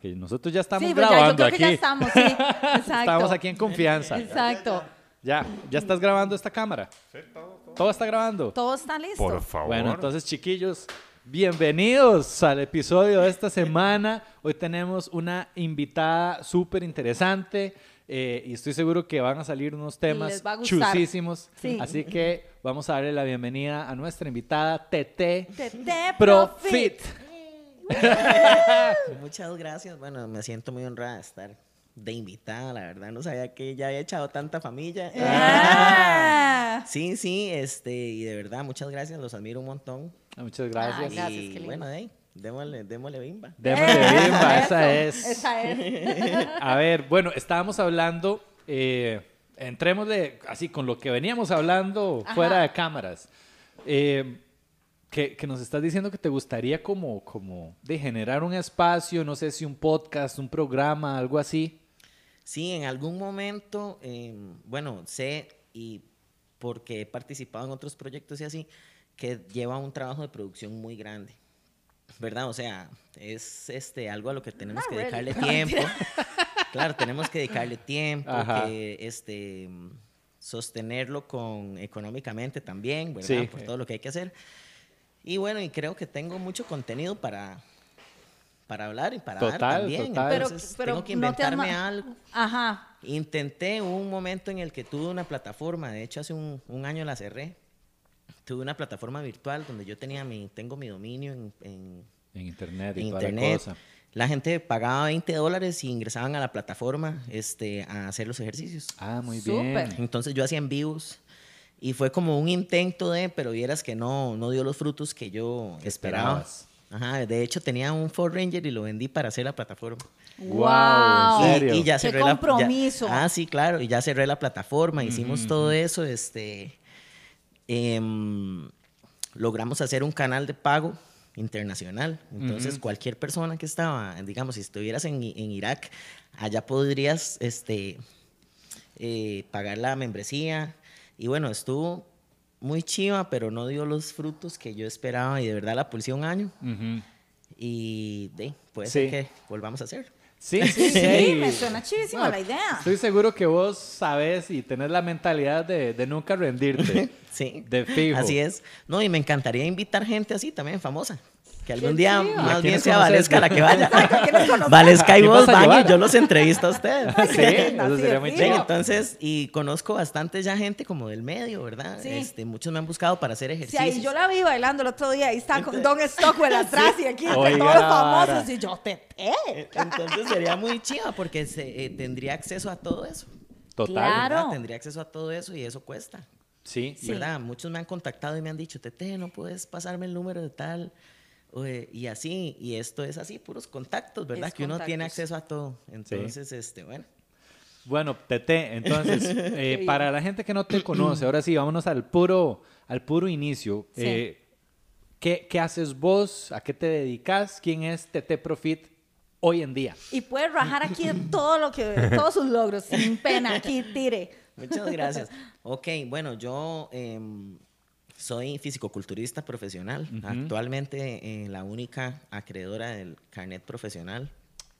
Que nosotros ya estamos Sí, pues ya, yo grabando creo que aquí. ya estamos, sí. Exacto. Estamos aquí en confianza. Exacto. Ya, ya estás grabando esta cámara. todo, está grabando. Todo está listo. Por favor. Bueno, entonces, chiquillos, bienvenidos al episodio de esta semana. Hoy tenemos una invitada súper interesante eh, y estoy seguro que van a salir unos temas chusísimos. Sí. Así que vamos a darle la bienvenida a nuestra invitada, Tete Tete Profit. Muchas gracias. Bueno, me siento muy honrada de estar de invitada, la verdad. No sabía que ya había echado tanta familia. Ah. Sí, sí, este, y de verdad, muchas gracias, los admiro un montón. Muchas gracias. Gracias, y qué lindo. bueno, hey, démosle, démosle bimba. Démosle bimba, esa es. Esa es. A ver, bueno, estábamos hablando, eh, entrémosle así con lo que veníamos hablando Ajá. fuera de cámaras. Eh, que, que nos estás diciendo que te gustaría como, como de generar un espacio, no sé si un podcast, un programa, algo así. Sí, en algún momento, eh, bueno, sé y porque he participado en otros proyectos y así, que lleva un trabajo de producción muy grande. ¿Verdad? O sea, es este algo a lo que tenemos Not que really. dedicarle tiempo. claro, tenemos que dedicarle tiempo, Ajá. que este sostenerlo con económicamente también, ¿verdad? Sí. Por todo lo que hay que hacer. Y bueno, y creo que tengo mucho contenido para para hablar y para Total, dar también. total. Pero, Entonces, pero tengo que no inventarme ma- algo. Ajá. Intenté un momento en el que tuve una plataforma, de hecho hace un, un año la cerré. Tuve una plataforma virtual donde yo tenía mi, tengo mi dominio en, en- En internet y en toda la internet. cosa. La gente pagaba 20 dólares y ingresaban a la plataforma este, a hacer los ejercicios. Ah, muy Súper. bien. Entonces yo hacía en vivos y fue como un intento de, pero vieras que no, no dio los frutos que yo esperaba. Esperabas. Ajá, de hecho tenía un Ford Ranger y lo vendí para hacer la plataforma. Guau, ¿en Y- serio? Y, ya Qué cerré la- ya- compromiso. ah, sí, claro. Y ya cerré la plataforma. Hicimos todo eso. Este, em, logramos hacer un canal de pago internacional. Entonces, cualquier persona que estaba, digamos, si estuvieras en, en Irak, allá podrías este, eh, pagar la membresía. Y bueno, estuvo muy chiva, pero no dio los frutos que yo esperaba. Y de verdad la pulsé un año. Ujú. Y de, puede Sí. ser que volvamos a hacer. Sí, sí, sí. Sí, me suena chivísima No, la idea. Estoy seguro que vos sabes y tenés la mentalidad de, de nunca rendirte. Sí. De fijo. Así es. No, y me encantaría invitar gente así también, famosa. Que algún día chiva. ¿A más bien sea? Valesca la que vaya. Valesca y ¿Quién vos van y yo los entrevisto a ustedes. Sí, eso sería muy chido. entonces, y conozco bastante ya gente como del medio, ¿verdad? Sí. Este, muchos me han buscado para hacer Sí, ejercicios. ahí yo la vi bailando el otro día. Ahí está con Don Stockwell atrás y aquí entre Oiga todos los famosos. Y yo, Tete. Entonces sería muy chiva porque se, eh, tendría acceso a todo eso. Total. Claro. Tendría acceso a todo eso y eso cuesta. Sí. Sí. ¿verdad? Muchos me han contactado y me han dicho, Tete, no puedes pasarme el número de tal. Oye, y así, y esto es así, puros contactos, ¿verdad? Es que uno tiene contactos. acceso a todo. Entonces, este, bueno. Bueno, Tete, entonces, eh, para la gente que no te conoce, ahora sí, vámonos al puro, al puro inicio. Sí. Eh, ¿qué, qué haces vos? ¿A qué te dedicas? ¿Quién es Tete Profit hoy en día? Y puede rajar aquí todo lo que, todos sus logros, sin pena. Aquí tire. Muchas gracias. ok, bueno, yo em, soy fisicoculturista profesional, actualmente eh, la única acreedora del carnet profesional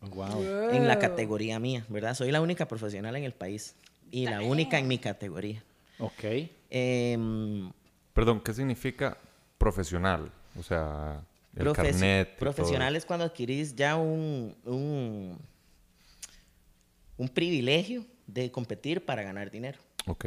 Wow. en la categoría mía, ¿verdad? Soy la única profesional en el país y la única en mi categoría. Ok. Em, Perdón, ¿qué significa profesional? O sea, el profes- carnet. todo profesional es cuando adquirís ya un, un, un privilegio de competir para ganar dinero. Ok.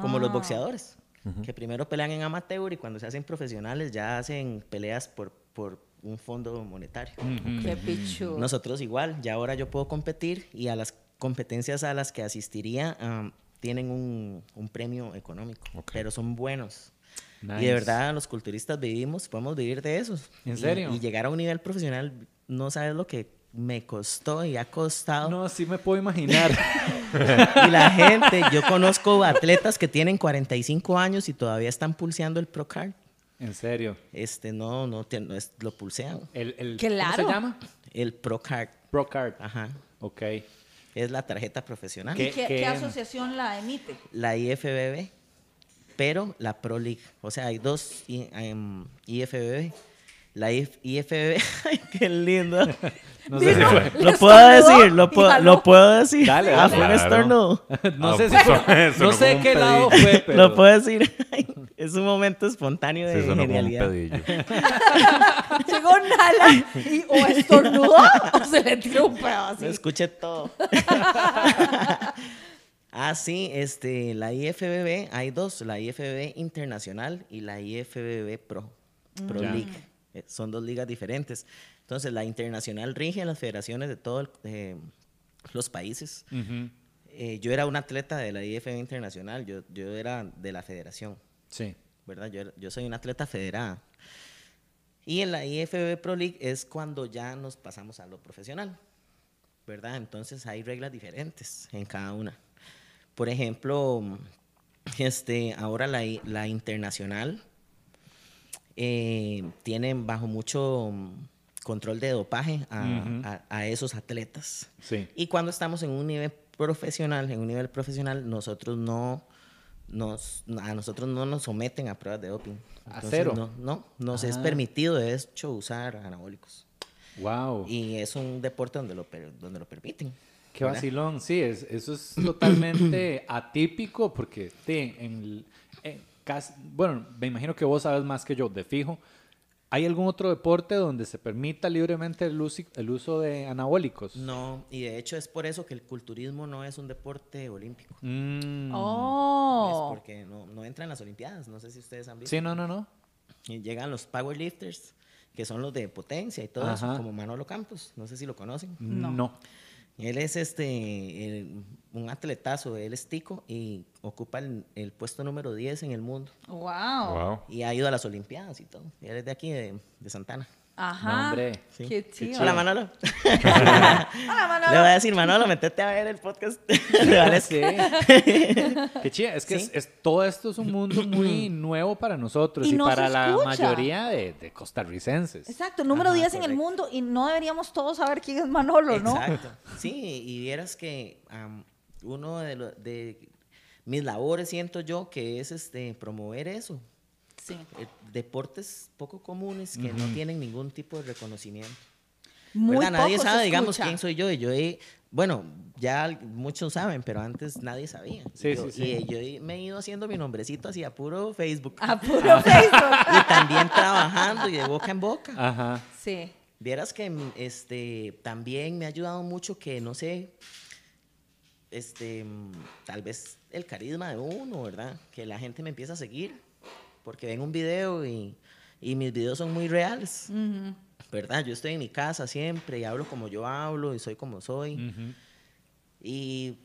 Como los boxeadores, que primero pelean en amateur y cuando se hacen profesionales ya hacen peleas por, por un fondo monetario. Qué pichu. Nosotros igual, ya ahora yo puedo competir y a las competencias a las que asistiría am, tienen un, un premio económico, Ok. pero son buenos. Y Nice. de verdad los culturistas vivimos, podemos vivir de eso. ¿En Y- serio? Y, llegar a un nivel profesional, no sabes lo que me costó y ha costado. No, sí me puedo imaginar. Y la gente, yo conozco atletas que tienen 45 años y todavía están pulseando el Pro Card. en serio. Este, no, no, es- lo pulsean. El, el, Claro. ¿Cómo se llama? El Pro Card, Procard. ajá, Ok. es la tarjeta profesional. ¿Qué? ¿Y qué, qué asociación la emite? La IFBB, pero la Pro League. O sea, hay dos I- em, IFBB. La IF- IFBB, ay, qué lindo. No sé si fue. Lo puedo decir, lo y puedo, jaló. lo puedo decir. Dale, Ah, dale. fue un Claro. estornudo. No Ah, sé si pues, fue. No sé como un qué lado pedillo. fue, pero. Lo puedo decir. Ay, es un momento espontáneo de Sí, sonó como un genialidad. pedillo. Llegó Nala y o estornudó o se le tiró un pedo así. Lo escuché todo. ah, sí, este, la IFBB, hay dos, la IFBB Internacional y la IFBB Pro, Pro Ya. League. Eh, Son dos ligas diferentes. Entonces, la internacional rige a las federaciones de todos los países. Ujú. Eh, yo era un atleta de la IFBB Internacional, yo, yo era de la federación. Sí. ¿verdad? Yo, yo soy una atleta federada. Y en la IFBB Pro League es cuando ya nos pasamos a lo profesional, ¿verdad? Entonces hay reglas diferentes en cada una. Por ejemplo, este, ahora la, la internacional eh, tiene bajo mucho mm, control de dopaje a, Ujú. a- a esos atletas. Sí. Y cuando estamos en un nivel profesional, en un nivel profesional, nosotros no nos, a nosotros no nos someten a pruebas de doping. ¿A cero? No, no nos es Ah. permitido de hecho usar anabólicos. Wow. Y es un deporte donde lo, donde lo permiten. Qué ¿verdad? vacilón, sí, es, eso es totalmente atípico porque sí, en, en bueno, me imagino que vos sabes más que yo, de fijo. ¿Hay algún otro deporte donde se permita libremente el uso, el uso de anabólicos? No, y de hecho es por eso que el culturismo no es un deporte olímpico. Mm. Es Oh. porque no, no entra en las Olimpiadas. No sé si ustedes han visto. Sí, no, no, no. Y llegan los powerlifters, que son los de potencia y todo Ajá. eso, como Manolo Campos. No sé si lo conocen. No. No. Él es este el- un atletazo, él es tico y ocupa el, el puesto número 10 en el mundo. Wow. Wow. Y ha ido a las Olimpiadas y todo. Él es de aquí, de, de Santana. Ajá. No, hombre. Sí. Qué chido. Hola, Manolo. Hola, Le Manolo. voy a decir, Manolo, metete a ver el podcast. de Valesca. Qué chida. Es que Sí. es, es- todo esto es un mundo muy nuevo para nosotros Y y, para la mayoría de, de costarricenses. Exacto, número Ajá, 10 en el mundo y no deberíamos todos saber quién es Manolo, ¿no? Exacto. Sí, y vieras que am, uno de, lo- de mis labores siento yo que es este promover eso. Sí. eh, deportes poco comunes que no tienen ningún tipo de reconocimiento. Muy. Nadie poco se sabe, digamos, escucha. quién soy yo. Y yo he- bueno, ya muchos saben, pero antes nadie sabía. Sí, Yo- sí, sí. Y yo he- me he ido haciendo mi nombrecito hacia puro Facebook. A puro Facebook. Y también trabajando y de boca en boca. Ajá. Sí. Vieras que mm, este, también me ha ayudado mucho que, no sé, este, mm, tal vez el carisma de uno, ¿verdad? Que la gente me empieza a seguir porque ven un video y, y mis videos son muy reales, Ujú. ¿verdad? Yo estoy en mi casa siempre y hablo como yo hablo y soy como soy y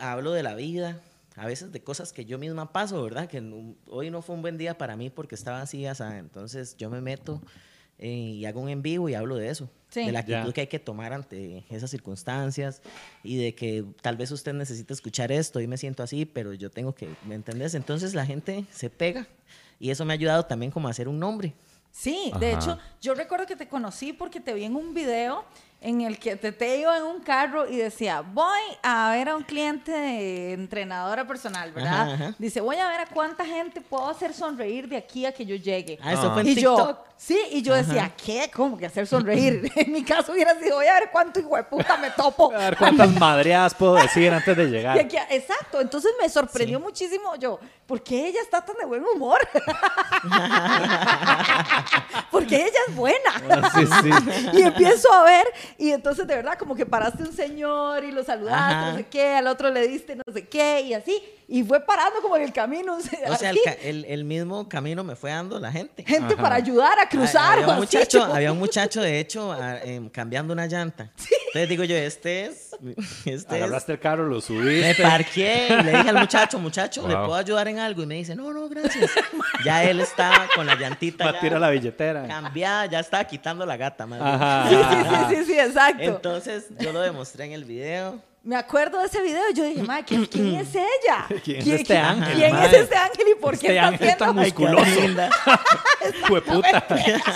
hablo de la vida, a veces de cosas que yo misma paso, ¿verdad? Que no- hoy no fue un buen día para mí porque estaba así, entonces yo me meto eh, y hago un en vivo y hablo de eso, Sí. de la actitud Ya. que hay que tomar ante esas circunstancias y de que tal vez usted necesita escuchar esto y me siento así, pero yo tengo que, ¿me entendés? Entonces la gente se pega y eso me ha ayudado también como a hacer un nombre. Sí, de Ajá. hecho, yo recuerdo que te conocí porque te vi en un video en el que Tete iba en un carro y decía, voy a ver a un cliente de entrenadora personal, ¿verdad? Ajá, ajá. Dice, voy a ver a cuánta gente puedo hacer sonreír de aquí a que yo llegue. Ah, eso fue en y yo, TikTok. sí, y yo decía, ¿qué? ¿Cómo que hacer sonreír? en mi caso hubiera sido, voy a ver cuánto hijo de puta me topo. A ver cuántas madreadas puedo decir antes de llegar. aquí exacto, entonces me sorprendió muchísimo yo, ¿por qué ella está tan de buen humor? Porque ella es buena. Sí, sí. y empiezo a ver, y entonces de verdad, como que paraste un señor y lo saludaste, Ajá. no sé qué, al otro le diste no sé qué, y así, y fue parando como en el camino. O sea, el, el- el mismo camino me fue dando la gente. gente Ajá. para ayudar a cruzar. Había un, muchacho, había un muchacho, de hecho, a- em, cambiando una llanta. Entonces digo yo, este es. Este es. Agarraste el carro, lo Me subiste. parqué y le dije al muchacho, muchacho, ¿le puedo ayudar en algo? Y me dice, no, no, gracias. Ya él estaba con la llantita Va ya a tirar la billetera. cambiada, ya estaba quitando la gata. Ajá. Sí, sí, sí, sí, sí, exacto. Entonces yo lo demostré en el video. Me acuerdo de ese video y yo dije, madre, ¿quién, quién es ella? ¿Quién es este ángel, ¿Quién madre? es este ángel y por qué Este está ángel haciendo? tan musculoso. linda. Jueputa.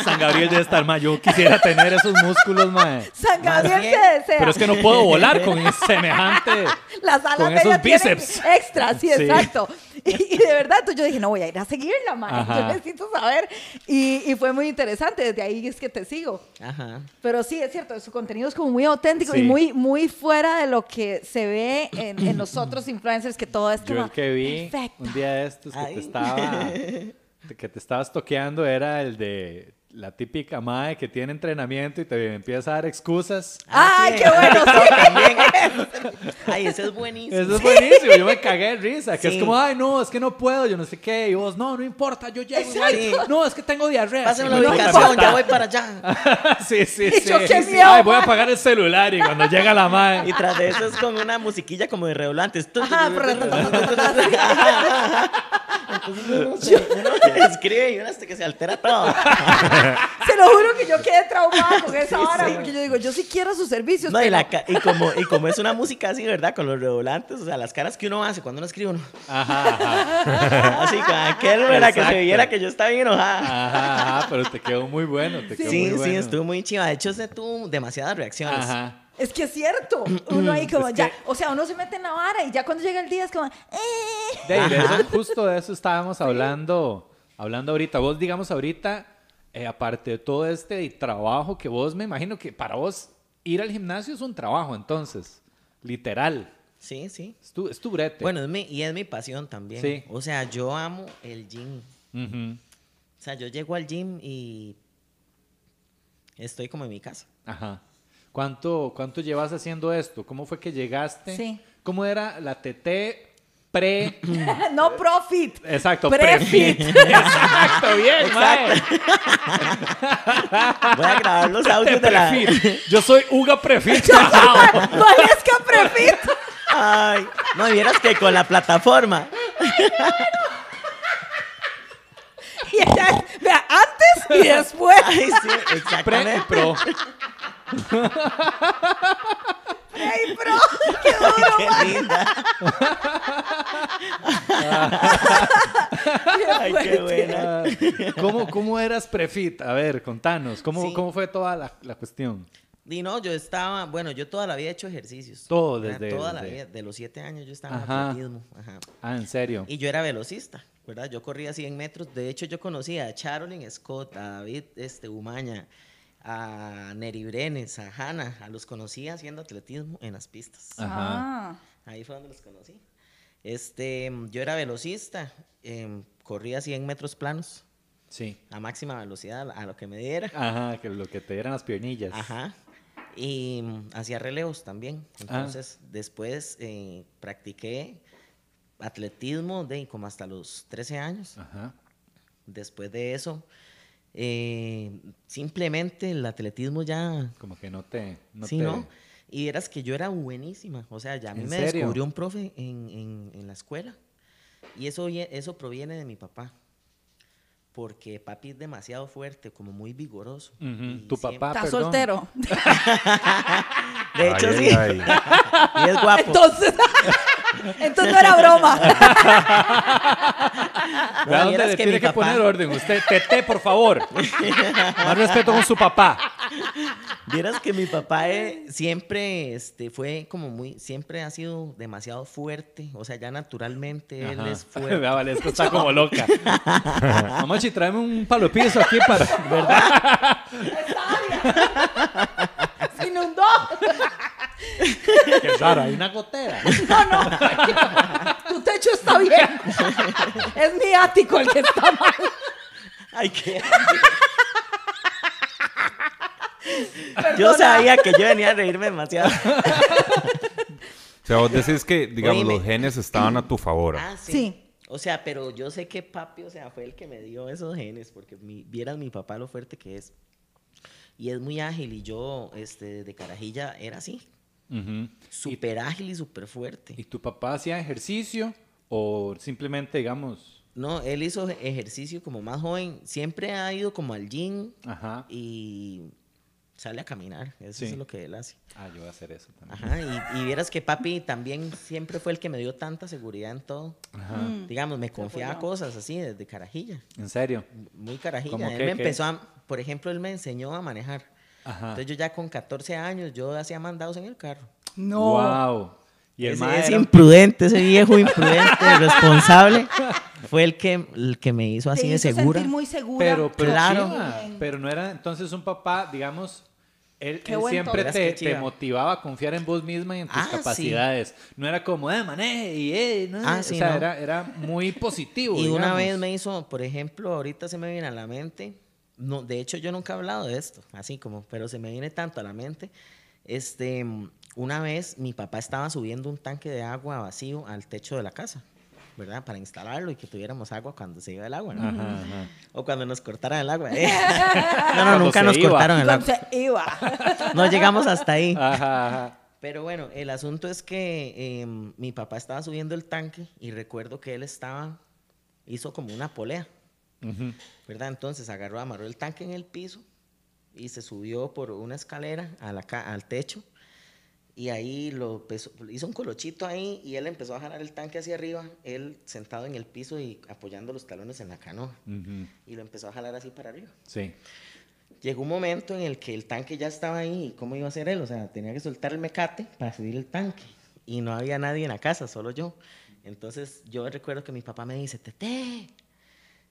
San Gabriel debe estar mal. Yo quisiera tener esos músculos, mae. San Gabriel Más te desea. Pero es que no puedo volar con semejante. Las alas con de esos bíceps. extra, sí, Sí. exacto. Y, y de verdad, entonces yo dije, no, voy a ir a seguirla, man. Ajá. Yo necesito saber. Y, y fue muy interesante, desde ahí es que te sigo. Ajá. Pero sí, es cierto, su contenido es como muy auténtico Sí. y muy, muy fuera de lo que se ve en, en los otros influencers, que todo es Yo como el que vi perfecto. un día de estos que Ay. te estaba que te estabas toqueando era el de la típica madre que tiene entrenamiento y te empieza a dar excusas. ¡Ay, sí, qué bueno! sí. También. Ay, ese es buenísimo. Eso es buenísimo, yo me cagué de risa, que Sí. es como, ay, no, es que no puedo, yo no sé qué, y vos, no, no importa, yo llego. No, es que tengo diarrea. Pásame Sí, la ubicación, ya voy para allá. sí, sí, Y sí. yo, qué Sí, miedo, Ay, voy a apagar el celular y cuando llega la madre. Y tras de eso es con una musiquilla como de redoblantes. Ajá, pero- Entonces uno, se, uno se escribe y uno hasta que se altera todo. Se lo juro que yo quedé traumada con esa hora, sí. porque yo digo, yo sí quiero sus servicios. No, y, la ca- y, como, y como es una música así, ¿verdad? Con los redoblantes, o sea, las caras que uno hace cuando uno escribe uno. Ajá, ajá. Así, con aquel, ¿verdad? Que se viera que yo estaba bien enojada. Ajá, ajá, pero te quedó muy bueno, te quedó Sí, muy sí, bueno. estuvo muy chiva. De hecho, se tuvo demasiadas reacciones. Ajá. Es que es cierto. Uno ahí como Es ya, que- o sea, uno se mete en la vara y ya cuando llega el día es como, eh. De, de eso, justo de eso estábamos hablando, hablando ahorita. Vos, digamos, ahorita, eh, aparte de todo este trabajo que vos, me imagino que para vos ir al gimnasio es un trabajo, entonces, literal. Sí, sí. Es tu, es tu brete. Bueno, es mi, y es mi pasión también. Sí. O sea, yo amo el gym. Ujú. O sea, yo llego al gym y estoy como en mi casa. Ajá. ¿Cuánto, ¿Cuánto llevas haciendo esto? ¿Cómo fue que llegaste? Sí. ¿Cómo era la TT pre... no profit. Exacto, Prefit. Exacto, bien, mae. Voy a grabar los audios de la... Yo soy Uga Prefit. Valesca Prefit. Ay, no vieras que con la plataforma. Y ella, vea, antes y después. Ay, sí, Pre y exactamente. pro. Ey, bro, qué duro. Qué linda. Ay, qué buena. Ah, ¿Cómo, ¿Cómo eras prefit? A ver, contanos. ¿Cómo, Sí. cómo fue toda la, la cuestión? Y no, yo estaba, bueno, yo toda la vida he hecho ejercicios. Todo, desde- Toda la desde- vida, de los siete años yo estaba Ajá. en atletismo. Ajá. Ah, ¿en serio? Y yo era velocista, ¿verdad? Yo corría 100 metros. De hecho, yo conocía a Charolyn Scott, a David este, Umaña, a Neri Brenes, a Hannah. A los conocí haciendo atletismo en las pistas. Ajá. Ah, Ahí fue donde los conocí. Este, yo era velocista, em, corría 100 metros planos Sí. a máxima velocidad, a lo que me diera. Ajá, que lo que te dieran las piernillas. Ajá. Y mm, hacía relevos también. Ah. Entonces, después eh, practiqué atletismo de como hasta los 13 años. Ajá. Después de eso, eh, simplemente el atletismo ya... Como que no te... No sí, te... ¿no? Y eras que yo era buenísima. O sea, ya a mí ¿En me serio? descubrió un profe en, en- en la escuela. Y eso, eso proviene de mi papá. Porque papi es demasiado fuerte, como muy vigoroso. Ujú. Y Tu siempre- papá, está perdón. soltero. De hecho, Ay, sí. ay, ay. Y es guapo. Entonces, entonces no era broma. Vea dónde le que tiene que papá- poner orden. Usted, Tete, por favor. Más respeto con su papá. Vieras que mi papá eh, siempre este, fue como muy, siempre ha sido demasiado fuerte, o sea, ya naturalmente él es fuerte. Vea, Valesca está como loca. Mamochi, tráeme un palo piso aquí para... Se inundó. Qué raro, hay una gotera. Tu techo está bien. Es mi ático el que está mal. Ay, qué. Yo sabía que yo venía a reírme demasiado. O sea, vos decís que, digamos, Oíme. los genes estaban a tu favor. Ah, sí. Sí. O sea, pero yo sé que papi, o sea, fue el que me dio esos genes, porque mi, vieras mi papá lo fuerte que es. Y es muy ágil, y yo, este, de carajilla, era así. Ujú. Súper ágil y súper fuerte. ¿Y tu papá hacía ejercicio o simplemente, digamos... No, él hizo ejercicio como más joven. Siempre ha ido como al gym Ajá. y sale a caminar. Eso Sí. es lo que él hace. Ah, yo voy a hacer eso también. Ajá, y, y vieras que papi también siempre fue el que me dio tanta seguridad en todo. Ajá. Digamos, me confiaba cosas así desde carajilla. ¿En serio? Muy carajilla. ¿Cómo Él qué, me qué? empezó a, por ejemplo, él me enseñó a manejar. Ajá. Entonces yo ya con 14 años, yo hacía mandados en el carro. No. Wow. Y el ese, mae ese imprudente, ese viejo imprudente, responsable, fue el que, el que me hizo así Te de hizo segura. sentir muy segura. Pero, pero Claro. chiva. Pero no era entonces un papá, digamos, él, él siempre te, te motivaba a confiar en vos misma y en tus Ah, sí. capacidades. No era como, eh, maneje y eh, no. Ah, o sí, sea, no. era, era muy positivo. Y una digamos. vez me hizo, por ejemplo, ahorita se me viene a la mente, no, de hecho yo nunca he hablado de esto, así como, pero se me viene tanto a la mente. Este, una vez mi papá estaba subiendo un tanque de agua vacío al techo de la casa, ¿verdad? Para instalarlo y que tuviéramos agua cuando se iba el agua, ¿no? Ajá, ajá. O cuando nos cortaran el agua. ¿eh? No, no, Cuando nunca nos iba. cortaron el agua. Entonces iba. No llegamos hasta ahí. Ajá, ajá. Pero bueno, el asunto es que em, mi papá estaba subiendo el tanque y recuerdo que él estaba, hizo como una polea, Ujú. ¿verdad? Entonces agarró, amarró el tanque en el piso y se subió por una escalera a la ca- al techo y ahí lo empezó- hizo un colochito ahí y él empezó a jalar el tanque hacia arriba, él sentado en el piso y apoyando los talones en la canoa y lo empezó a jalar así para arriba. Sí. Llegó un momento en el que el tanque ya estaba ahí y cómo iba a hacer él, o sea, tenía que soltar el mecate para subir el tanque y no había nadie en la casa, solo yo. Entonces yo recuerdo que mi papá me dice, Tete.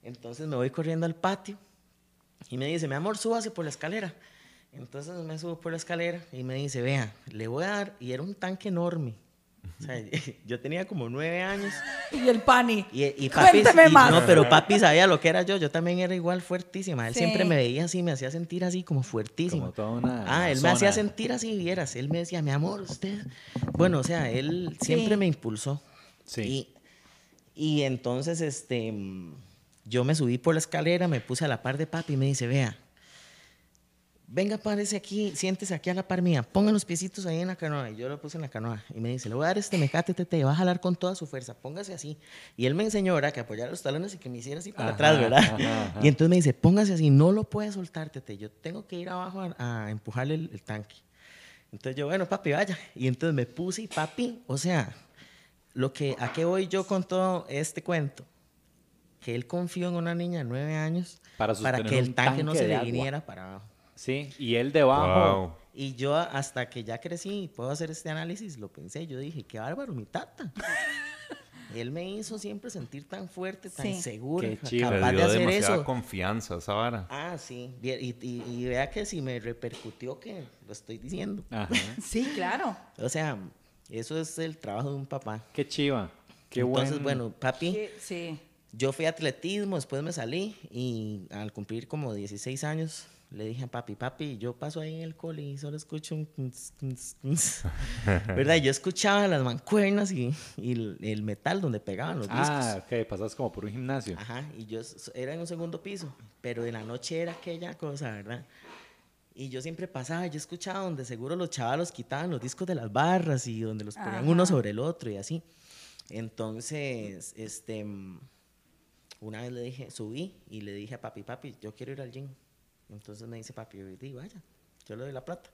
Entonces me voy corriendo al patio y me dice, mi amor, súbase por la escalera. Entonces me subo por la escalera y me dice, vea, le voy a dar, y era un tanque enorme. O sea, yo tenía como nueve años Y el pani. y, y papi, Cuénteme y- más. no, pero papi sabía lo que era yo. Yo también era igual fuertísima. Él Sí. siempre me veía así, me hacía sentir así como fuertísima. Como toda una ah, él me hacía sentir así, vieras. Él me decía, mi amor, usted. Bueno, o sea, él siempre Sí. me impulsó. Sí. Y, y entonces, este, yo me subí por la escalera, me puse a la par de papi y me dice, vea, venga, párese aquí, siéntese aquí a la par mía, ponga los piecitos ahí en la canoa. Y yo lo puse en la canoa. Y me dice, le voy a dar este mecate, tete, va a jalar con toda su fuerza, póngase así. Y él me enseñó, ¿verdad? Que apoyara los talones y que me hiciera así para Ajá, atrás, ¿verdad? ajá, ajá. Y entonces me dice, póngase así, no lo puede soltar, tete, yo tengo que ir abajo a, a empujarle el, el tanque. Entonces yo, bueno, papi, vaya. Y entonces me puse y papi, o sea, lo que, ¿a qué voy yo con todo este cuento? Que él confió en una niña de nueve años Para que el tanque, no se de le viniera para abajo. Sí. Y él debajo. Wow. Y yo hasta que ya crecí y puedo hacer este análisis, lo pensé, yo dije, qué bárbaro, mi tata. Él me hizo siempre sentir tan fuerte, tan Sí. segura, Qué capaz de dio hacer demasiada eso. confianza esa vara. Ah, sí. Y, y- y vea que si me repercutió que lo estoy diciendo. Ajá. Sí, claro. O sea, eso es el trabajo de un papá. Qué chiva. Qué Entonces, buen- bueno, papi, Sí, sí. Yo fui a atletismo, después me salí y al cumplir como 16 años le dije a papi, papi, yo paso ahí en el cole y solo escucho un... kuns, kuns". ¿Verdad? Yo escuchaba las mancuernas y, y el, el metal donde pegaban los discos. Ah, ok. Pasas como por un gimnasio. Ajá, y yo era en un segundo piso, pero en la noche era aquella cosa, ¿verdad? Y yo siempre pasaba, yo escuchaba donde seguro los chavalos quitaban los discos de las barras y donde los ponían uno Ajá. sobre el otro y así. Entonces, este, mm, una vez le dije, subí y le dije a papi, papi, yo quiero ir al gym. Entonces me dice papi, di, vaya, yo le doy la plata.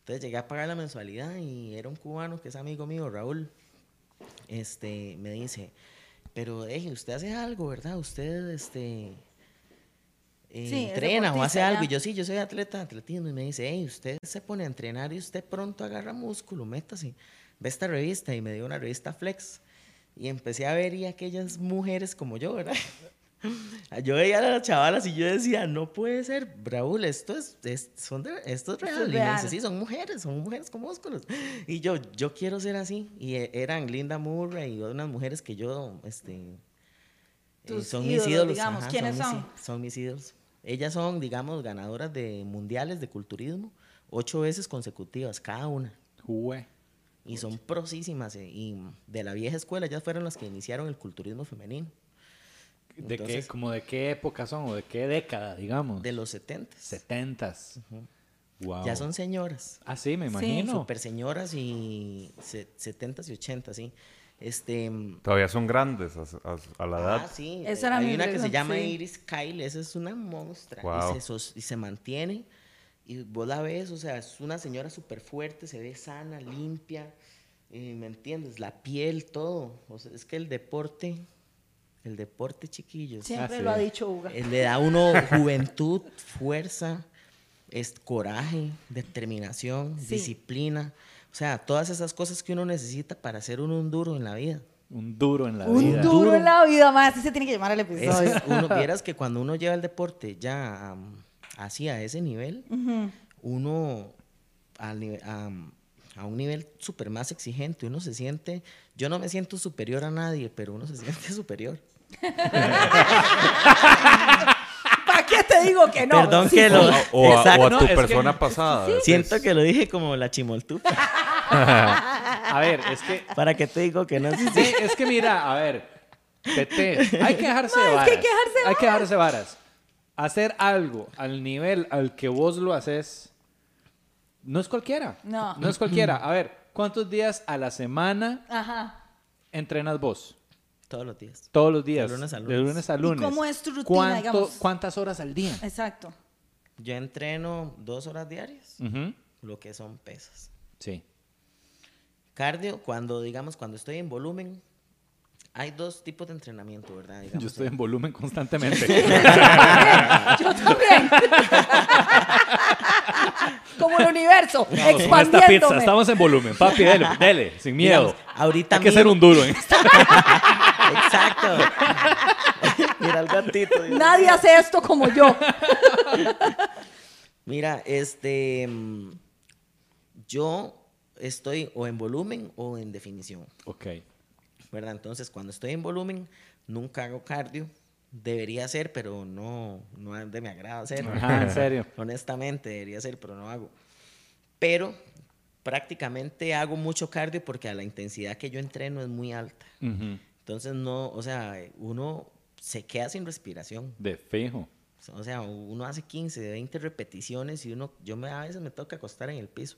Entonces llegué a pagar la mensualidad y era un cubano que es amigo mío, Raúl. Este, me dice, pero deje, usted hace algo, ¿verdad? Usted, este, eh, Sí, entrena o hace algo. ya. Y yo, sí, yo soy atleta de atletismo. Y me dice, hey, usted se pone a entrenar y usted pronto agarra músculo, métase. Ve esta revista. Y me dio una revista Flex. Y empecé a ver y aquellas mujeres como yo, ¿verdad? Yo veía a las chavalas y yo decía, no puede ser, Raúl, esto es, es- son de- esto es real. es Y me real. dice, sí, son mujeres, son mujeres con músculos. Y yo, yo quiero ser así. Y eh, eran Linda Murray y unas mujeres que yo, este, eh, son ídolos, mis ídolos. digamos. ¿Quiénes mis son? í- son mis ídolos. Ellas son, digamos, ganadoras de mundiales de culturismo, ocho veces consecutivas, cada una. Jue. Y son prosísimas. eh, Y de la vieja escuela, ellas fueron las que iniciaron el culturismo femenino. ¿De qué, como de qué época son o de qué década, digamos? De los 70. Setentas. Wow. Ya son señoras. Ah, sí, me Sí. imagino. Super señoras y se- 70s y 80s, sí. Este, Todavía son grandes a, a- a la edad. ah, sí. Esa era Hay mi una que se llama sí. Iris Kyle, esa es una monstrua. Guau. Y, se, y se mantiene. Y vos la ves, o sea, es una señora súper fuerte, se ve sana, limpia. eh, ¿Me entiendes? La piel, todo. O sea, es que el deporte, el deporte, chiquillos. Siempre Ah, sí. lo ha dicho Uga. Eh, Le da a uno juventud, fuerza, es coraje, determinación, Sí. disciplina. O sea, todas esas cosas que uno necesita para ser uno un duro en la vida. Un duro en la Un vida. duro, Duro. en la vida, más. Así se tiene que llamar el Es- episodio. uno, vieras que cuando uno lleva el deporte ya am, así a ese nivel, uno am, a un nivel súper más exigente, uno se siente, yo no me siento superior a nadie, pero uno se siente superior. ¿Para qué te digo que no? Perdón Sí, que lo... O, a- o a, Exacto. o a tu No, es que- persona pasada. Siento pues. que lo dije como la chimoltupa. A ver, es que. ¿Para qué te digo que no? Sí, es que mira, a ver. Tete, hay que dejarse No, de es varas. que hay que dejarse de Hay que dejarse varas. Hacer algo al nivel al que vos lo haces no es cualquiera. No. No es cualquiera. A ver, ¿cuántos días a la semana Ajá. entrenas vos? Todos los días. Todos los días. De lunes a De lunes. lunes a lunes. cómo es tu rutina, ¿Cuánto- digamos? ¿Cuántas horas al día? Exacto. Yo entreno dos horas diarias, lo que son pesas. Sí. Cardio, cuando digamos, cuando estoy en volumen, hay dos tipos de entrenamiento, ¿verdad? Digamos, Yo estoy en volumen constantemente. Yo también. Como el universo, Con esta pizza expandiéndome. estamos en volumen. Papi, dele, dele, sin miedo. Digamos, ahorita Hay que ser un duro en esto. Exacto. Mira el gatito. Dios Nadie hace esto como yo. Mira, este, mm, yo estoy o en volumen o en definición, Ok. ¿Verdad? Entonces, cuando estoy en volumen, nunca hago cardio. Debería hacer, pero no, no es de mi agrado hacerlo. Ajá, en serio. Honestamente, debería ser, pero no hago. Pero prácticamente hago mucho cardio porque a la intensidad que yo entreno es muy alta. Entonces, no, o sea, uno se queda sin respiración. De fijo. O sea, uno hace 15, 20 repeticiones y uno, yo me, a veces me toca acostar en el piso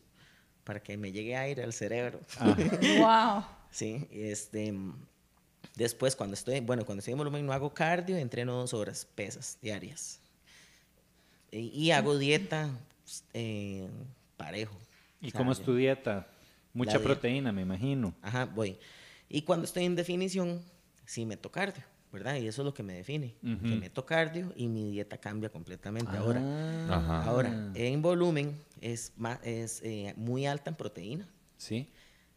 para que me llegue aire al cerebro. Wow. Sí, este, después cuando estoy, bueno, cuando estoy en volumen no hago cardio, entreno dos horas, pesas diarias. Y, y hago dieta eh, parejo. ¿Y O sea, cómo es tu dieta? Mucha dieta. proteína, me imagino. Ajá, voy. Y cuando estoy en definición, sí meto cardio, ¿verdad? Y eso es lo que me define. Ujú. Que meto cardio y mi dieta cambia completamente. Ahora, Ah, Ajá. ahora, en volumen es, ma- es eh, muy alta en proteína, Sí.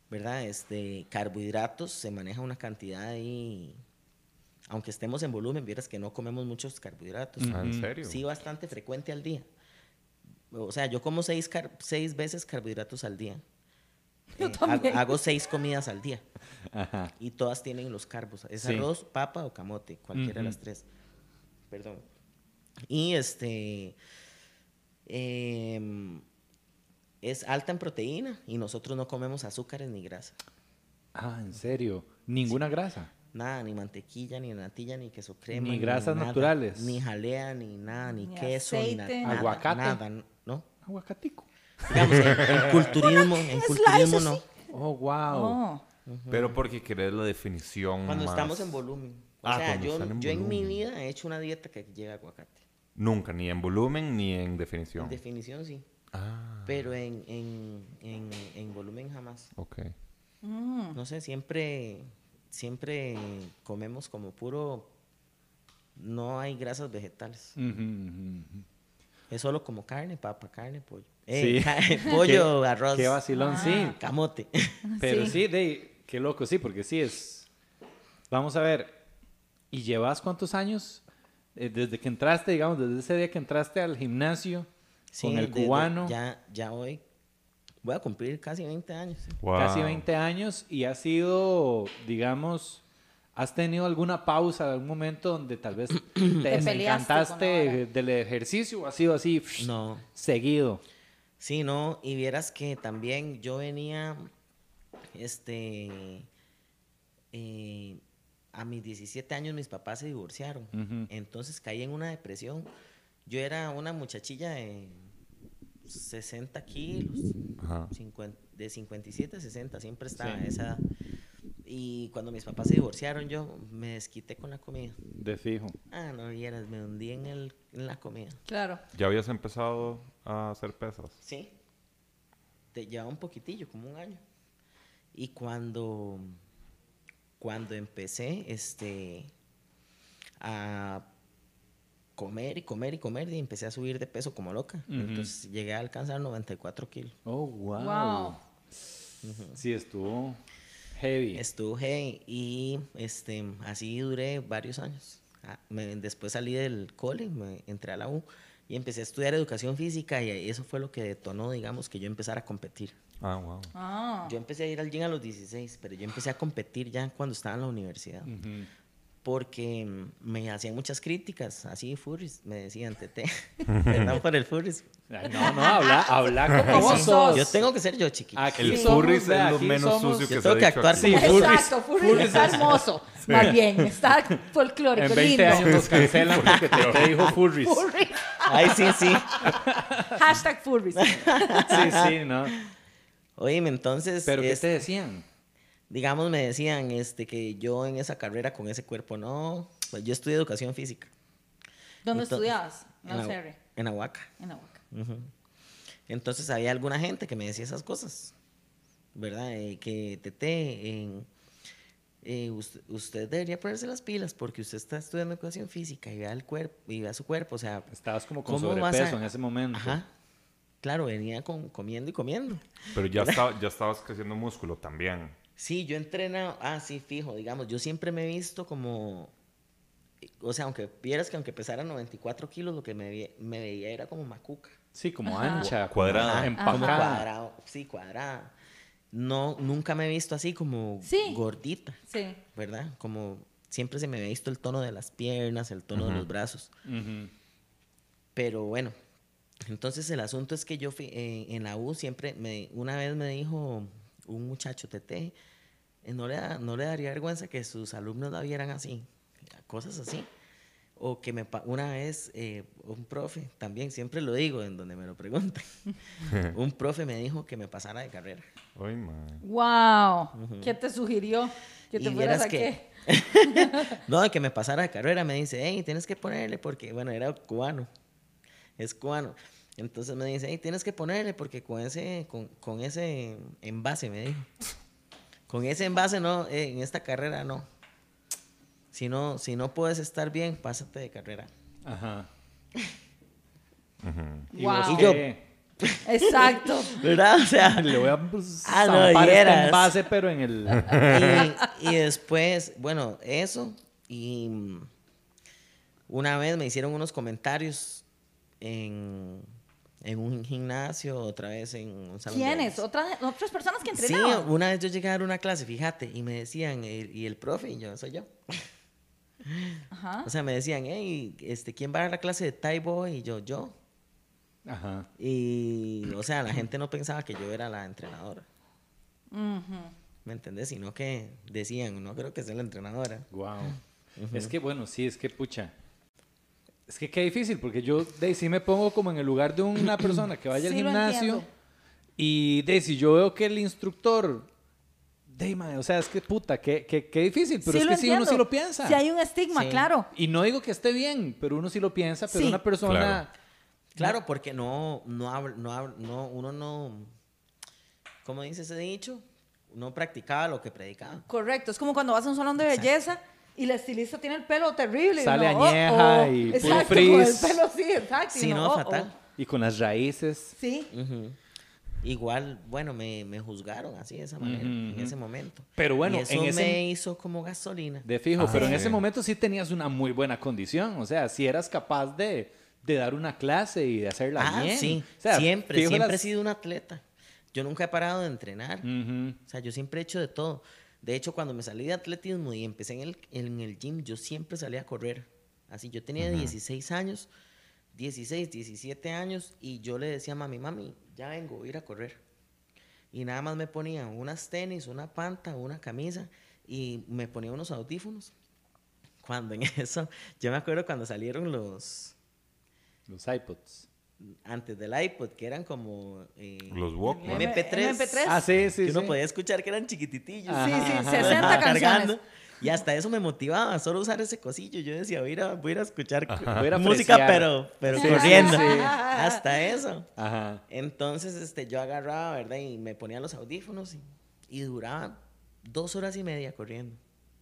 ¿verdad? Este, carbohidratos, se maneja una cantidad ahí, aunque estemos en volumen, vieras que no comemos muchos carbohidratos. Ah, ¿En Ujú. serio? Sí, bastante frecuente al día. O sea, yo como seis, car- seis veces carbohidratos al día. Yo Eh, hago, también. hago seis comidas al día Ajá. y todas tienen los carbos. Es Sí. arroz, papa o camote, cualquiera de las tres. Perdón. Y este em, es alta en proteína y nosotros no comemos azúcares ni grasa. Ah, ¿en serio? ¿Ninguna grasa? Nada, ni mantequilla, ni natilla, ni queso crema. Ni grasas nada, naturales. Ni jalea, ni nada, ni, Ni queso, ni na- nada. Aguacate. Nada, ¿no? Aguacatico. Digamos, en, culturismo, en culturismo no. Oh, wow. Oh. Pero porque querés la definición Cuando más- estamos en volumen. O Ah, sea, cuando yo, en yo en mi vida he hecho una dieta que lleva aguacate. Nunca, ni en volumen ni en definición. En definición sí, ah, pero en, en, en, en volumen jamás. ok. Mm. No sé, siempre, siempre comemos como puro no hay grasas vegetales. Es solo como carne, papa, carne, pollo. Sí. Eh, pollo, arroz, Qué vacilón, sí. camote. Pero Sí. sí, de, qué loco, sí, porque sí es. Vamos a ver. ¿Y llevas cuántos años? Eh, desde que entraste, digamos, desde ese día que entraste al gimnasio Sí, con el desde- cubano, Ya, ya hoy voy a cumplir casi 20 años. sí. Wow. casi 20 años, y has sido, digamos, ¿has tenido alguna pausa, algún momento donde tal vez te peleaste desencantaste del ejercicio o ha sido así psh, No. seguido? Sí, no, y vieras que también yo venía, este, eh, a mis 17 años mis papás se divorciaron, entonces caí en una depresión. Yo era una muchachilla de 60 kilos, Ajá. 50 de 57 a 60, siempre estaba Sí. esa. Y cuando mis papás se divorciaron, yo me desquité con la comida. De fijo. Ah, no vieras, me hundí en, el, en la comida. Claro. ¿Ya habías empezado a hacer pesas? Sí. Te lleva un poquitillo, como un año. Y cuando, cuando empecé este, a comer y comer y comer, y empecé a subir de peso como loca. Entonces llegué a alcanzar 94 kilos. Oh, wow. Wow. Sí, estuvo heavy. Estuve heavy y este, así duré varios años. Ah, me- después salí del cole, me entré a la U y empecé a estudiar educación física y eso fue lo que detonó, digamos, que yo empezara a competir. Ah, wow. Ah. Yo empecé a ir al gym a los 16, pero yo empecé a competir ya cuando estaba en la universidad. Ujú. Porque mm, me hacían muchas críticas, así furries, me decían, tete, perdón por el furries. No, no, habla, habla como vos sos. Yo tengo que ser yo, chiquito. Aquí El furries es lo menos somos- sucio que Yo se tengo que actuar aquí. como- Sí, furries. Exacto, Furries está hermoso. Más bien, está folclórico, En 20 lindo. años nos cancelan porque te, te dijo Furries. Furries. Ay, sí, sí. Hashtag Furries. Sí, sí, ¿no? Oíme, entonces, Pero ¿qué te decían? Digamos, me decían este, que yo en esa carrera con ese cuerpo no. Pues yo estudié educación física. ¿Dónde Entonces, estudiabas? En la UCR. En Ahuaca. En Ahuaca. Ujú. Entonces había alguna gente que me decía esas cosas, ¿verdad? Eh, que Tete, en- eh, usted, usted debería ponerse las pilas porque usted está estudiando educación física y vea el cuerpo y vea su cuerpo, o sea, Estabas como con ¿cómo vas a- sobrepeso en ese momento. Ajá. Claro, venía con, comiendo y comiendo. Pero ya, estaba, ya estabas creciendo músculo también. Sí, yo entreno, ah, sí, fijo, digamos, yo siempre me he visto como, o sea, aunque vieras que aunque pesara 94 kilos, lo que me, ve- me veía era como macuca. Sí, como ancha, Cuadrada. empacada. Como cuadrado, sí, cuadrada. No, nunca me he visto así como Sí. gordita, Sí. ¿verdad? Como siempre se me había visto el tono de las piernas, el tono de los brazos. Pero bueno, entonces el asunto es que yo fui, eh, en la U siempre, me, una vez me dijo un muchacho, Tete, eh, no le, da- no le daría vergüenza que sus alumnos la vieran así, cosas así. O que me, una vez eh, un profe, también siempre lo digo en donde me lo preguntan, un profe me dijo que me pasara de carrera. Ay, man. Wow. ¿Qué te sugirió? Que te Y fueras a que- qué? No, que me pasara de carrera, me dice, hey, tienes que ponerle porque, bueno, era cubano, es cubano. Entonces me dice, hey, tienes que ponerle porque con ese, con, con ese envase, me dijo. Con ese envase no, eh, en esta carrera no. Si no, si no puedes estar bien, pásate de carrera. Ajá. ¿Y Wow. Y yo- qué? Exacto. ¿Verdad? O sea, Le voy a pues, Ah, no, este envase, pero en el... y, y después, bueno, eso. Y mm, una vez me hicieron unos comentarios en, en un gimnasio, otra vez en un salón. ¿Quiénes? ¿Otras, otras personas que Sí, entrenaban. una vez yo llegué a dar una clase, fíjate, y me decían, eh, y el profe, y yo, soy yo. Ajá. O sea, me decían, hey, este, ¿quién va a dar la clase de Thai Boy? Y yo, yo. Ajá. Y, o sea, la gente no pensaba que yo era la entrenadora. Ujú. ¿Me entendés? Sino que decían, no creo que sea la entrenadora. Wow. Es que bueno, sí, es que pucha. Es que qué difícil, porque yo de sí me pongo como en el lugar de una persona que vaya al Sí, gimnasio y de si yo veo que el instructor, o sea, es que puta, qué, qué, qué difícil, pero Sí es que sí uno sí lo piensa. Si hay un estigma, Sí. claro. Y no digo que esté bien, pero uno sí lo piensa, pero Sí. una persona... Claro. Claro, porque no, no, no, no, uno no, ¿cómo dice ese dicho? No practicaba lo que predicaba. Correcto. Es como cuando vas a un salón de belleza Y la estilista tiene el pelo terrible. y Sale uno, añeja oh, oh. y Exacto, frizz. con el pelo sí, exacto. y Sí, uno, no, oh, fatal. oh. Y con las raíces. Sí. Ujú. Igual, bueno, me, me juzgaron así de esa manera, Ujú, en ujú. ese momento. Pero bueno, y eso en ese- me hizo como gasolina. De fijo, pero en sí. ese momento sí tenías una muy buena condición. O sea, si eras capaz de, de dar una clase y de hacerla Ah, bien. sí, O sea, siempre, siempre he las- sido un atleta. Yo nunca he parado de entrenar. Ujú. O sea, yo siempre he hecho de todo. De hecho, cuando me salí de atletismo y empecé en el, en el gym, yo siempre salía a correr. Así, yo tenía 16 años, 16, 17 años, y yo le decía a mami, mami, ya vengo, voy a ir a correr. Y nada más me ponía unas tenis, una panta, una camisa, y me ponía unos audífonos. Cuando en eso, yo me acuerdo cuando salieron los, Los iPods. Antes del iPod, que eran como... eh, Los Walkman. MP3. MP3. Ah, sí, sí, que uno sí. podía escuchar que eran chiquititillos. Sí, sí, Ajá, 60 Ajá, canciones. Y hasta eso me motivaba, solo usar ese cosillo. Yo decía, voy a ir a, voy a, escuchar Voy a música, pero, pero Sí, corriendo. sí, sí. Hasta eso. Ajá. Entonces este, yo agarraba, ¿verdad? Y me ponía los audífonos y, y duraba dos horas y media corriendo,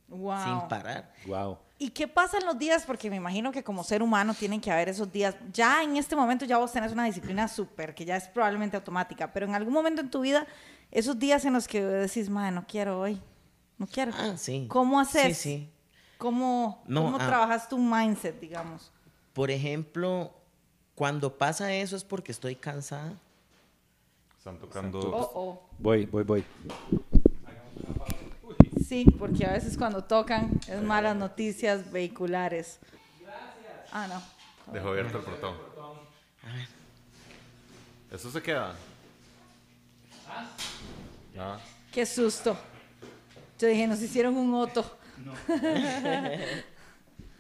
Wow. sin parar. Wow. ¿Y qué pasa en los días? Porque me imagino que como ser humano tienen que haber esos días. Ya en este momento ya vos tenés una disciplina súper, que ya es probablemente automática, pero en algún momento en tu vida, esos días en los que decís, madre, no quiero hoy, no quiero. Ah, sí. ¿Cómo haces? Sí, sí. ¿Cómo, No, cómo ah. trabajas tu mindset, digamos? Por ejemplo, cuando pasa eso es porque estoy cansada. Están tocando. Oh, oh. Voy, voy, voy. Sí, porque a veces cuando tocan es malas noticias vehiculares. Ah, no. Dejó abierto el portón. ¿Eso se queda? Ah. Qué susto. Yo dije, nos hicieron un otro.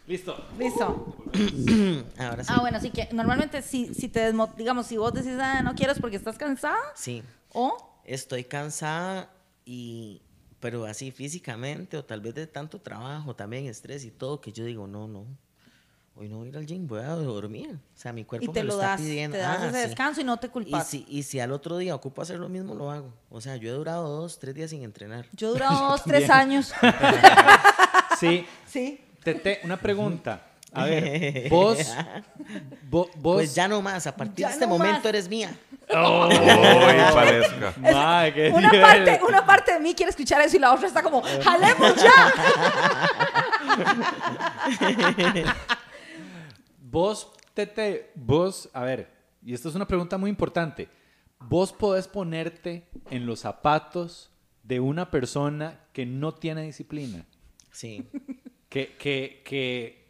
Listo. Listo. Ahora sí. Ah, bueno, así que normalmente si, si te desmo- digamos, si vos decís, ah, no quiero es porque estás cansada Sí. o Estoy cansada y pero así físicamente o tal vez de tanto trabajo, también estrés y todo que yo digo, no, no. Hoy no voy a ir al gym, voy a dormir. O sea, mi cuerpo y te me lo, lo, está das, pidiendo. te das Ah, ese sí. descanso y no te Y culpas. si, y si al otro día ocupo hacer lo mismo, lo hago. O sea, yo he durado dos, tres días sin entrenar. Yo he durado dos, tres años. Sí. sí. Tete, una pregunta. A ver, vos, vo- vos, Pues ya no más, a partir Ya de este no momento más. eres mía. ¡Uy, Valesca! Mae, qué Una nivel. parte, una parte de mí quiere escuchar eso y la otra está como, jalemos ya. Vos, Tete, vos, a ver, y esta es una pregunta muy importante. Vos podés ponerte en los zapatos de una persona que no tiene disciplina, Sí. que, que, que,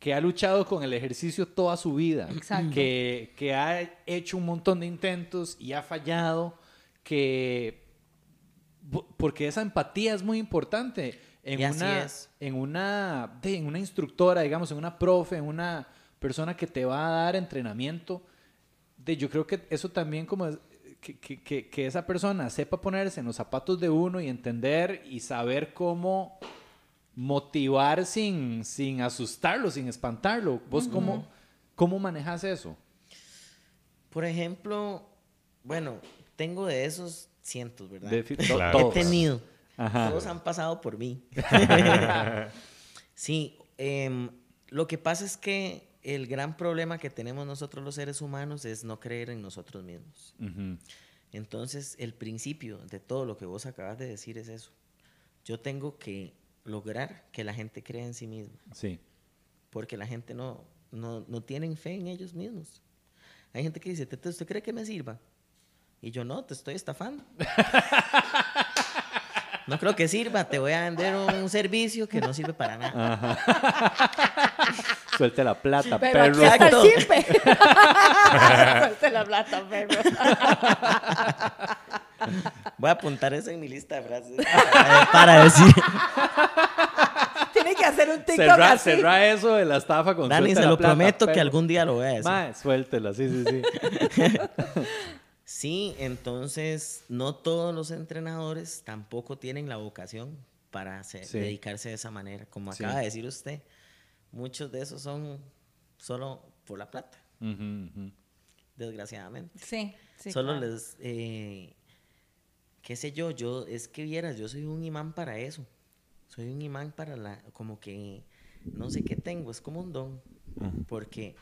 que ha luchado con el ejercicio toda su vida, Exacto. que, que ha hecho un montón de intentos y ha fallado, que porque esa empatía es muy importante en Y así una es. en una en una instructora digamos en una profe en una persona que te va a dar entrenamiento de yo creo que eso también como es- que- que- que esa persona sepa ponerse en los zapatos de uno y entender y saber cómo motivar sin, sin asustarlo, sin espantarlo. ¿Vos cómo, cómo manejas eso? Por ejemplo, bueno, tengo de esos cientos, ¿verdad? De- to- Claro. todos. He tenido. Ajá. Todos han pasado por mí. sí, em, lo que pasa es que el gran problema que tenemos nosotros los seres humanos es no creer en nosotros mismos. Ujú. Entonces, el principio de todo lo que vos acabas de decir es eso. Yo tengo que lograr que la gente crea en sí misma, Sí. porque la gente no, no, no tienen fe en ellos mismos. Hay gente que dice, "Tete, ¿usted cree que me sirva? Y yo, no, te estoy estafando. no creo que sirva, te voy a vender un servicio que no sirve para nada. Suelte la plata, Pero perro. aquí está el Exacto. Suelte la plata, perro. Voy a apuntar eso en mi lista de frases para, para decir. Tiene que hacer un TikTok Cerra, así. cerra eso de la estafa con Dani, se lo plata, prometo que algún día lo voy a decir. Mae, suéltela, sí, sí, sí. Sí, entonces no todos los entrenadores tampoco tienen la vocación para hacer- Sí. dedicarse de esa manera. Como Sí. acaba de decir usted, muchos de esos son solo por la plata, desgraciadamente. Sí, sí. solo claro. les, eh, qué sé yo, yo, es que vieras, yo soy un imán para eso. soy un imán para la, como que, no sé qué tengo, es como un don, porque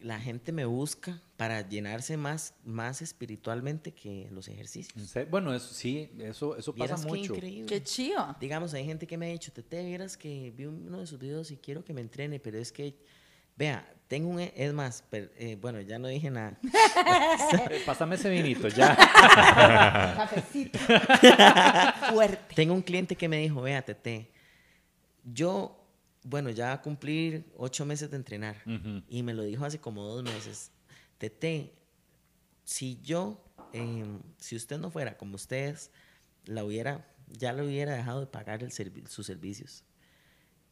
la gente me busca para llenarse más, más espiritualmente que los ejercicios. Bueno, eso sí, eso, eso pasa qué mucho. increíble. Qué chido. Digamos, hay gente que me ha dicho, Tete, vieras que vi uno de sus videos y quiero que me entrene, pero es que, vea, tengo un, e- es más, per- eh, bueno, ya no dije nada. Pásame ese vinito, ya. Cafecito. Fuerte. Tengo un cliente que me dijo, vea, Tete, yo, bueno, ya va a cumplir ocho meses de entrenar y me lo dijo hace como dos meses. Tete, si yo, em, si usted no fuera como ustedes, la hubiera, ya le hubiera dejado de pagar el servi- sus servicios.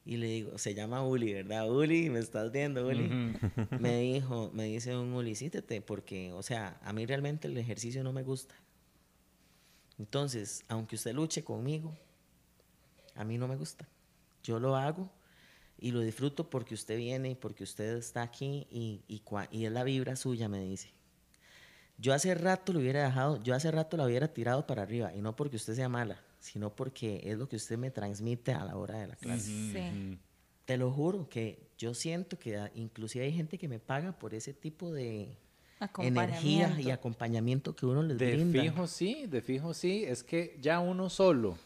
Y le digo, se llama Uli, ¿verdad? Uli, me estás viendo, Uli. Me dijo, me dice un Uli, sí, Tete, porque, o sea, a mí realmente el ejercicio no me gusta. Entonces, aunque usted luche conmigo, a mí no me gusta. Yo lo hago y lo disfruto porque usted viene y porque usted está aquí y, y, y es la vibra suya, me dice. Yo hace rato lo hubiera dejado, yo hace rato la hubiera tirado para arriba y no porque usted sea mala, sino porque es lo que usted me transmite a la hora de la clase. Sí. Te lo juro que yo siento que inclusive hay gente que me paga por ese tipo de energía y Acompañamiento. que uno les De brinda. fijo sí, de fijo sí. Es que ya uno solo.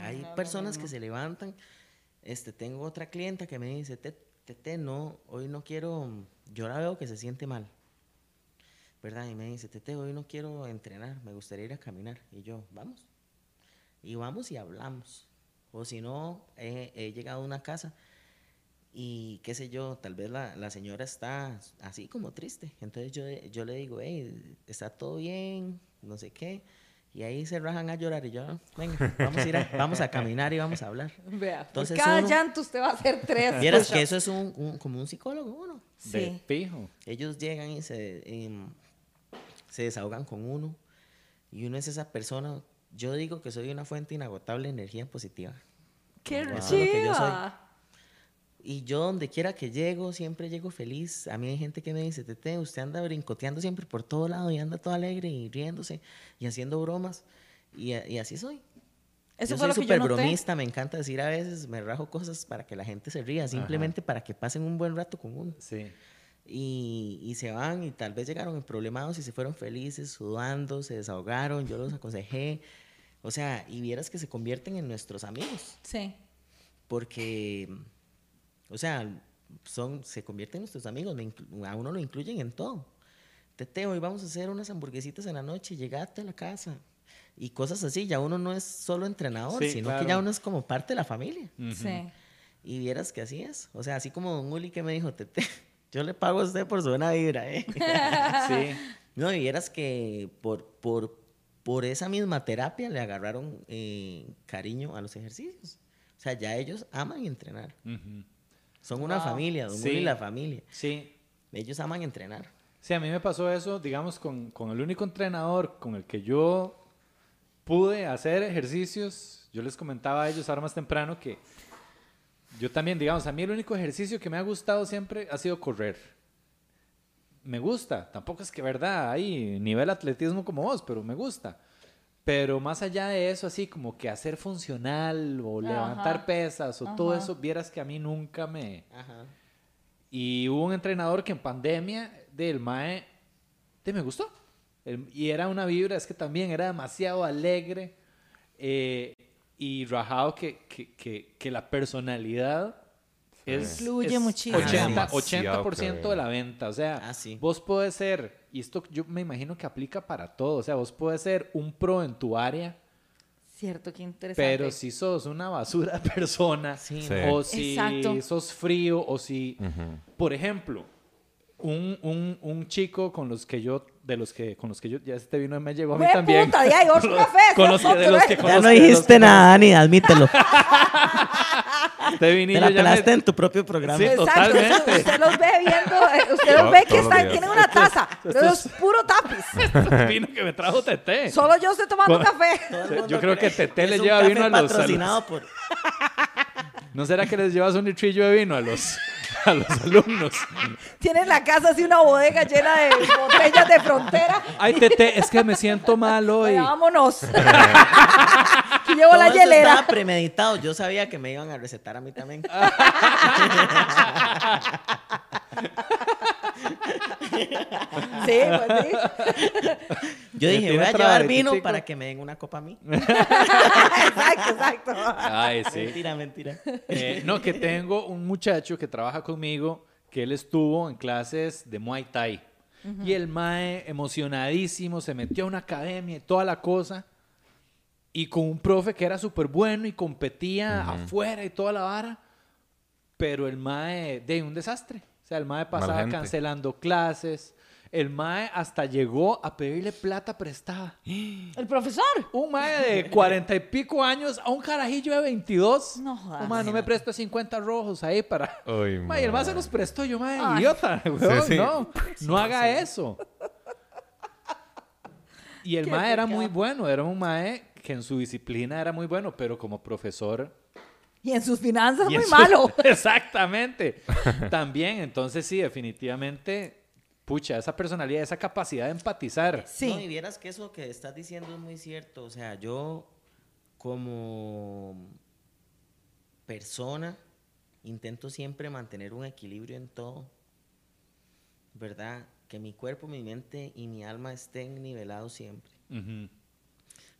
Hay personas que se levantan. Este, tengo otra clienta que me dice, "Te- Tete, no, hoy no quiero, yo la veo que se siente mal. ¿Verdad? Y me dice, Tete, hoy no quiero entrenar, me gustaría ir a caminar. Y yo, vamos. Y vamos y hablamos. O si no, he, he llegado a una casa y qué sé yo, tal vez la, la señora está así como triste. Entonces yo, yo le digo, hey, está todo bien, no sé qué. Y ahí se rajan a llorar y yo, venga, vamos a ir a, vamos a caminar y vamos a hablar. Vea, Entonces por cada uno- llanto usted va a hacer tres. Vieras que eso es un, un- como un psicólogo uno. De Sí. fijo. Ellos llegan y se, em, se desahogan con uno. Y uno es esa persona. Yo digo que soy una fuente inagotable de energía positiva. Qué Eso es lo que yo soy. Y yo donde quiera que llego, siempre llego feliz. A mí hay gente que me dice, Tete, usted anda brincoteando siempre por todo lado y anda todo alegre y riéndose y haciendo bromas. Y, así soy. Eso yo fue soy lo que yo súper bromista, me encanta decir a veces, me rajo cosas para que la gente se ría, simplemente para que pasen un buen rato con uno. Sí. Y, y se van y tal vez llegaron en problemados y se fueron felices, sudando, se desahogaron, yo los aconsejé. O sea, y vieras que se convierten en nuestros amigos Sí. porque, o sea, son, se convierten en nuestros amigos, a uno lo incluyen en todo. Tete, hoy vamos a hacer unas hamburguesitas en la noche, llegate a la casa. Y cosas así, ya uno no es solo entrenador, Sí, sino claro. que ya uno es como parte de la familia. Sí. Y vieras que así es. O sea, así como Don Uli que me dijo, Tete, yo le pago a usted por su buena vibra, ¿eh? Sí. No, y vieras que por, por, por esa misma terapia le agarraron eh, cariño a los ejercicios. O sea, ya ellos aman entrenar. Son una Wow. familia, Don Sí. Y la familia. Sí. Ellos aman entrenar. Sí, a mí me pasó eso, digamos, con, con el único entrenador con el que yo pude hacer ejercicios. Yo les comentaba a ellos ahora más temprano que yo también, digamos, a mí el único ejercicio que me ha gustado siempre ha sido correr. Me gusta, tampoco es que, verdad, hay nivel atletismo como vos, pero me gusta. Pero más allá de eso, así como que hacer funcional o levantar pesas o todo eso, vieras que a mí nunca me, Ajá. y hubo un entrenador que en pandemia del MAE de me gustó. El- y era una vibra, es que también era demasiado alegre eh, y rajado que, que, que, que la personalidad es, Influye es muchísimo. 80%, Demasiado 80% de la venta. O sea, Ah, sí. vos puedes ser, y esto yo me imagino que aplica para todo, o sea, vos puedes ser un pro en tu área, Cierto, qué interesante. pero si sos una basura de persona, Sí. Sí. o si Exacto. sos frío, o si, por ejemplo, un, un, un chico con los que yo, de los que, con los que yo, ya este vino me llegó a mí ¡Hue también. puta, de ahí, otro café, con los que, de los que, con Ya los no que- los dijiste que- nada, Dani, admítelo. Este Te vinillo la ya me- pelaste en tu propio programa. Sí. Exacto, totalmente. usted, usted los ve viendo, eh, usted los ve que los están, tienen una taza, pero es puro tapiz. vino que me trajo Tete. Solo yo estoy tomando Con- café. Yo creo cree que Tete le es lleva vino a los- a los- patrocinado por... ¿No será que les llevas un litrillo de vino a los, a los alumnos. Tiene en la casa así una bodega llena de botellas de frontera. Ay, Tete, es que me siento mal hoy. Bueno, vámonos. Aquí llevo la eso hielera. estaba premeditado. Yo sabía que me iban a recetar a mí también. Sí, pues sí. Yo dije, voy a llevar vino chico. para que me den una copa a mí. exacto, exacto. Ay, sí. Mentira, mentira. Eh, no, que tengo un muchacho que trabaja conmigo que él estuvo en clases de Muay Thai. Y el mae, emocionadísimo, se metió a una academia y toda la cosa. Y con un profe que era súper bueno y competía afuera y toda la vara. Pero el mae, de un desastre. O sea, el mae pasaba cancelando clases. El mae hasta llegó a pedirle plata prestada. El profesor. Un mae de cuarenta y pico años a un carajillo de 22. No jodas. Oh, mae, no me presta 50 rojos ahí para. Ay, Mae, el mae se los prestó. Yo, mae, Ay. idiota. weón, sí. No, no haga eso. Y el Qué mae era pecado. muy bueno. Era un mae que en su disciplina era muy bueno, pero como profesor. Y en sus finanzas y muy su- malo. Exactamente. También, entonces sí, definitivamente. Pucha, esa personalidad, esa capacidad de empatizar. Sí. No, y vieras que eso que estás diciendo es muy cierto. O sea, yo como persona intento siempre mantener un equilibrio en todo. ¿Verdad? Que mi cuerpo, mi mente y mi alma estén nivelados siempre.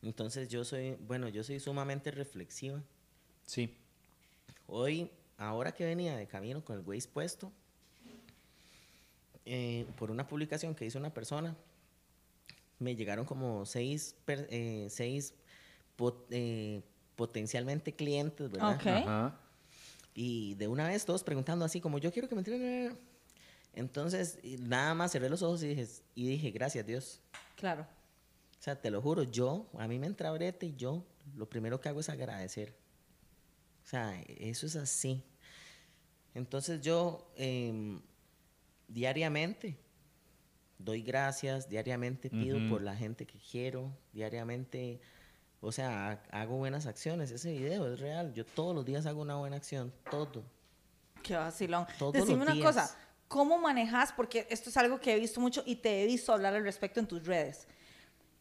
Entonces yo soy, bueno, yo soy sumamente reflexiva. Sí. Hoy, ahora que venía de camino con el Waze puesto, eh, por una publicación que hizo una persona, me llegaron como seis, per- eh, seis pot- eh, potencialmente clientes, ¿verdad? Ok. Ajá. Y de una vez todos preguntando así como, yo quiero que me entren... Entonces, nada más cerré los ojos y dije, y dije, gracias Dios. Claro. O sea, te lo juro, yo, a mí me entra brete y yo lo primero que hago es agradecer. O sea, eso es así. Entonces yo em, diariamente doy gracias, diariamente pido por la gente que quiero, diariamente, o sea, ha- hago buenas acciones. Ese video es real. Yo todos los días hago una buena acción, todo. Qué vacilón. Todos Decime los una días. cosa. ¿Cómo manejas? Porque esto es algo que he visto mucho y te he visto hablar al respecto en tus redes.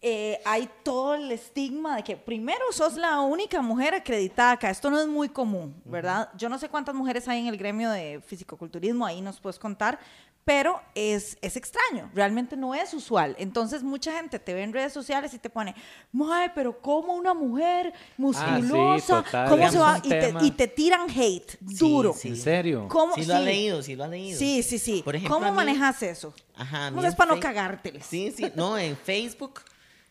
Eh, hay todo el estigma de que primero sos la única mujer acreditada acá. Esto no es muy común, ¿verdad? Yo no sé cuántas mujeres hay en el gremio de fisicoculturismo, ahí nos puedes contar, pero es, es extraño, realmente no es usual. Entonces mucha gente te ve en redes sociales y te pone, Mae, pero ¿cómo una mujer musculosa? total. ¿Cómo se va? Y te, y te tiran hate duro. sí. ¿En serio? ¿Cómo, Sí lo ha sí. leído, sí lo ha leído. Sí, sí, sí. Por ejemplo, a ¿Cómo mí- manejas eso? Ajá. ¿Cómo es para no cagárteles? Sí, sí, no, en Facebook,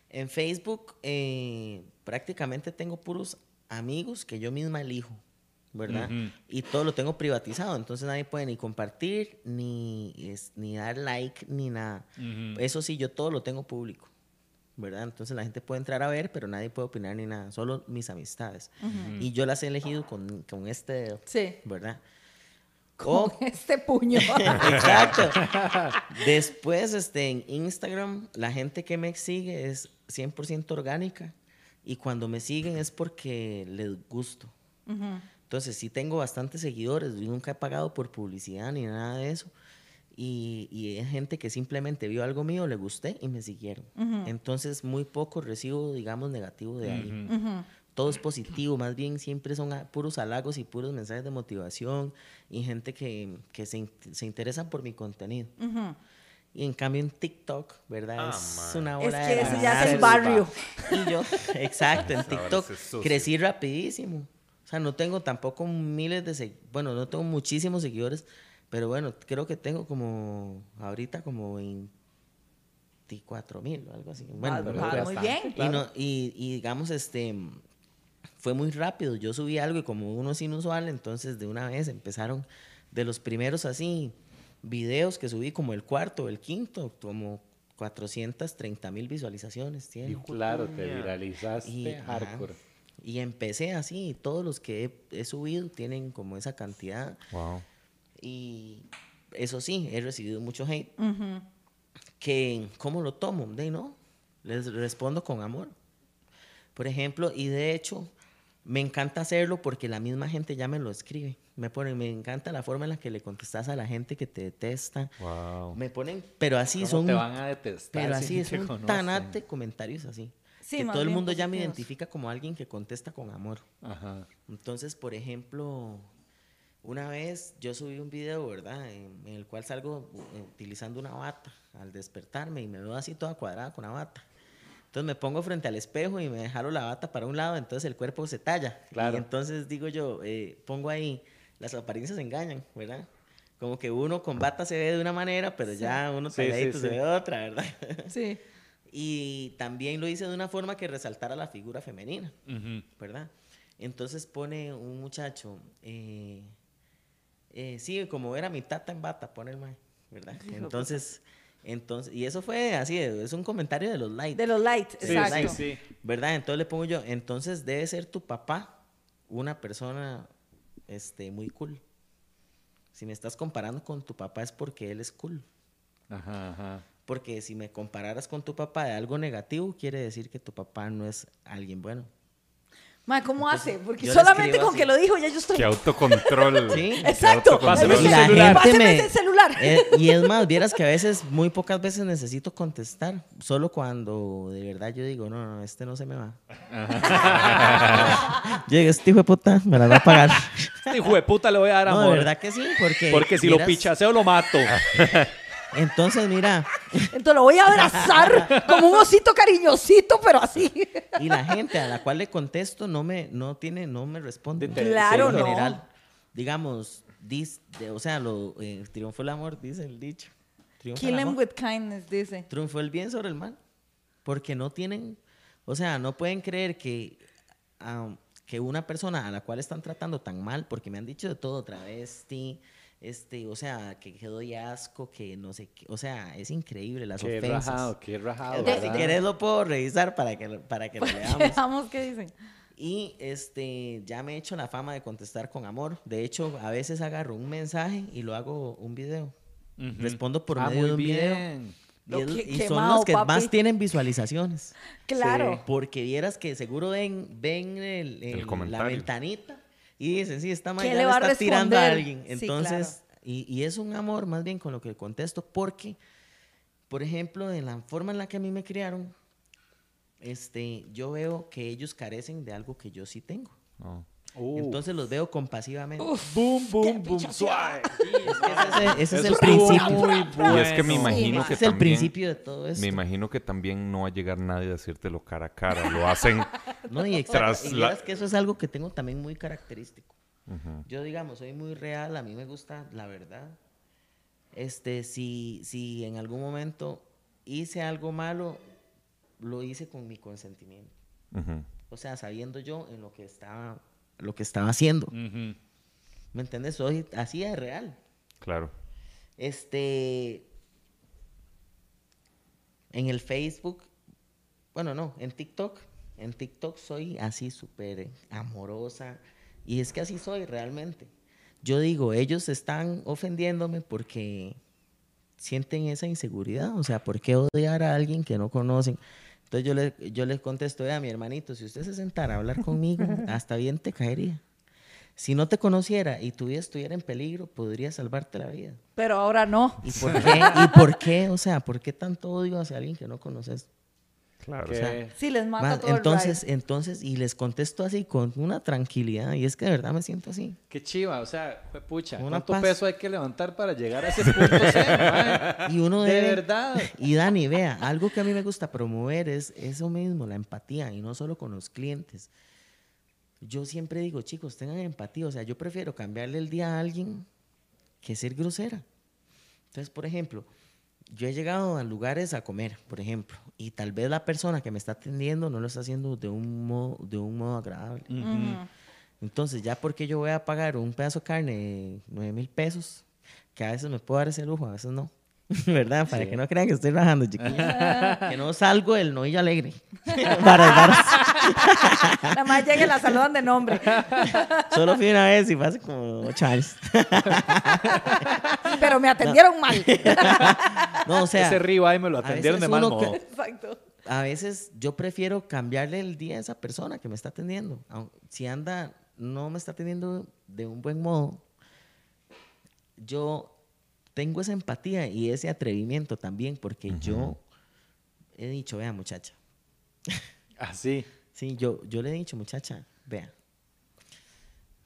en Facebook eh, prácticamente tengo puros amigos que yo misma elijo, ¿verdad? Y todo lo tengo privatizado, entonces nadie puede ni compartir, ni, es- ni dar like, ni nada. Eso sí, yo todo lo tengo público, ¿verdad? Entonces la gente puede entrar a ver, pero nadie puede opinar ni nada, solo mis amistades. Y yo las he elegido con, con este dedo, Sí. ¿verdad? Con O- este puño. Exacto. Después, este, en Instagram, la gente que me sigue es 100% orgánica. Y cuando me siguen es porque les gusto. Entonces, sí tengo bastantes seguidores. Yo nunca he pagado por publicidad ni nada de eso. Y, y es gente que simplemente vio algo mío, le gusté y me siguieron. Entonces, muy poco recibo, digamos, negativo de ahí. Ujú. Todo es positivo, más bien siempre son puros halagos y puros mensajes de motivación y gente que, que se, in- se interesa por mi contenido. Y en cambio en TikTok, ¿verdad? Ah, es man. una Es bola que de ya es el barrio. Y yo, exacto, en TikTok es crecí rapidísimo. O sea, no tengo tampoco miles de seguidores, bueno, no tengo muchísimos seguidores, pero bueno, creo que tengo como, ahorita como 24 mil o algo así. Bueno, Ah, pero- ah, muy bien. y, no, y, y digamos, este, fue muy rápido. Yo subí algo y como uno es inusual, entonces de una vez empezaron de los primeros así videos que subí, como el cuarto, el quinto, como 430 mil visualizaciones tiene. Y claro, te viralizaste Y, ajá, hardcore. y empecé así, todos los que he, he subido tienen como esa cantidad. Wow. Y eso sí, he recibido mucho hate. Que ¿Cómo lo tomo? De no, les respondo con amor. Por ejemplo, y de hecho, me encanta hacerlo porque la misma gente ya me lo escribe. Me ponen, me encanta la forma en la que le contestas a la gente que te detesta. Wow. Me ponen, pero así ¿Cómo son. te van a detestar Pero si así ni es un conocen? tanate comentarios así. Sí, que todo el mundo ya me positivos. identifica como alguien que contesta con amor. Ajá. Entonces, por ejemplo, una vez yo subí un video, ¿verdad? En, en el cual salgo eh, utilizando una bata al despertarme y me veo así toda cuadrada con la bata. Entonces me pongo frente al espejo y me jalo la bata para un lado, entonces el cuerpo se talla. Claro. Y entonces digo yo, eh, pongo ahí, las apariencias engañan, ¿verdad? Como que uno con bata se ve de una manera, pero ya uno Sí, sí, se ve de otra, ¿verdad? Sí. Y también lo hice de una forma que resaltara la figura femenina. ¿verdad? Entonces pone un muchacho, eh, eh, sí, como era mi tata en bata, pone el mae, ¿verdad? Entonces, entonces, y eso fue así, es un comentario de los likes, De los lights, Sí, exacto. sí, sí. ¿verdad? Entonces le pongo yo, entonces debe ser tu papá una persona este, muy cool. Si me estás comparando con tu papá es porque él es cool. Ajá, ajá. Porque si me compararas con tu papá de algo negativo, quiere decir que tu papá no es alguien bueno. Ma, ¿cómo hace? Porque yo solamente con así. que lo dijo ya yo estoy. Qué autocontrol. Sí. Exacto. autocontrol. Pásame la celular. gente Pásame me- ese celular. Eh, y es más, vieras que a veces, muy pocas veces necesito contestar. Solo cuando de verdad yo digo, no, no, este no se me va. Llega este hijo de puta, me la va a pagar. Este hijo de puta le voy a dar No, amor. de verdad que sí, porque. Porque si lo vieras- pichaseo lo mato. Entonces, mira, Entonces lo voy a abrazar como un osito cariñosito, pero así. y la gente a la cual le contesto no me, no tiene, no me responde. De- Claro, en no. general. Digamos, dis- de- o sea, lo, eh, triunfó el amor, dice el dicho. Triunfa el Kill him amor. with kindness, dice. triunfó el bien sobre el mal. Porque no tienen, o sea, no pueden creer que, ah, que una persona a la cual están tratando tan mal, porque me han dicho de todo, travesti, este, o sea, que que doy asco, que no sé qué, o sea, es increíble las Qué ofensas. rajado, qué rajado. Más, si quieres lo puedo revisar para que, lo- para que lo leamos. Veamos qué dicen. Y este, ya me he hecho la fama de contestar con amor. De hecho, a veces agarro un mensaje y lo hago un video. Ujú. Respondo por Ah, medio de un video. bien. Y, Lo es- que- y son quemado, los que papi. más tienen visualizaciones. Claro. Porque vieras que seguro ven, ven el- el- la comentario. ventanita y dicen, sí, esta ¿Qué mañana le va a está tirando a alguien. Sí, Entonces, y, y es un amor más bien con lo que contesto porque, por ejemplo, en la forma en la que a mí me criaron, este, yo veo que ellos carecen de algo que yo sí tengo. No. Uh. Entonces los veo compasivamente. boom, boom, boom, suave. Ese, ese es el principio. muy bueno. Y es que me imagino Sí, que Ese es el también, principio de todo esto. me imagino que también no va a llegar nadie a decírtelo cara a cara. Lo hacen. No, y exacto. Tras y la- vieras que eso es algo que tengo también muy característico. Ujú. Yo, digamos, soy muy real, a mí me gusta la verdad. Este, si, si en algún momento hice algo malo, lo hice con mi consentimiento. Ujú. O sea, sabiendo yo en lo que estaba, lo que estaba haciendo. ¿Me entiendes? Soy así de real. Claro. Este. En el Facebook. Bueno, no, en TikTok. En TikTok soy así súper amorosa. Y es que así soy realmente. Yo digo, ellos están ofendiéndome porque sienten esa inseguridad. O sea, ¿por qué odiar a alguien que no conocen? Entonces yo le, yo les contesto, a mi hermanito, si usted se sentara a hablar conmigo, hasta bien te caería. Si no te conociera y tu vida estuviera en peligro, podría salvarte la vida. Pero ahora no. ¿Y por qué? ¿Y por qué? O sea, ¿por qué tanto odio hacia alguien que no conoces? Claro. Que- sea, Sí, les mata todo entonces, el ride. entonces, y les contesto así con una tranquilidad, y es que de verdad me siento así. Qué chiva, o sea, fue pucha. Una ¿Cuánto paz. peso hay que levantar para llegar a ese punto cero? Y uno De debe- verdad. Y Dani, vea, algo que a mí me gusta promover es eso mismo, la empatía, y no solo con los clientes. Yo siempre digo, chicos, tengan empatía. O sea, yo prefiero cambiarle el día a alguien que ser grosera. Entonces, por ejemplo, yo he llegado a lugares a comer, por ejemplo, y tal vez la persona que me está atendiendo no lo está haciendo de un modo, de un modo agradable. Entonces, ya porque yo voy a pagar un pedazo de carne de 9 mil pesos, que a veces me puedo dar ese lujo, a veces no. ¿Verdad? Para que no crean que estoy rajando, chiquillos. que no salgo del novillo alegre. para dar. Nada más llega y la saludan de nombre. Solo fui una vez y fue hace como 8 años. Pero me atendieron mal. No, o sea. Ese río ahí me lo a veces atendieron de mal modo. Exacto. a veces yo prefiero cambiarle el día a esa persona que me está atendiendo. Si anda, no me está atendiendo de un buen modo, yo tengo esa empatía y ese atrevimiento también, porque yo he dicho, vea muchacha, Así. sí, yo, yo le he dicho, muchacha, vea,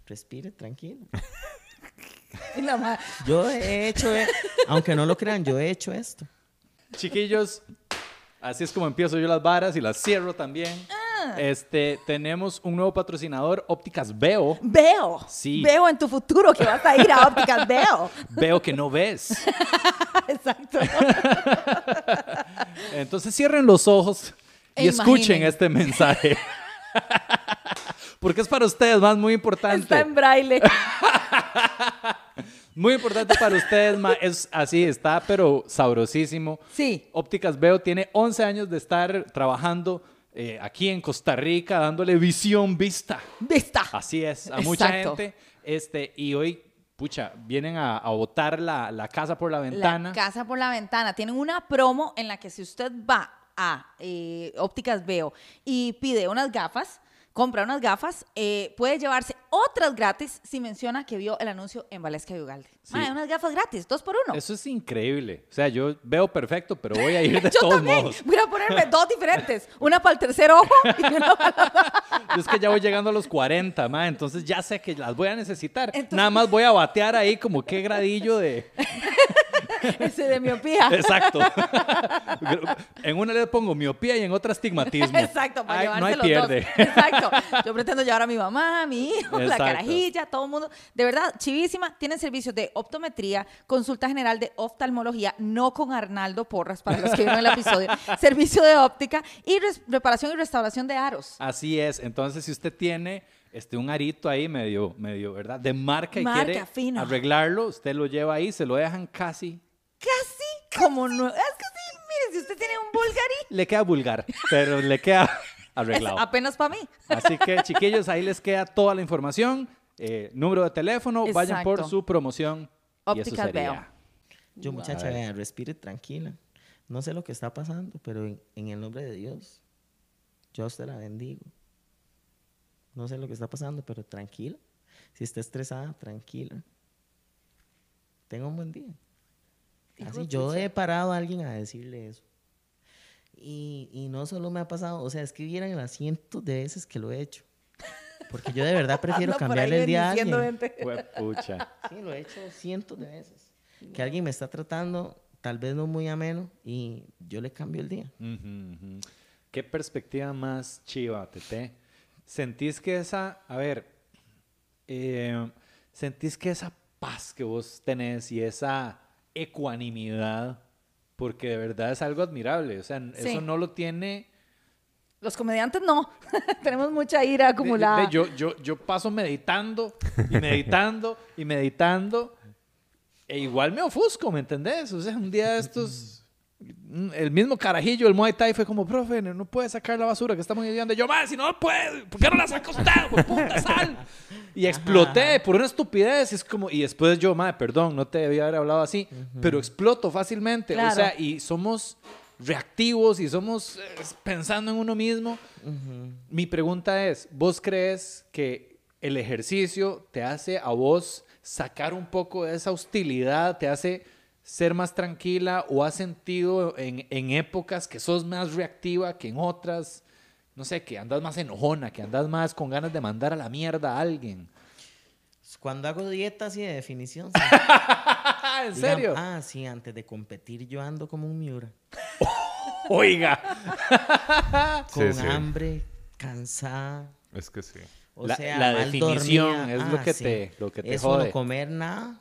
respire tranquilo. Yo he hecho, e- aunque no lo crean, yo he hecho esto. Chiquillos, así es como empiezo yo las varas y las cierro también. Este, tenemos un nuevo patrocinador, Ópticas Veo. Veo. Sí. Veo en tu futuro que vas a ir a ópticas. Veo. Veo que no ves. Exacto. Entonces cierren los ojos y E escuchen este mensaje. Porque es para ustedes, más muy importante. Está en braille. Muy importante para ustedes, ma. Es así, está, pero sabrosísimo. Sí. Ópticas Veo tiene 11 años de estar trabajando eh, aquí en Costa Rica, dándole visión vista. Vista. Así es, a mucha gente. Este, y hoy, pucha, vienen a, a botar la, la casa por la ventana. La casa por la ventana. Tienen una promo en la que si usted va a eh, Ópticas Veo y pide unas gafas, compra unas gafas, eh, puede llevarse otras gratis si menciona que vio el anuncio en Valesca y Ugalde. Sí. Unas gafas gratis, dos por uno. Eso es increíble. O sea, yo veo perfecto, pero voy a ir de Yo todos también. modos. Voy a ponerme dos diferentes. Una para el tercer ojo y una para Yo es que ya voy llegando a los 40, ma, entonces ya sé que las voy a necesitar. Entonces- Nada más voy a batear ahí como qué gradillo de... ese de miopía. Exacto. en una le pongo miopía y en otra astigmatismo. Exacto, para Ay, llevarse No hay los pierde. dos. Exacto. Yo pretendo llevar a mi mamá, a mi hijo, la Exacto. carajilla, todo el mundo. De verdad, chivísima. Tienen servicios de optometría, consulta general de oftalmología, no con Arnaldo Porras, para los que vieron el episodio, servicio de óptica y reparación y restauración de aros. Así es. Entonces, si usted tiene este, un arito ahí medio, medio, ¿verdad? De marca y Marca, quiere fino. arreglarlo, usted lo lleva ahí, se lo dejan casi... Casi como no. Es que sí, mire, si usted tiene un Bulgari, Le queda vulgar, pero le queda es arreglado. apenas para mí. Así que, chiquillos, ahí les queda toda la información. eh, número de teléfono, vayan por su promoción. sería. Veo. Yo, muchacha, vea, respire tranquila. No sé lo que está pasando, pero en, en el nombre de Dios, yo a usted la bendigo. No sé lo que está pasando, pero tranquila. Si está estresada, tranquila. Tenga un buen día. Así, yo he parado a alguien a decirle eso. Y, y no solo me ha pasado, o sea, es que vieran las cientos de veces que lo he hecho. Porque yo de verdad prefiero cambiarle el día a alguien. gente. Huepucha. Sí, lo he hecho cientos de veces. Que alguien me está tratando, tal vez no muy ameno, y yo le cambio el día. ¿Qué perspectiva más chiva, Tete? ¿Sentís que esa, a ver, eh, sentís que esa paz que vos tenés y esa ecuanimidad, porque de verdad es algo admirable, o sea, Sí. eso no lo tiene... Los comediantes no. Tenemos mucha ira de- acumulada. de- yo, yo, yo paso meditando y meditando y meditando e igual me ofusco, ¿me entendés? O sea, un día de estos, mm, el mismo carajillo, el Muay Thai, fue como, profe, no puede sacar la basura que estamos llevando. Yo, más, si no puede, ¿por qué no la saca usted? Pues, puta sal. Y exploté por una estupidez. Es como, y después yo, madre, perdón, no te debía haber hablado así, pero exploto fácilmente. O Claro. sea, y somos reactivos y somos eh, pensando en uno mismo. Mi pregunta es, ¿vos crees que el ejercicio te hace a vos sacar un poco de esa hostilidad, te hace ser más tranquila o has sentido en, en épocas que sos más reactiva que en otras? No sé, que andas más enojona, que andas más con ganas de mandar a la mierda a alguien. Cuando hago dietas y de definición, sí. ¿En serio? ah, sí, antes de competir yo ando como un miura. Oiga. Con Sí, sí. hambre, cansada. Es que sí. O La- sea, la mal definición dormida. es lo Ah, que sí. te- lo que te Eso jode. no comer nada.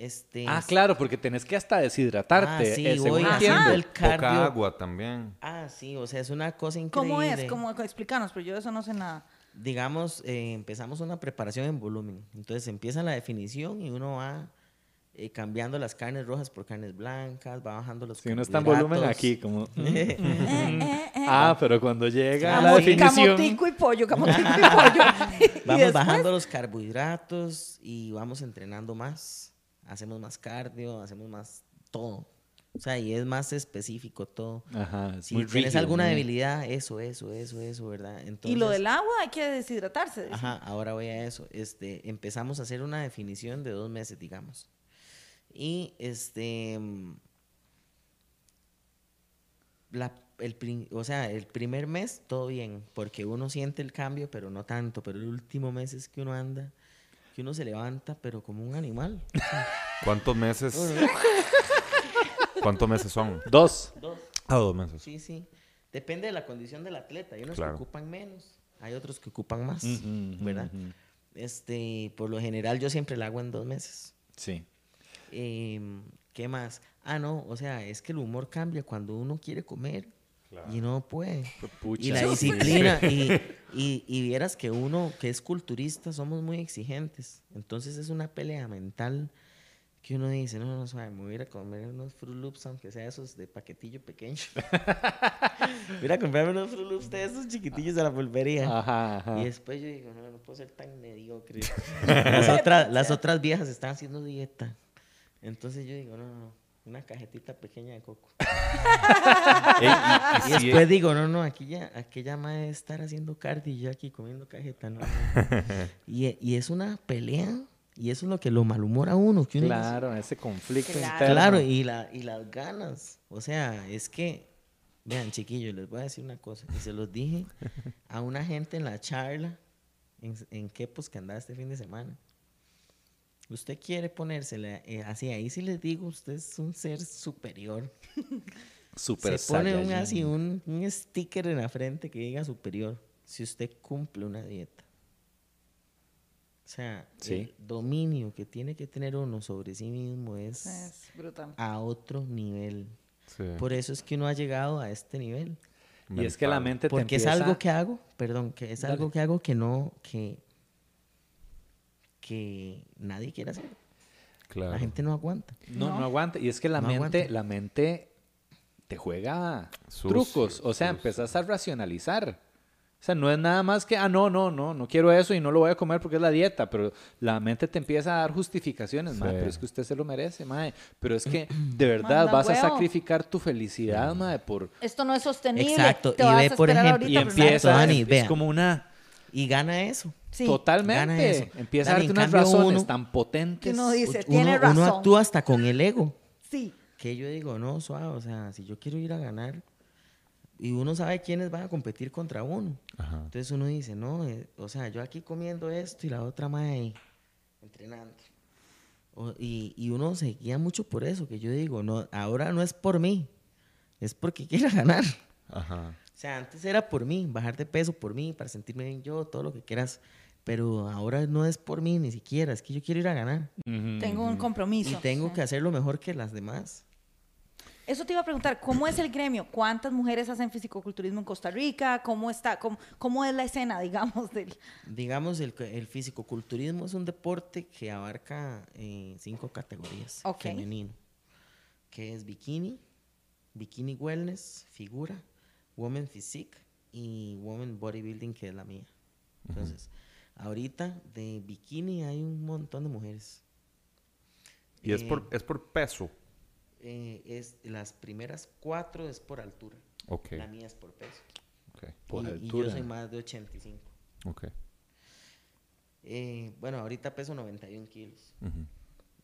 Este, Ah, claro, porque tenés que hasta deshidratarte. Ah, sí, eh, voy entiendo. haciendo el Poca cardio. agua también. Ah, sí, o sea, es una cosa increíble. ¿Cómo es? ¿Cómo, explícanos, pero yo de eso no sé nada. digamos, eh, empezamos una preparación en volumen. Entonces empieza la definición y uno va eh, cambiando las carnes rojas por carnes blancas, va bajando los Si uno está en volumen carbohidratos. aquí, como... mm, Eh, eh, eh. Ah, pero cuando llega a la definición... Camotico y pollo, camotico y pollo. Y Vamos después- bajando los carbohidratos y vamos entrenando más. Hacemos más cardio, hacemos más todo. O sea, y es más específico todo. Ajá, es Si muy tienes rígido, alguna debilidad, eso, eso, eso, eso, ¿verdad? Entonces, y lo del agua hay que deshidratarse. Ajá, ahora voy a eso. Este, empezamos a hacer una definición de dos meses, digamos. Y este la, el, o sea, el primer mes todo bien, porque uno siente el cambio, pero no tanto. Pero el último mes es que uno anda, que uno se levanta, pero como un animal. ¿Cuántos meses? ¿Cuántos meses son? Dos. Dos. Ah, dos meses. Sí, sí. Depende de la condición del atleta. Hay unos Claro. que ocupan menos, hay otros que ocupan más, ¿verdad? Este, por lo general yo siempre la hago en dos meses. Sí. Em, ¿Qué más? Ah, no, o sea, es que el humor cambia cuando uno quiere comer y no puede. Pucha. Y la disciplina, y, y, y vieras que uno que es culturista somos muy exigentes. Entonces es una pelea mental que uno dice, no, no, suave, me voy a ir a comer unos Fruit Loops, aunque sea esos de paquetillo pequeño. voy a comprarme unos Fruit Loops de esos chiquitillos de la pulpería. Ajá, ajá. Y después yo digo, no, no puedo ser tan mediocre. las, otras, las otras viejas están haciendo dieta. Entonces yo digo, no, no, no, una cajetita pequeña de coco. Ey, y- Y y si- después digo, no, no, aquí ya, aquella madre debe estar haciendo cardio y yo aquí comiendo cajeta, no. no. y, y es una pelea, y eso es lo que lo malhumora a uno. Que uno dice, Claro, ese conflicto Claro. interno. Claro, y, la, y las ganas. O sea, es que, vean, chiquillos, les voy a decir una cosa. Y se los dije a una gente en la charla en, en Quepos que andaba este fin de semana. Usted quiere ponérsela eh, así, ahí sí les digo, usted es un ser superior. Super se pone un, así un, un sticker en la frente que diga superior si usted cumple una dieta. O sea, Sí. el dominio que tiene que tener uno sobre sí mismo es Es brutal. a otro nivel. Sí. Por eso es que uno ha llegado a este nivel. Y es que la mente te Porque es empieza- algo que hago, perdón, que es Dale. algo que hago que no, que, que nadie quiere hacer. Claro. La gente no aguanta. No, no, No. aguanta. Y es que la No mente, aguanta. la mente te juega Sucio, trucos. O sea, sucio. empezás a racionalizar. O sea, no es nada más que, ah, no, no, no, no quiero eso y no lo voy a comer porque es la dieta, pero la mente te empieza a dar justificaciones, Sí. pero es que usted se lo merece, mae. Pero es que de verdad Manda vas a huevo. sacrificar tu felicidad, mae, por... Esto no es sostenible. Exacto, Te y vas ve, a por ejemplo- Y ahorita, pero empieza, Dani, es, vea. como una... Y gana eso. Sí. Gana Totalmente. eso. Empieza Dani, a darte unas cambio, razones uno- tan potentes. Que uno dice, Uno- tiene uno, razón. actúa hasta con el ego. Sí. Que yo digo, no, suave, o sea, si yo quiero ir a ganar, y uno sabe quiénes van a competir contra uno. Ajá. Entonces uno dice, no, eh, o sea, yo aquí comiendo esto y la otra más ahí, entrenando. O- y, y uno se guía mucho por eso, que yo digo, no, ahora no es por mí, es porque quiero ganar. Ajá. O sea, antes era por mí, bajar de peso por mí, para sentirme bien yo, todo lo que quieras. Pero ahora no es por mí ni siquiera, es que yo quiero ir a ganar. Ujú, Tengo un compromiso. Y tengo Sí. que hacerlo mejor que las demás. Eso te iba a preguntar, ¿cómo es el gremio? ¿Cuántas mujeres hacen fisicoculturismo en Costa Rica? ¿Cómo está? ¿Cómo, cómo es la escena, digamos, del... Digamos, el, el fisicoculturismo es un deporte que abarca eh, cinco categorías Ok. femenino, que es bikini, bikini wellness, figura, woman physique y woman bodybuilding, que es la mía. Entonces, ahorita de bikini hay un montón de mujeres. Y es Eh, por, es por peso. eh, es, las primeras cuatro es por altura. Ok. La mía es por peso. Por y, y altura. yo soy más de 85. Ok. Eh, bueno, ahorita peso 91 kilos.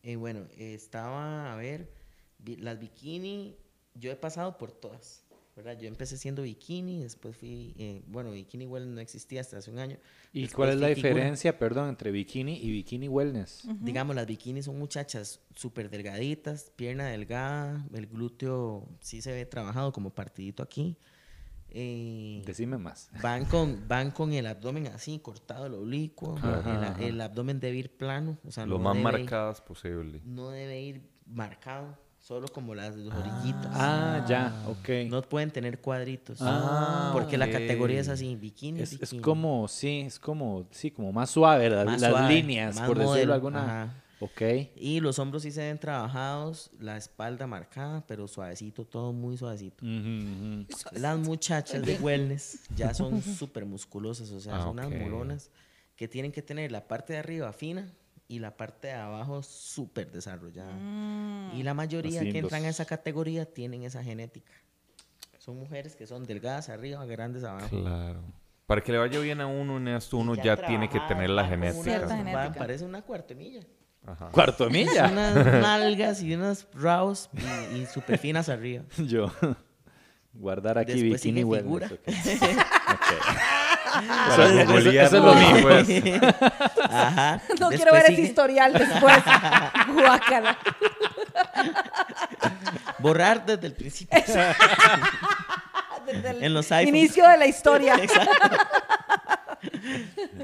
Eh, bueno, eh, estaba, a ver, vi- las bikini, yo he pasado por todas, ¿verdad? Yo empecé siendo bikini, después fui, eh, bueno, bikini well no existía hasta hace un año. ¿Y después cuál es la figura. diferencia, perdón, entre bikini y bikini wellness? Digamos, las bikinis son muchachas súper delgaditas, pierna delgada, el glúteo sí se ve trabajado como partidito aquí. Eh, Decime más. Van con, van con el abdomen así, cortado el oblicuo, Ajá, el, ajá. el abdomen debe ir plano, o sea, Lo no más debe- marcadas posible. no debe ir marcado, solo como las los orillitas. Ah, ya, ok. No pueden tener cuadritos. Ah, porque la categoría es así, bikini, Es, como, sí, es como, sí, como más suave, la- Más las suave, líneas, más por decirlo alguna. ajá. Ok. Y los hombros sí se ven trabajados, la espalda marcada, pero suavecito, todo muy suavecito. Las muchachas de wellness ya son súper musculosas, o sea, Ah, son unas ok. molonas que tienen que tener la parte de arriba fina y la parte de abajo súper desarrollada. Y la mayoría Así, que entran los- a esa categoría tienen esa genética. Son mujeres que son delgadas arriba, grandes abajo. Claro. Para que le vaya bien a uno en esto, uno Y ya, tiene que tener la genética. Cierta unas- genética. van- parece una cuartomilla. Ajá. Cuarto milla. Unas nalgas y unos raos y, y súper finas arriba. Yo. Guardar aquí Después bikini sigue wellness. figura. ok. Para Eso- eso- eso es lo después. Ajá. No quiero ver ese historial después. Guácala. Borrar desde el principio. Desde el En los iPhones. inicio de la historia.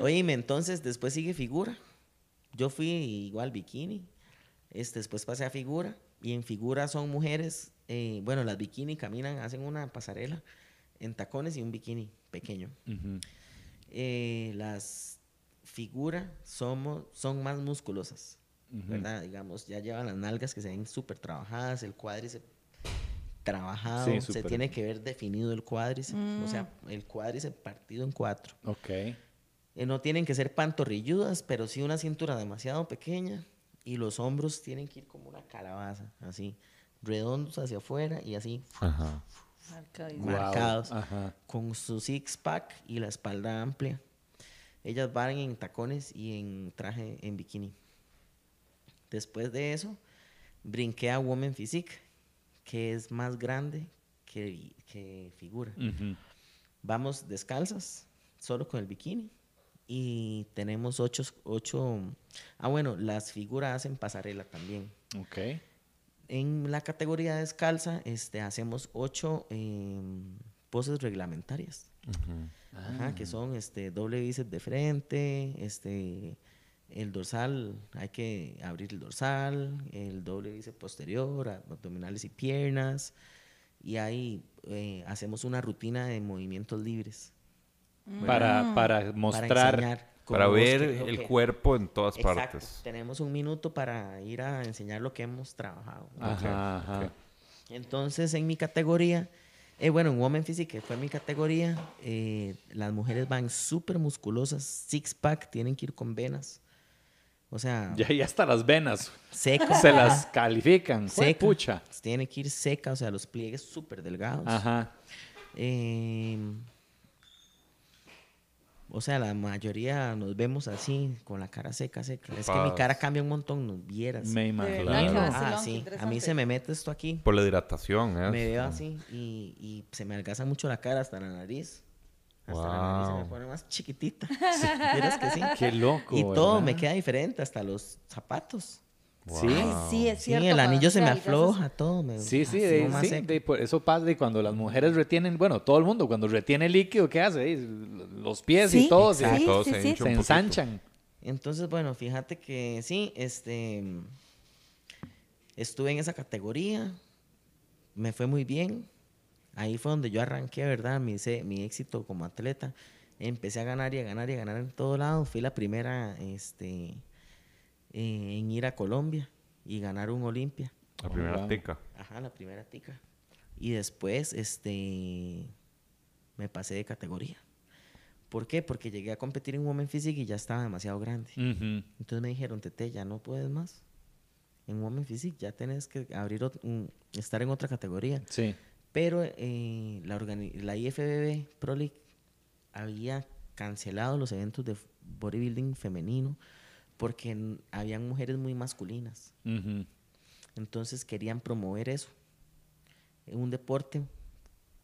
Oíme, entonces después sigue figura. Yo fui igual bikini. Este, después pasé a figura. Y en figura son mujeres. eh, bueno, las bikini caminan, hacen una pasarela en tacones y un bikini pequeño. Eh, las figura somos, son más musculosas. ¿Verdad? Digamos, ya llevan las nalgas que se ven súper trabajadas, el cuádriceps trabajado, Sí, se tiene que ver definido el cuádriceps, o sea, el cuádriceps partido en cuatro. Ok. Eh, no tienen que ser pantorrilludas, pero sí una cintura demasiado pequeña y los hombros tienen que ir como una calabaza, así, redondos hacia afuera y así Ajá. Marcadísimo. Guau. marcados, Ajá. con su six pack y la espalda amplia. Ellas van en tacones y en traje en bikini. Después de eso, brinqué a Woman Physique, que es más grande que, que figura. Vamos descalzas, solo con el bikini. Y tenemos ocho, ocho... Ah, bueno, las figuras hacen pasarela también. Ok. En la categoría descalza este, hacemos ocho em, poses reglamentarias. Ajá, que son este, doble bíceps de frente, este, el dorsal, hay que abrir el dorsal, el doble bíceps posterior, abdominales y piernas. Y ahí eh, hacemos una rutina de movimientos libres. Para, para Para mostrar. Para vos ver el que- cuerpo en todas Exacto. partes. Tenemos un minuto para ir a enseñar lo que hemos trabajado. Ajá, ajá. Entonces, en mi categoría, eh, bueno, en Woman Physique, que fue mi categoría, eh, las mujeres van súper musculosas, six pack, tienen que ir con venas. O sea, Ya, ya hasta las venas seca. se las califican. Seca. pucha. Tienen que ir seca, o sea, los pliegues súper delgados. Ajá. Eh, o sea, la mayoría nos vemos así, con la cara seca, seca. Es que mi cara cambia un montón, nos vieras. Me imagino. Claro. Ah, sí. A mí se me mete esto aquí. Por la hidratación, ¿eh? Me veo así y, y se me algaza mucho la cara hasta la nariz. Hasta la nariz se me Wow. pone más chiquitita. Vieras que sí. Qué loco. Y todo ¿verdad? me queda diferente, hasta los zapatos. Sí. Ay, sí, es Sí, cierto. el anillo se me afloja, todo. Me, Sí, sí, de- sí, de- por eso pasa y cuando las mujeres retienen, bueno, todo el mundo cuando retiene líquido, ¿qué hace? Los pies y todo se, sí, Todo sí, se ensanchan. Entonces, bueno, fíjate que sí, este, estuve en esa categoría, me fue muy bien. Ahí fue donde yo arranqué, ¿verdad? Mi, mi éxito como atleta. Empecé a ganar y a ganar y a ganar en todo lado. Fui la primera este, eh, en ir a Colombia y ganar un Olimpia. La Oh, primera wow. tica. Ajá, la primera tica. Y después, este, me pasé de categoría. ¿Por qué? Porque llegué a competir en Women Physique y ya estaba demasiado grande. Entonces me dijeron, Tete, ya no puedes más. En Women Physique ya tenés que abrir ot- un- estar en otra categoría. Sí. Pero eh, la, organi- la IFBB Pro League había cancelado los eventos de bodybuilding femenino porque habían mujeres muy masculinas. Entonces querían promover eso. Un deporte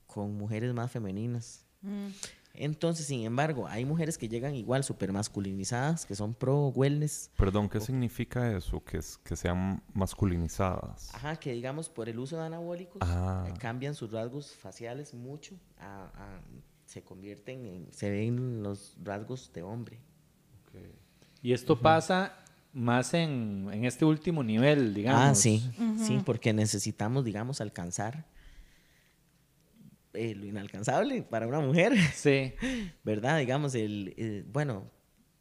con mujeres más femeninas. Mm. Entonces, sin embargo, hay mujeres que llegan igual súper masculinizadas, que son pro wellness. Perdón, ¿qué significa eso? Que, es, que sean masculinizadas. Ajá, que digamos por el uso de anabólicos Ah. eh, cambian sus rasgos faciales mucho, a- a- se convierten en, se ven los rasgos de hombre. Y esto pasa más en, en este último nivel, digamos. Ah, sí, sí, porque necesitamos, digamos, alcanzar eh, lo inalcanzable para una mujer, Sí. ¿verdad? Digamos, el, eh, bueno,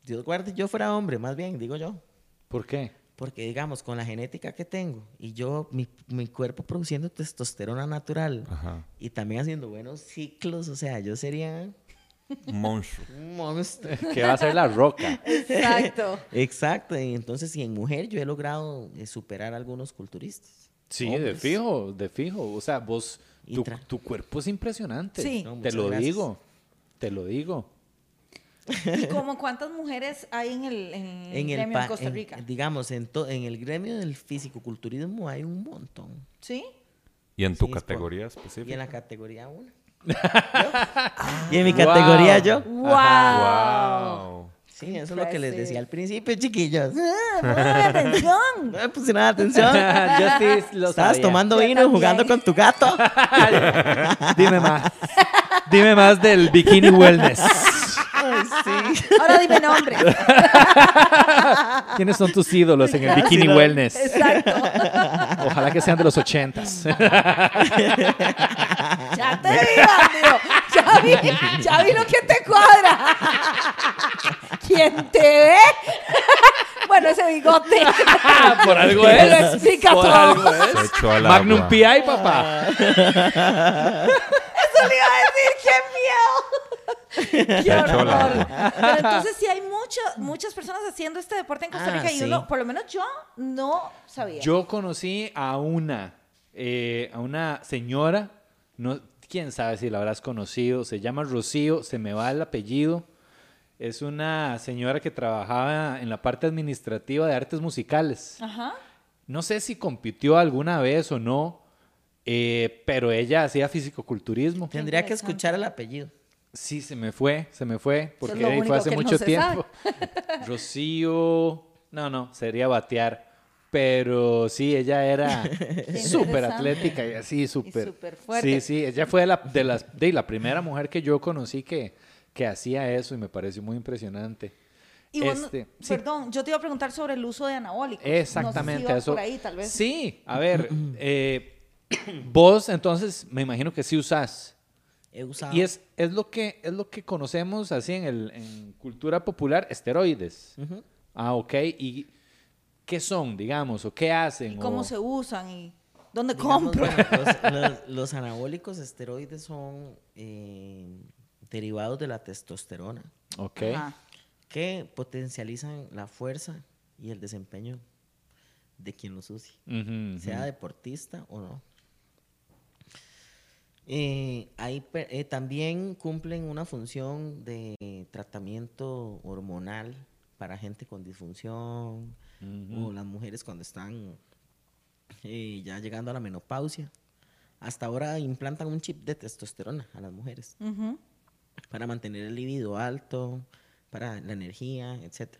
Dios guarde yo fuera hombre, más bien, digo yo. ¿Por qué? Porque, digamos, con la genética que tengo y yo, mi, mi cuerpo produciendo testosterona natural Ajá. y también haciendo buenos ciclos, o sea, yo sería Un monstruo. Un monstruo. Que va a ser la roca. Exacto. Exacto. Y entonces, y en mujer yo he logrado eh, superar a algunos culturistas. Sí, de fijo, de fijo. O sea, vos, tu, cuerpo es impresionante. Sí. No, te lo gracias. digo. Te lo digo. ¿Y como cuántas mujeres hay en el, en el En el gremio en Costa en- Rica? digamos, en, to- en el gremio del fisicoculturismo hay un montón. ¿Sí? ¿Y en tu Sí, es por- categoría Y en específica? la categoría 1. y en mi categoría yo. ¡Wow! ¡Wow! Sí, eso es lo que les decía al principio, chiquillos. Ah, atención. No me pusieron atención. Yo sí lo Estabas sabía. tomando vino y jugando con tu gato. Dime más. Dime más del bikini wellness. Ay, sí. Ahora dime nombre. ¿Quiénes son tus ídolos en el bikini Sí, wellness? Exacto. Ojalá que sean de los ochentas. Ya te vi, bandido. Ya vi, ya vi lo que te cuadra. ¿Quién te ve? Bueno, ese bigote. Por algo Lo es. explica Por todo. algo es. Magnum. PI, papá. Eso le iba a decir, qué horror. Pero entonces sí hay mucho- muchas personas haciendo este deporte en Costa Ah, Rica y sí. uno, por lo menos yo, no sabía. Yo conocí a una, eh, a una señora, no, quién sabe si la habrás conocido, se llama Rocío, se me va el apellido. Es una señora que trabajaba en la parte administrativa de artes musicales. Ajá. No sé si compitió alguna vez o no, eh, pero ella hacía fisicoculturismo. Tendría que escuchar el apellido. Sí, se me fue, se me fue, porque ahí fue hace no mucho tiempo. Rocío, no, no, sería batear, pero sí, ella era súper atlética y así, súper. fuerte. Sí, sí, ella fue la, de, las, de la primera mujer que yo conocí que, que hacía eso y me pareció muy impresionante. Y vos Este, sí. perdón, yo te iba a preguntar sobre el uso de anabólicos. Exactamente, no sé si iba eso. por ahí, tal vez. Sí, a ver, eh, vos entonces me imagino que sí usás. He usado. Y es, es, lo que, es lo que conocemos así en, el, en cultura popular, esteroides. Ah, ok. ¿Y qué son, digamos, o qué hacen? ¿Y cómo o- se usan? ¿Y dónde Digamos, compro? bueno, los, los- los anabólicos esteroides son eh, derivados de la testosterona Ok. Ajá. que potencializan la fuerza y el desempeño de quien los use, sea deportista o no. Eh, hay eh, también cumplen una función de tratamiento hormonal para gente con disfunción o las mujeres cuando están eh, ya llegando a la menopausia. Hasta ahora implantan un chip de testosterona a las mujeres para mantener el libido alto, para la energía, etc.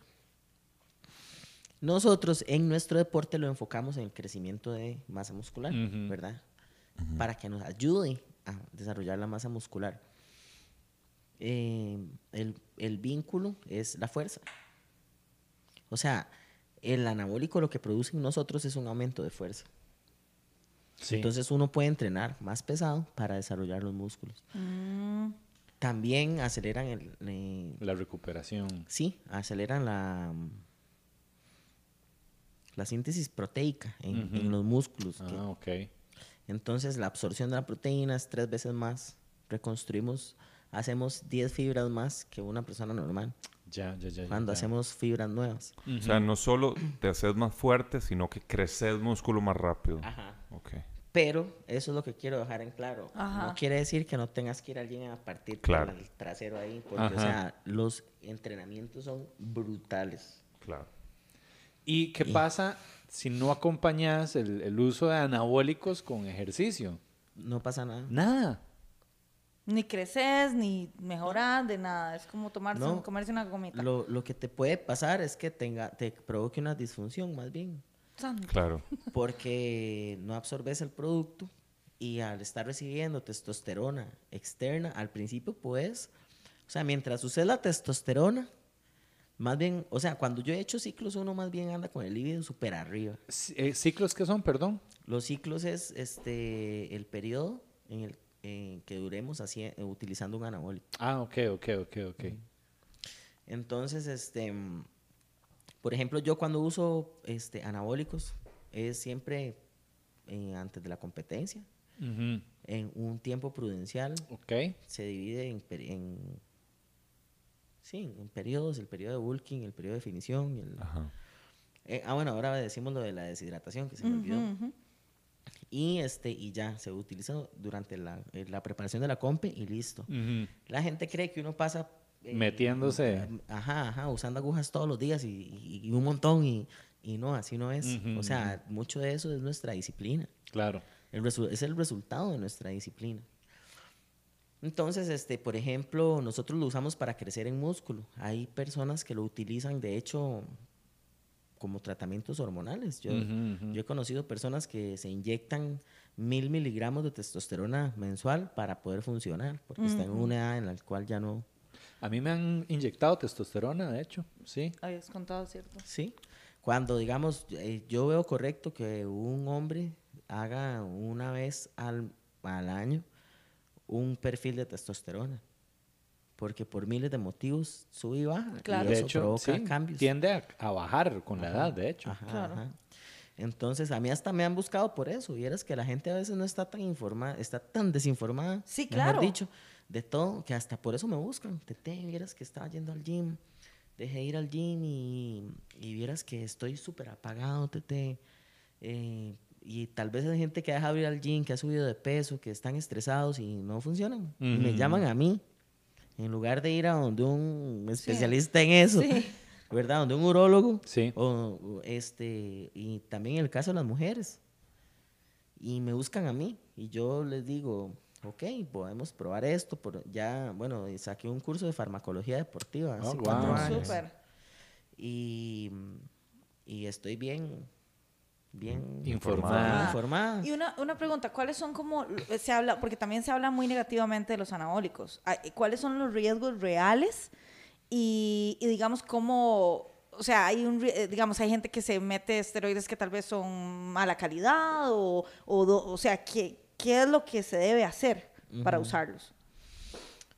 Nosotros en nuestro deporte lo enfocamos en el crecimiento de masa muscular. ¿verdad? Para que nos ayude a desarrollar la masa muscular. Eh, el, el vínculo es la fuerza. O sea, el anabólico lo que produce en nosotros es un aumento de fuerza. Sí. Entonces uno puede entrenar más pesado para desarrollar los músculos. Mm, También aceleran el, eh, la recuperación. sí, aceleran la la síntesis proteica en, los músculos. que- Ah, ok. Entonces la absorción de la proteína es tres veces más. Reconstruimos, hacemos 10 fibras más que una persona normal Ya, ya, ya. cuando ya. hacemos fibras nuevas. O sea, no solo te haces más fuerte, sino que creces músculo más rápido. Ajá. Ok. Pero eso es lo que quiero dejar en claro. Ajá. No quiere decir que no tengas que ir a alguien a partir Claro. el trasero ahí, porque Ajá. o sea, los entrenamientos son brutales. Claro. ¿Y qué pasa si no acompañas el, el uso de anabólicos con ejercicio? No pasa nada. Nada. Ni creces, ni mejoras, de nada. Es como tomarse, No. comerse una gomita. Lo, lo que te puede pasar es que tenga, te provoque una disfunción más bien, Santo. Claro. porque no absorbes el producto y al estar recibiendo testosterona externa, al principio pues, o sea, mientras uses la testosterona, más bien, o sea, cuando yo he hecho ciclos, uno más bien anda con el libido súper arriba. Eh, ¿Ciclos qué son, perdón? Los ciclos es este el periodo en el en que duremos así, eh, utilizando un anabólico. Ah, ok, ok, ok, ok. Entonces, este, por ejemplo, yo cuando uso este, anabólicos es siempre eh, antes de la competencia, Ujú. en un tiempo prudencial, Ok. se divide en Sí, en periodos, el periodo de bulking, el periodo de definición. el- Ajá. Eh, ah, bueno, ahora decimos lo de la deshidratación, que se me olvidó. Y, este, y ya, se utiliza durante la, eh, la preparación de la compe y listo. La gente cree que uno pasa... eh, Metiéndose. Ajá, ajá, usando agujas todos los días y, y- y un montón y, y no, así no es. O sea, mucho de eso es nuestra disciplina. Claro. El es el resultado de nuestra disciplina. Entonces, este, por ejemplo, nosotros lo usamos para crecer en músculo. Hay personas que lo utilizan, de hecho, como tratamientos hormonales. Yo, yo he conocido personas que se inyectan mil miligramos de testosterona mensual para poder funcionar, porque están en una edad en la cual ya no... A mí me han inyectado testosterona, de hecho, sí. Habías contado, ¿cierto? Sí. Cuando, digamos, eh, yo veo correcto que un hombre haga una vez al, al año un perfil de testosterona. Porque por miles de motivos sube y baja. y Claro. De eso hecho, provoca sí, cambios. tiende a, a bajar con la edad, de hecho. Ajá, Claro. ajá. Entonces, a mí hasta me han buscado por eso. Vieras que la gente a veces no está tan informada, está tan desinformada. Sí, mejor claro. dicho, de todo, que hasta por eso me buscan. Tete, vieras que estaba yendo al gym. Dejé de ir al gym y, y vieras que estoy súper apagado, Tete. Eh, y tal vez hay gente que ha dejado de ir al gym, que ha subido de peso, que están estresados y no funcionan. Y me llaman a mí, en lugar de ir a donde un especialista en eso. Sí. ¿Verdad? Donde un urólogo. Sí. O, o, este, y también el caso de las mujeres. Y me buscan a mí. Y yo les digo, ok, podemos probar esto. Por, ya, bueno, saqué un curso de farmacología deportiva hace Oh, cuatro wow. años. Súper. Y, y estoy bien, bien Informada. informada. Y una, una pregunta, ¿cuáles son como, se habla, porque también se habla muy negativamente de los anabólicos, Ah, ¿cuáles son los riesgos reales? Y, y digamos, cómo, o sea, hay un, eh, digamos, hay gente que se mete esteroides que tal vez son mala calidad, o, o, o sea, ¿qué, ¿qué es lo que se debe hacer para usarlos?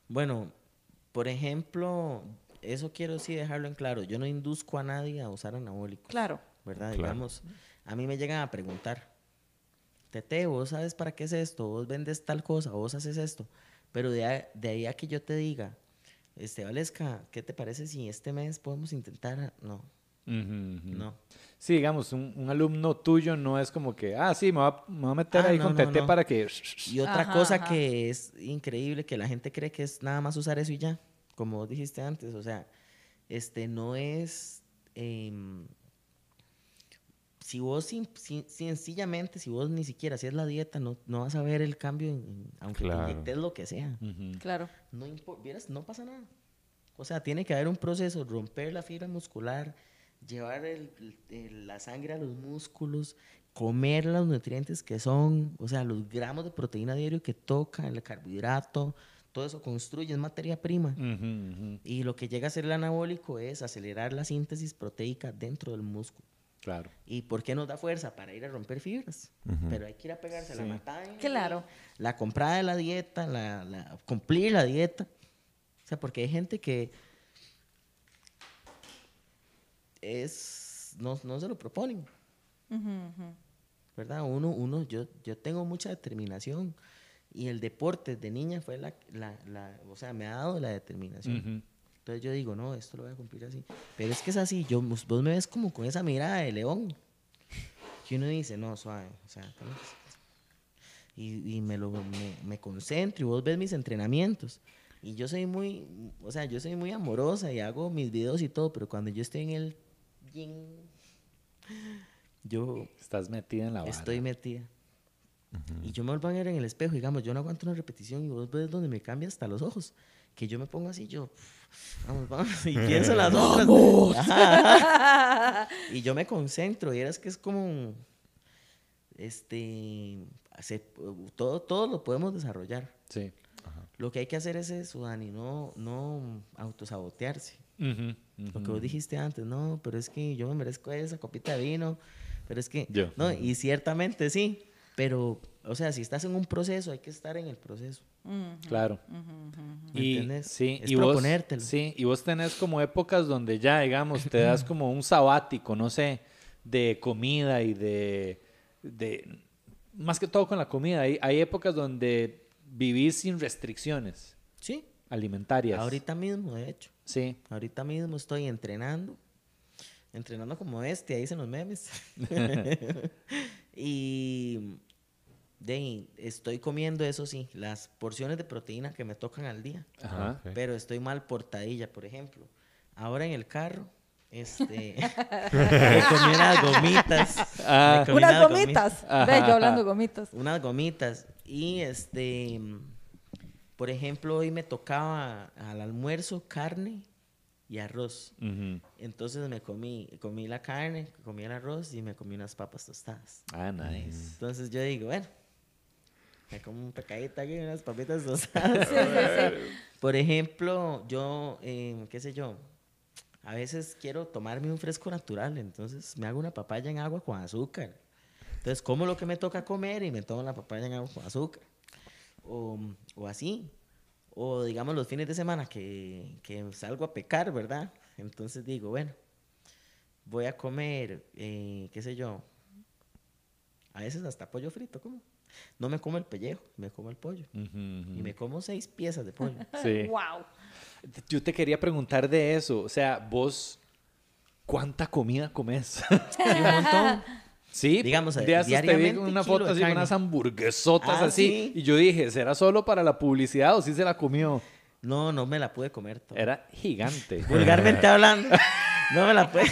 Bueno, por ejemplo, eso quiero sí dejarlo en claro. Yo no induzco a nadie a usar anabólicos. Claro. ¿verdad? Claro. Digamos, a mí me llegan a preguntar, Tete, vos sabes para qué es esto, vos vendes tal cosa, vos haces esto, pero de, a- de ahí a que yo te diga, este, Valesca, ¿qué te parece si este mes podemos intentar? No, no. Sí, digamos, un, un alumno tuyo no es como que, ah, sí, me voy a, me voy a meter Ah, ahí no, con no, Tete no. para que... Y otra Ajá, cosa ajá. que es increíble, que la gente cree que es nada más usar eso y ya, como vos dijiste antes, o sea, este no es... em, si vos sim- si- sencillamente, si vos ni siquiera haces la dieta, no, no vas a ver el cambio, en- en- aunque Claro. te inyectes lo que sea. Claro. No, vieras, no pasa nada. O sea, tiene que haber un proceso, romper la fibra muscular, llevar el- el- la sangre a los músculos, comer los nutrientes que son, o sea, los gramos de proteína diario que toca, el carbohidrato, todo eso construye, es materia prima. Ujú, ujú. Y lo que llega a ser el anabólico es acelerar la síntesis proteica dentro del músculo. Claro. ¿Y por qué nos da fuerza? Para ir a romper fibras. Pero hay que ir a pegarse la Sí. matada. en el Claro. La comprada de la dieta, la, la- cumplir la dieta. O sea, porque hay gente que es no, no se lo proponen. ¿verdad? Uno, uno yo, yo tengo mucha determinación y el deporte de niña fue la, la, la- o sea, me ha dado la determinación. Entonces yo digo, no, esto lo voy a cumplir así. Pero es que es así, yo, vos vos me ves como con esa mirada de león. Que uno dice, no, suave, o sea, ¿cómo que- y, y me, lo, me, me concentro y vos ves mis entrenamientos. Y yo soy muy, o sea, yo soy muy amorosa y hago mis videos y todo, pero cuando yo estoy en el gym, yo Estás metida en la vara. estoy metida. Y yo me vuelvo a ver en el espejo, digamos, yo no aguanto una repetición y vos ves donde me cambia hasta los ojos. Que yo me pongo así, yo, vamos, vamos, y pienso en las. Ajá, ajá. Y yo me concentro, y eras que es como, este, hace- todo, todo lo podemos desarrollar. Sí. Lo que hay que hacer es eso, Dani, no, no autosabotearse. Lo que vos dijiste antes, no, pero es que yo me merezco esa copita de vino, pero es que, Yo. no, y ciertamente sí, pero, o sea, si estás en un proceso, hay que estar en el proceso. Claro. ¿Me Y, entiendes? sí, Es y vos, proponértelo. sí, y vos tenés como épocas donde ya, digamos, te das como un sabático, no sé, de comida y de, de más que todo con la comida. Hay, hay épocas donde vivís sin restricciones Sí, alimentarias. ahorita mismo, de hecho. Sí. Ahorita mismo estoy entrenando. Entrenando como este, ahí dicen los memes. y de ahí, estoy comiendo, eso sí, las porciones de proteína que me tocan al día. Ajá. Ok. Pero estoy mal portadilla, por ejemplo. Ahora en el carro, este, me comí unas gomitas. Ah. Comí Unas gomi- gomitas. Ajá. Ve, yo hablando de gomitas. Unas gomitas. Y este, por ejemplo, hoy me tocaba al almuerzo carne y arroz. Entonces me comí, comí la carne, comí el arroz y me comí unas papas tostadas. Ah, nice. Entonces yo digo, bueno, me como un pecadito aquí, unas papitas tostadas. Por ejemplo, yo, eh, qué sé yo, a veces quiero tomarme un fresco natural, entonces me hago una papaya en agua con azúcar. Entonces como lo que me toca comer y me tomo la papaya en agua con azúcar. O, o así. O digamos los fines de semana que, que salgo a pecar, ¿verdad? Entonces digo, bueno, voy a comer, eh, qué sé yo, a veces hasta pollo frito, ¿cómo? No me como el pellejo, me como el pollo. Y me como seis piezas de pollo. Sí. Wow. Yo te quería preguntar de eso. O sea, vos, ¿cuánta comida comes? Sí, un montón. sí, Digamos, de te vi una foto así, unas hamburguesotas Ah, así. sí. Y yo dije, ¿será solo para la publicidad o sí se la comió? No, no me la pude comer toda. Era gigante. Vulgarmente hablando, no me la pude.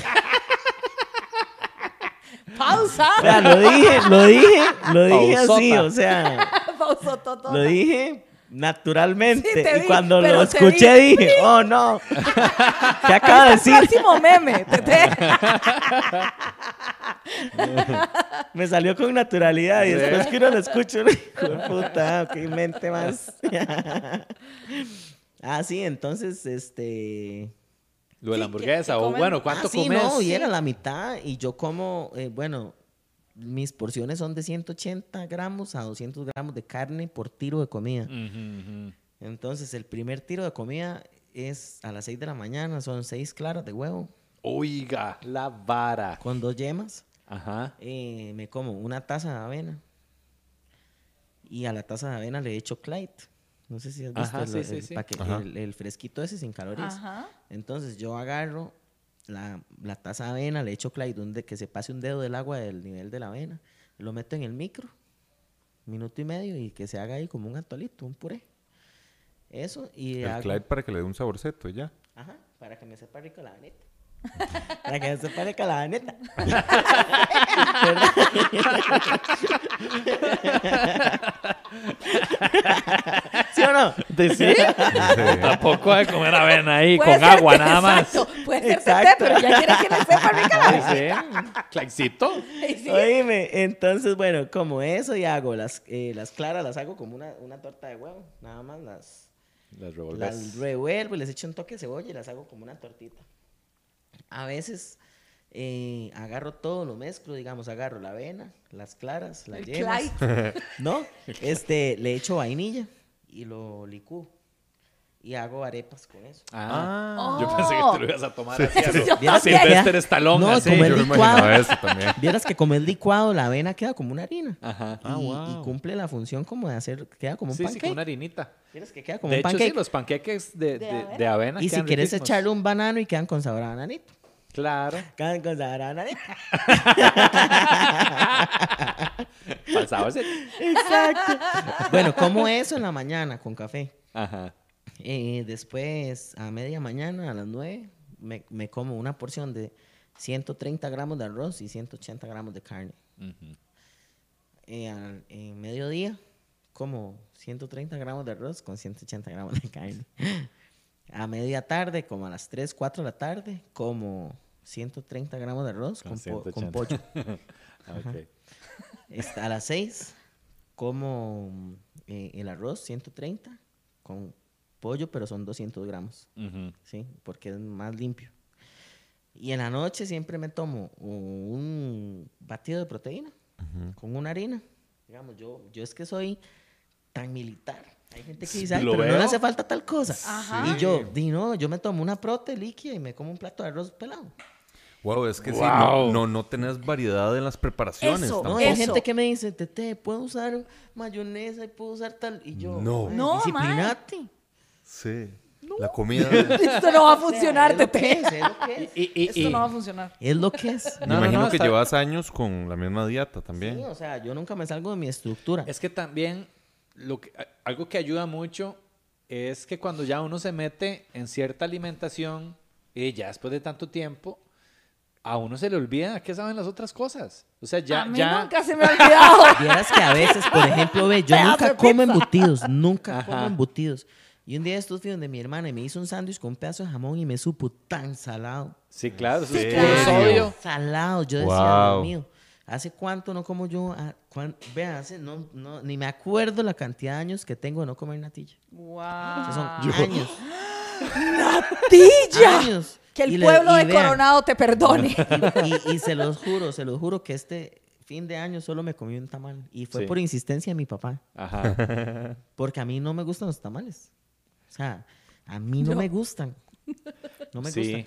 ¡Pausa! O sea, lo dije, lo dije, lo dije así, Pausota. o sea, Pausa, todo. lo dije naturalmente. Sí, te y vi, cuando lo escuché vi. dije, oh no, ¿qué acaba de decir? Próximo meme. Tete. Me salió con naturalidad y después que uno lo escucha, puta, qué mente más. ah, sí, entonces, este... Lo de la que- hamburguesa. que o bueno, ¿cuánto ah, sí, comes? no, y era la mitad. Y yo como, eh, bueno, mis porciones son de 180 gramos a 200 gramos de carne por tiro de comida. Entonces, el primer tiro de comida es a las 6 de la mañana, son 6 claras de huevo Oiga, la vara. con dos yemas. Ajá. Eh, me como una taza de avena. Y a la taza de avena le echo Clyde. No sé si has visto Ajá, el, sí, sí, el sí. paque- Ajá. el- el fresquito ese sin calorías. Ajá. Entonces yo agarro la, la taza de avena, le echo Clyde, donde que se pase un dedo del agua del nivel de la avena, lo meto en el micro, minuto y medio, y que se haga ahí como un atolito, un puré. Eso, y El hago- Clyde para que le dé un saborcito y ya. Ajá, para que me sepa rico la aveneta. Para que rico la aveneta. ¿Sí o no? ¿De sí? Tampoco de comer avena ahí Puede con ser- agua nada más. Exacto. Puede ser Exacto. pero ya quiere que le sepa rica la Sí. Claxito. Y sí. Oíme, entonces, bueno, como eso y hago las, eh, las claras, las hago como una, una torta de huevo. Nada más las, Las las revuelvo y les echo un toque de cebolla y las hago como una tortita. A veces eh, agarro todo, lo mezclo, digamos, agarro la avena, las claras, las El yemas. No, este, le echo vainilla y lo licúo. Y hago arepas con eso. Ah, Oh. yo pensé que te lo ibas a tomar así. a lo- Yo Vieras que también. Sylvester Stallone, No, así. como el Yo me licuado. imaginaba eso también. Vieras que como es licuado, la avena queda como una harina. Ajá. Ah, y, wow. y cumple la función como de hacer, queda como un Sí, sí, pancake. con una harinita. Vieras que queda como De un hecho, pancake. sí, los panqueques de, De de- avena. de avena. y si quieres riquísimos. echarle un banano y quedan con sabor a bananito. Claro. Pasaba ese- Exacto. bueno, como eso en la mañana con café. Ajá. Eh, después, a media mañana, a las 9, me, me como una porción de 130 gramos de arroz y 180 gramos de carne. Ujú. Eh, al- en mediodía, como 130 gramos de arroz con 180 gramos de carne. A media tarde, como a las 3, 4 de la tarde, como 130 gramos de arroz con, Con po- con 180. pollo. Ok. Este, a las 6, como eh, el arroz 130 con pollo, pero son 200 gramos. ¿sí? Porque es más limpio. Y en la noche siempre me tomo un batido de proteína con una harina. Digamos, yo, yo es que soy tan militar. Hay gente que dice, "Ay, Lo pero no le hace falta tal cosa. Ajá. Y yo, di no, yo me tomo una prote líquida y me como un plato de arroz pelado. Wow, es que sí, Wow. no, no, no tenés variedad en las preparaciones. Eso. No, hay gente que me dice, Tete, puedo usar mayonesa y puedo usar tal. Y yo, No. "Ay, No, disciplinate. Sí. No, La comida. Esto no va a funcionar, Tete. Esto no va a funcionar. Es lo que es. Me No, no, imagino no, que está- llevas años con la misma dieta también. Sí, o sea, yo nunca me salgo de mi estructura. Es que también lo que, algo que ayuda mucho es que cuando ya uno se mete en cierta alimentación y ya después de tanto tiempo, a uno se le olvida qué saben las otras cosas. O sea, ya, a mí ya nunca se me ha olvidado. Vieras que a veces, por ejemplo, ve, yo nunca como pizza. embutidos, nunca Ajá. como embutidos. Y un día fui donde mi hermana y me hizo un sándwich con un pedazo de jamón y me supo tan salado. Sí, claro, eso es ¿En puro sodio. Salado. Yo decía, Wow. Dios mío, ¿hace cuánto no como yo? Ah, Vean, hace, no, no, ni me acuerdo la cantidad de años que tengo de no comer natilla. Wow. O sea, son años. ¡Tilla! años. Que el le- pueblo de vean, Coronado te perdone. Y, y se los juro, se los juro que este fin de año solo me comí un tamal. Y fue Sí. por insistencia de mi papá. Ajá. Porque a mí no me gustan los tamales. O sea, a mí no, No. me gustan. No me Sí. gustan.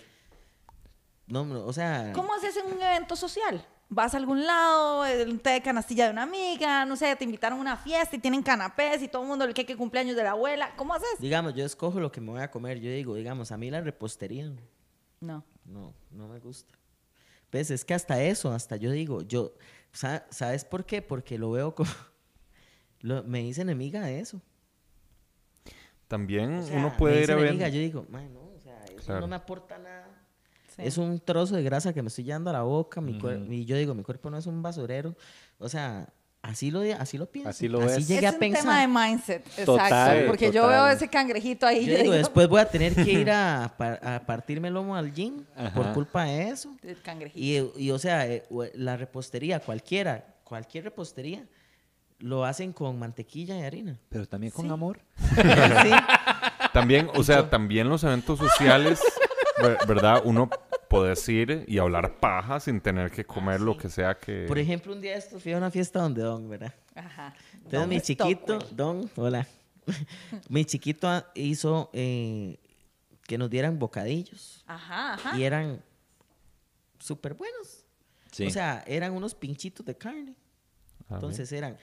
No, no, o sea, ¿Cómo haces en un evento social? Vas a algún lado, eh, un té de canastilla de una amiga, no sé, te invitaron a una fiesta y tienen canapés y todo el mundo el queque cumpleaños de la abuela. ¿Cómo haces? digamos, yo escojo lo que me voy a comer. Yo digo, digamos, a mí la repostería, No. no, no me gusta. Pues es que hasta eso, hasta yo digo, yo, sa- ¿sabes por qué? Porque lo veo como, lo- me hice enemiga de eso. También O sea, uno me puede ir hice a ver. enemiga, Yo digo, "Mae, no, o sea, eso Claro. no me aporta nada. Sí. Es un trozo de grasa que me estoy llevando a la boca. Mi cuer- y yo digo, mi cuerpo no es un basurero. O sea, así lo, así lo pienso. Así lo ves. llegué es a un pensar. tema de mindset, exacto. Total, porque yo veo ese cangrejito ahí. Yo digo, después voy a tener que ir a, a partirme el lomo al gym por culpa de eso. El cangrejito. Y, y, o sea, eh, la repostería, cualquiera, cualquier repostería, lo hacen con mantequilla y harina. Pero también con Sí. amor. Sí. También, o sea, también los eventos sociales, ¿verdad? Uno puede ir y hablar paja sin tener que comer lo que sea que. Por ejemplo, un día de estos fui a una fiesta donde Don, ¿verdad? Ajá. Entonces Don mi chiquito, Don, hola. mi chiquito ah, hizo eh, que nos dieran bocadillos Ajá, ajá. y eran súper buenos. Sí. O sea, eran unos pinchitos de carne. A ver. Entonces eran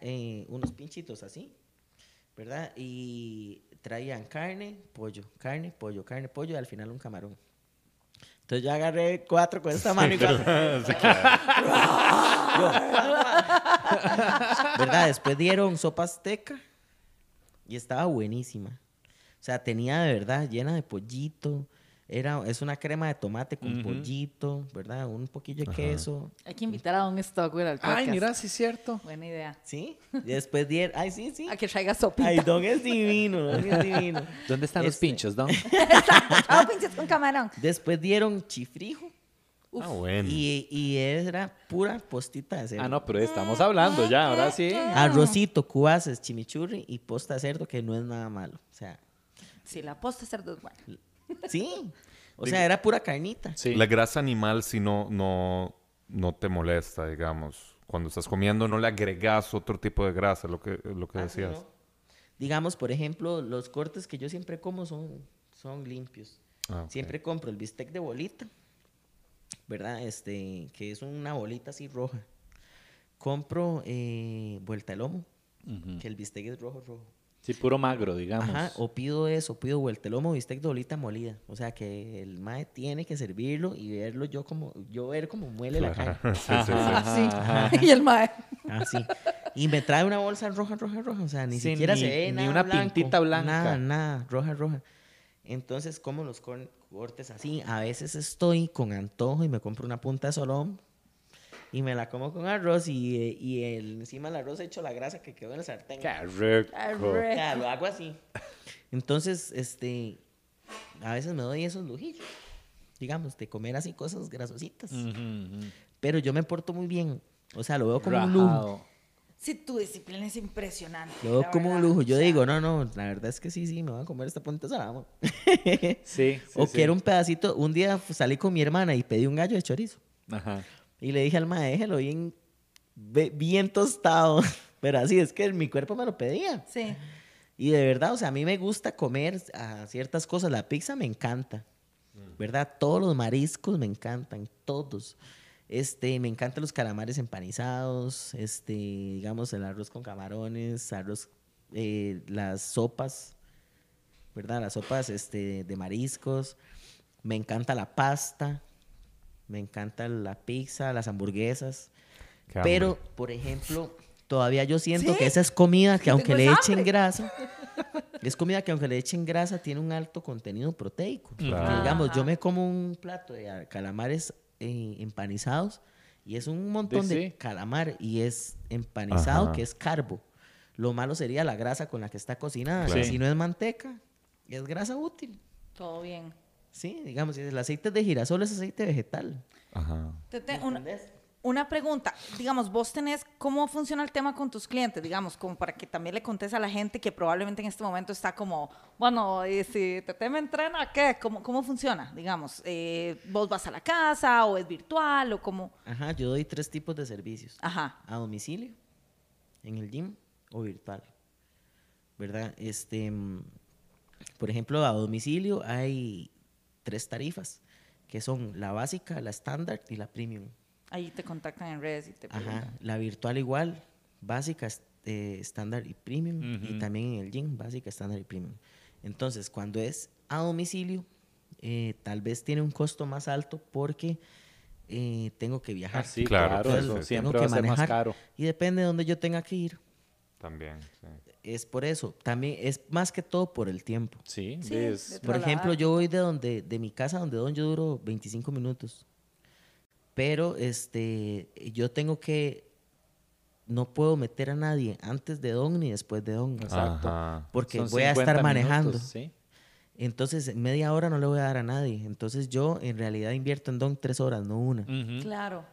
eh, unos pinchitos así, ¿verdad? Y traían carne, pollo, carne, pollo, carne, pollo y al final un camarón. Entonces yo agarré cuatro con esta mano y cuatro. ¿Verdad? Después dieron sopa azteca y estaba buenísima. O sea, tenía de verdad llena de pollito. Era, es una crema de tomate con pollito, ¿verdad? Un poquillo de queso. Hay que invitar a Don Stockwell al podcast. Ay, mira, sí es cierto. Buena idea. ¿Sí? Y después dieron... Ay, sí, sí. A que traiga sopita. Ay, Don es divino, Don es divino. ¿Dónde están los Este, pinchos, Don? Ah, pinches con camarón. Después dieron chifrijo Ah, bueno. y, y era pura postita de cerdo. Ah, no, pero estamos hablando ya, ahora sí. Arrocito, cubaces, chimichurri y posta de cerdo que no es nada malo. O sea, Sí, la posta de cerdo es buena. Sí. O sea, era pura carnita. Sí. La grasa animal si no, no, no te molesta, digamos. Cuando estás comiendo no le agregas otro tipo de grasa, lo que, lo que Ah, decías. ¿no? Digamos, por ejemplo, los cortes que yo siempre como son, son limpios. Ah. Siempre compro el bistec de bolita, ¿verdad? Este, que es una bolita así roja. Compro eh, vuelta de lomo, que el bistec es rojo, rojo. Sí, puro magro, digamos. Ajá, o pido eso, pido vuelta de lomo, bistec de bolita molida. O sea, que el mae tiene que servirlo y verlo yo como, yo ver cómo muele la carne. Sí, sí, sí. Ajá, Sí. y el mae. Así. Y me trae una bolsa roja, roja, roja. O sea, ni Sí, siquiera ni- se ve ni nada una blanco, pintita blanca. Nada, nada, roja, roja. Entonces, como los cor- cortes así. A veces estoy con antojo y me compro una punta de solón y me la como con arroz y, y el, encima del arroz echo la grasa que quedó en el sartén. Qué rico. O sea, lo hago así. Entonces, este, a veces me doy esos lujillos, digamos, de comer así cosas grasositas. Ujú, ujú. Pero yo me porto muy bien. O sea, lo veo como un lujo. Rajado. Sí, tu disciplina es impresionante. Lo veo la como un verdad. lujo. Yo O sea, digo, no, no, la verdad es que sí, sí, me voy a comer esta punta de salami. Sí, sí, o sí. quiero un pedacito. Un día salí con mi hermana y pedí un gallo de chorizo. Ajá. Y le dije al ma, déjelo bien, bien tostado. Pero así es que mi cuerpo me lo pedía. Sí. Y de verdad, o sea, a mí me gusta comer a ciertas cosas. La pizza me encanta, ¿verdad? Todos los mariscos me encantan, todos. Este, me encantan los calamares empanizados, este, digamos, el arroz con camarones, arroz, eh, las sopas. ¿verdad? Las sopas este, de mariscos. Me encanta la pasta. Me encanta la pizza, las hamburguesas. Qué Pero, hambre. por ejemplo, todavía yo siento ¿Sí? que esa es comida que aunque le echen grasa, es comida que aunque le echen grasa tiene un alto contenido proteico. Claro. Porque, digamos, yo me como un plato de calamares eh, empanizados y es un montón Sí, de sí. calamar y es empanizado Ajá. que es carbo. Lo malo sería la grasa con la que está cocinada. Claro. Si no es manteca, es grasa útil. Todo bien. Sí, digamos, el aceite de girasol es aceite vegetal. Ajá. Tete, una, una pregunta, digamos, vos tenés, ¿cómo funciona el tema con tus clientes? Digamos, como para que también le contes a la gente que probablemente en este momento está como, bueno, y si Tete me entrena, ¿qué? ¿Cómo, cómo funciona? Digamos, eh, ¿vos vas a la casa o es virtual o cómo? Ajá, yo doy tres tipos de servicios. Ajá, a domicilio, en el gym o virtual. ¿Verdad? Este, mm, por ejemplo, a domicilio hay tres tarifas, que son la básica, la estándar y la premium. ahí te contactan en redes y te Ajá, preguntan. la virtual igual, básica, eh, estándar y premium, y también en el gym, básica, estándar y premium. Entonces, cuando es a domicilio, eh, tal vez tiene un costo más alto porque eh, tengo que viajar. Ah, sí, Claro, claro, sí, eso siempre va a ser más caro. Y depende de dónde yo tenga que ir. También, sí. Es por eso. También es más que todo por el tiempo. Sí, Sí, es- de Por ejemplo, yo voy de donde, de mi casa donde don yo duro 25 minutos. Pero este, yo tengo que, no puedo meter a nadie antes de don ni después de don. Exacto. Ajá. Porque Son voy a 50 estar manejando. minutos, sí. Entonces, media hora no le voy a dar a nadie. Entonces, yo en realidad invierto en don tres horas, no una. Claro.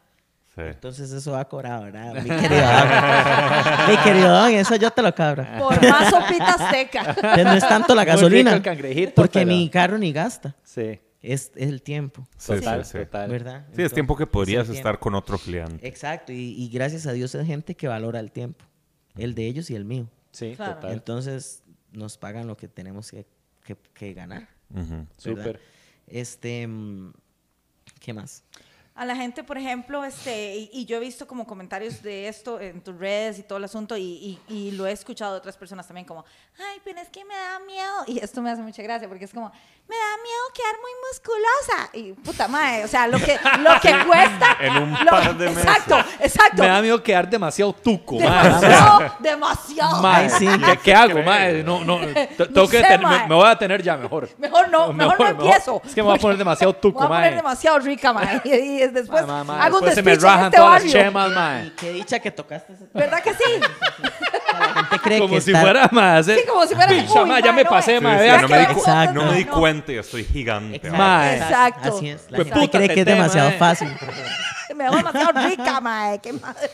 Sí. Entonces, eso va a cobrar, ¿verdad? Mi querido don. Mi querido don, eso yo te lo cabro. Por más sopita seca. Entonces, no es tanto la gasolina. el cangrejito, porque pero- mi carro ni gasta. Sí, Es, es el tiempo. Sí, total, sí, sí. total. ¿Verdad? Sí, es tiempo que podrías es estar tiempo. con otro cliente. Exacto, y, y gracias a Dios hay gente que valora el tiempo, el de ellos y el mío. Sí, Claro. total. Entonces nos pagan lo que tenemos que, que- que ganar. ¿verdad? Súper. Este, mm, ¿qué más? A la gente, por ejemplo, este, y, y yo he visto como comentarios de esto en tus redes y todo el asunto, y, y- y lo he escuchado de otras personas también, como, ay, pero es que me da miedo. Y esto me hace mucha gracia, porque es como, me da miedo quedar muy musculosa. Y puta madre, o sea, lo que, lo que cuesta. En un lo- par de meses. Exacto, exacto. Me da miedo quedar demasiado tuco, mae. demasiado, demasiado. Mae, sí. ¿Qué, qué hago, mae? No, no, te- tengo que sé, tener- mae. me, me voy a tener ya mejor. Mejor no, mejor, no empiezo. Es que me voy a poner demasiado Me tuco, voy a poner mae. demasiado rica, mae. Después mae, mae, hago un después se me en este todas barrio. las chemas, Y qué dicha que tocaste ese tema. ¿Verdad que sí? La gente cree Como que si está- fuera, hacer- Sí, como si fuera Picha, mae, ya me pasé, vea no me, di, no me di cuenta y estoy gigante. Exacto, Mae. Exacto. Así es. La Pues gente cree que es demasiado fácil. Me veo demasiado rica, mae. Qué madre.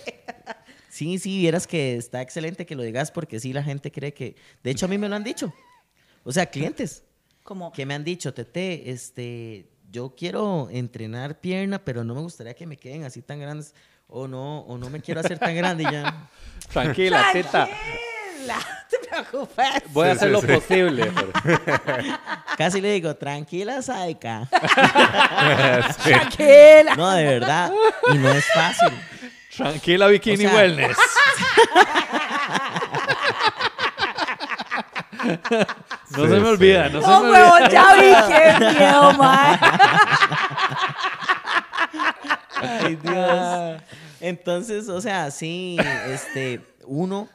Sí, sí, vieras que está excelente que lo digas porque sí, la gente cree que... De hecho, a mí me lo han dicho. O sea, clientes Como, que me han dicho, Tete, este, yo quiero entrenar pierna, pero no me gustaría que me queden así tan grandes. O no, o no me quiero hacer tan grande ya. Tranquila, teta. tranquila, no te preocupes. Voy a Sí, hacer sí, lo sí. posible. pero- Casi le digo, tranquila, Saika. Sí. Tranquila. No, de verdad. Y no es fácil. Tranquila, Bikini O sea- Wellness. No Sí, se me sí. olvida, no, se No, me olvida. huevón, ya vi qué miedo, mae. Ay, Dios. Entonces, o sea, sí, este, uno,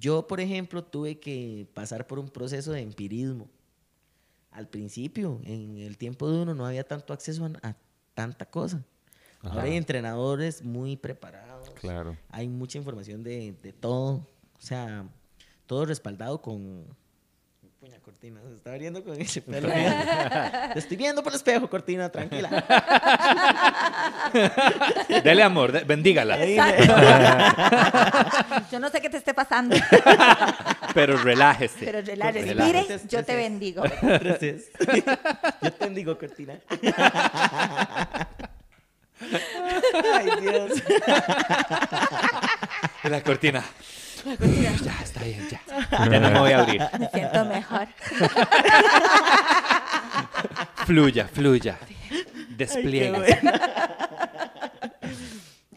yo, por ejemplo, tuve que pasar por un proceso de empirismo. Al principio, en el tiempo de uno, no había tanto acceso a, a tanta cosa. Ahora hay entrenadores muy preparados. Claro. Hay mucha información de, de todo. O sea, todo respaldado con... Puña, Cortina, se está abriendo con ese pelo. Te estoy viendo por el espejo, Cortina, tranquila. Dele amor, de- bendígala. Yo no sé qué te esté pasando, Pero relájese. pero respire, Relájese. yo te bendigo. Entonces, yo te bendigo, Cortina. Ay, Dios. La cortina. Ya, está bien, ya. Ya no me voy a abrir. Me siento mejor. Fluya, fluya. Despliegue.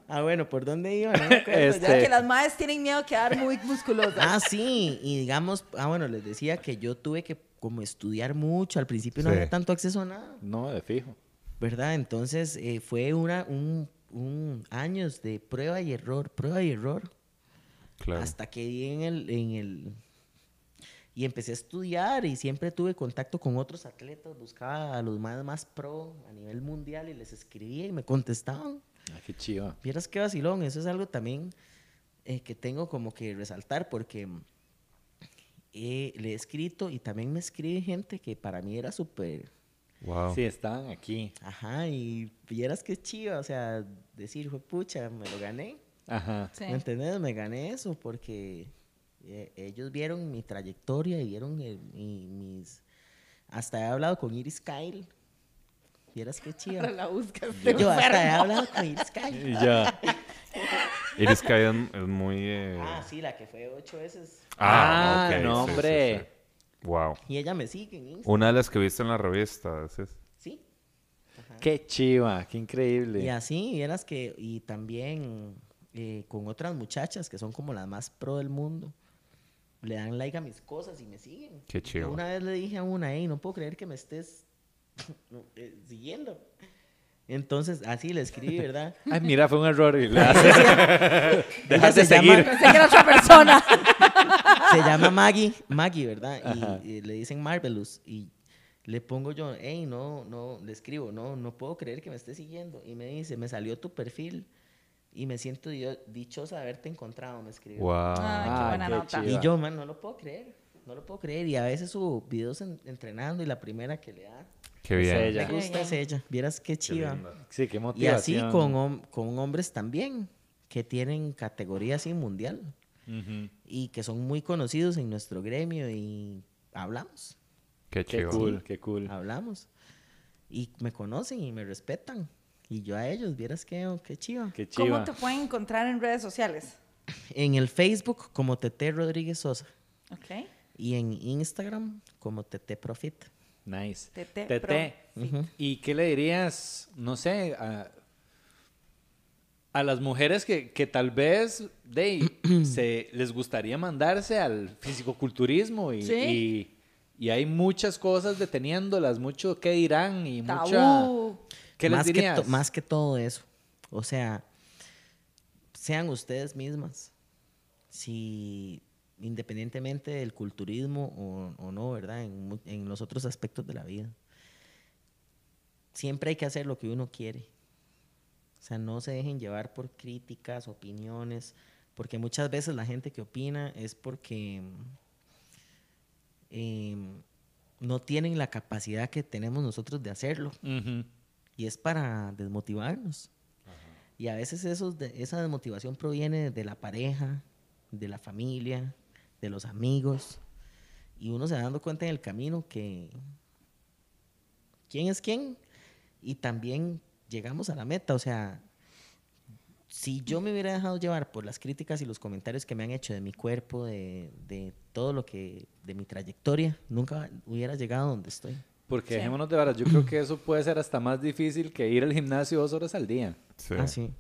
Ah, bueno, ¿por dónde iba? No Este, ya. Que las madres tienen miedo a quedar muy musculosas. Ah, sí, y digamos, ah, bueno, les decía que yo tuve que como estudiar mucho, al principio no Sí. había tanto acceso a nada, No, de fijo. ¿verdad? Entonces eh, fue una, un, un años de prueba y error, prueba y error, Claro. hasta que di en el, en el... Y empecé a estudiar y siempre tuve contacto con otros atletas, buscaba a los más, más pro a nivel mundial y les escribía y me contestaban. Ah, qué chiva. Vieras qué vacilón, eso es algo también eh, que tengo como que resaltar porque eh, le he escrito y también me escribe gente que para mí era súper, Wow. Sí, estaban aquí. ajá, y vieras qué chiva, o sea, decir, fue pucha, me lo gané, Ajá. Sí. ¿me entendés? Me gané eso porque eh, ellos vieron mi trayectoria y vieron el- mi- mis... Hasta he hablado con Iris Kyle, vieras qué la buscas. este Yo hasta he hablado con Iris Kyle. Y ya. Iris Kaiden es muy. eh, Ah, sí, la que fue ocho veces. Ah, ok, no, sí, sí, hombre. sí. Wow. Y ella me sigue en Instagram. Una de las que viste en la revista. Sí. Qué chiva, qué increíble. Y así, vieras que, y también eh, con otras muchachas que son como las más pro del mundo, le dan like a mis cosas y me siguen. Qué chido. Una vez le dije a una, hey, no puedo creer que me estés eh, siguiendo. Entonces, así le escribí, ¿verdad? Ay, mira, fue un error. y le haces- Ella Dejaste se seguir. llama- Pensé que era otra persona. se llama Maggie, Maggie, ¿verdad? Y, y le dicen Marvelous. Y le pongo yo, hey, no, no, le escribo, no, no puedo creer que me esté siguiendo. Y me dice, me salió tu perfil y me siento dichosa de haberte encontrado, me escribió. Wow. Ah, qué buena qué nota. Y yo, man, no lo puedo creer, no lo puedo creer. Y a veces subo videos en- entrenando y la primera que le da, Qué Es bien. ella. me gusta es ella. Vieras qué chiva. linda. Sí, qué y motivación. así con, hom- con hombres también, que tienen categoría así mundial y que son muy conocidos en nuestro gremio y hablamos. Qué Qué chido. cool, qué cool. hablamos. Y me conocen y me respetan. Y yo a ellos, vieras qué, qué chiva. Qué ¿Cómo te pueden encontrar en redes sociales? En el Facebook como Tete Rodríguez Sosa. Ok. Y en Instagram como Tete Profit. Nice. Tete Tete. Ujú. ¿y qué le dirías, no sé, a, a las mujeres que, que tal vez de, se, les gustaría mandarse al fisicoculturismo y, Sí. y, y hay muchas cosas deteniéndolas, mucho qué dirán y mucha... Tabú. ¿Qué les más, que dirías? más que todo eso. O sea, sean ustedes mismas. Si independientemente del culturismo o, o no, ¿verdad? En, en los otros aspectos de la vida. Siempre hay que hacer lo que uno quiere. O sea, no se dejen llevar por críticas, opiniones, porque muchas veces la gente que opina es porque em, no tienen la capacidad que tenemos nosotros de hacerlo. Ujú. Y es para desmotivarnos. Y a veces esa desmotivación proviene de la pareja, de la familia, de los amigos. Y uno se va dando cuenta en el camino que quién es quién. Y también llegamos a la meta. O sea, si yo me hubiera dejado llevar por las críticas y los comentarios que me han hecho de mi cuerpo, de, de todo lo que, de mi trayectoria, nunca hubiera llegado a donde estoy. Porque Sí. dejémonos de varas, yo creo que eso puede ser hasta más difícil que ir al gimnasio dos horas al día. Sí. Ah, sí.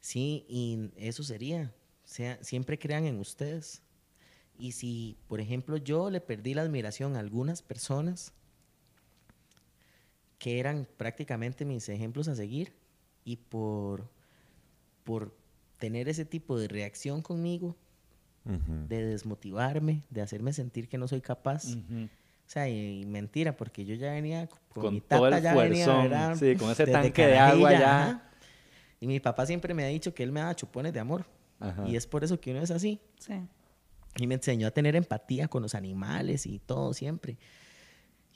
Sí, y eso sería. Sea, siempre crean en ustedes. Y si, por ejemplo, yo le perdí la admiración a algunas personas que eran prácticamente mis ejemplos a seguir, y por, por tener ese tipo de reacción conmigo, Ujú. de desmotivarme, de hacerme sentir que no soy capaz. O sea, y, y mentira, porque yo ya venía con, Con mi todo tata el ya venía, fuerzón, ¿verdad? sí, con ese tanque de agua ya. ajá. Y mi papá siempre me ha dicho que él me da chupones de amor. Ajá. Y es por eso que uno es así. Sí. Y me enseñó a tener empatía con los animales y todo siempre.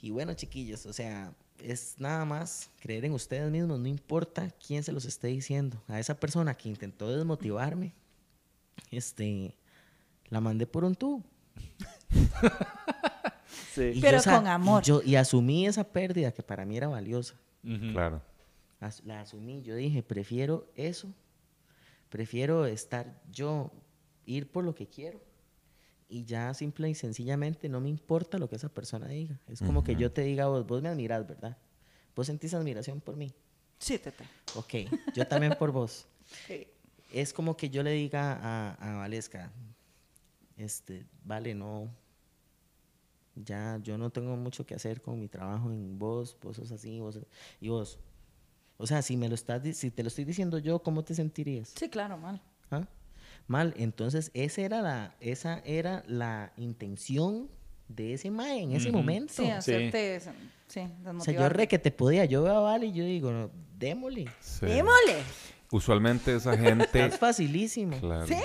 Y bueno, chiquillos, o sea, es nada más creer en ustedes mismos, no importa quién se los esté diciendo. A esa persona que intentó desmotivarme, este, la mandé por un tubo. Sí. Y Pero yo con amor. Y, yo, y asumí esa pérdida que para mí era valiosa. Ujú. Claro. As- La asumí. Yo dije, prefiero eso. Prefiero estar yo, ir por lo que quiero. Y ya simple y sencillamente no me importa lo que esa persona diga. Es como que yo te diga, vos, vos me admirás, ¿verdad? Vos sentís admiración por mí. Sí, Tete. Ok, yo también por vos. Sí. Es como que yo le diga a, a Valesca, este, vale, no, ya yo no tengo mucho que hacer con mi trabajo en vos, vos sos así, vos, y vos. O sea, si me lo estás, si te lo estoy diciendo yo, ¿cómo te sentirías? Sí, claro, mal. ¿Ah? Mal, entonces esa era la, esa era la intención de ese mae en ese Ujú. momento. Sí, hacerte, sí, o sea, yo re que te podía, yo veo a Vale y yo digo, no, démosle. Sí. ¡Démosle! Usualmente esa gente... Estás facilísimo. claro. ¿Sí?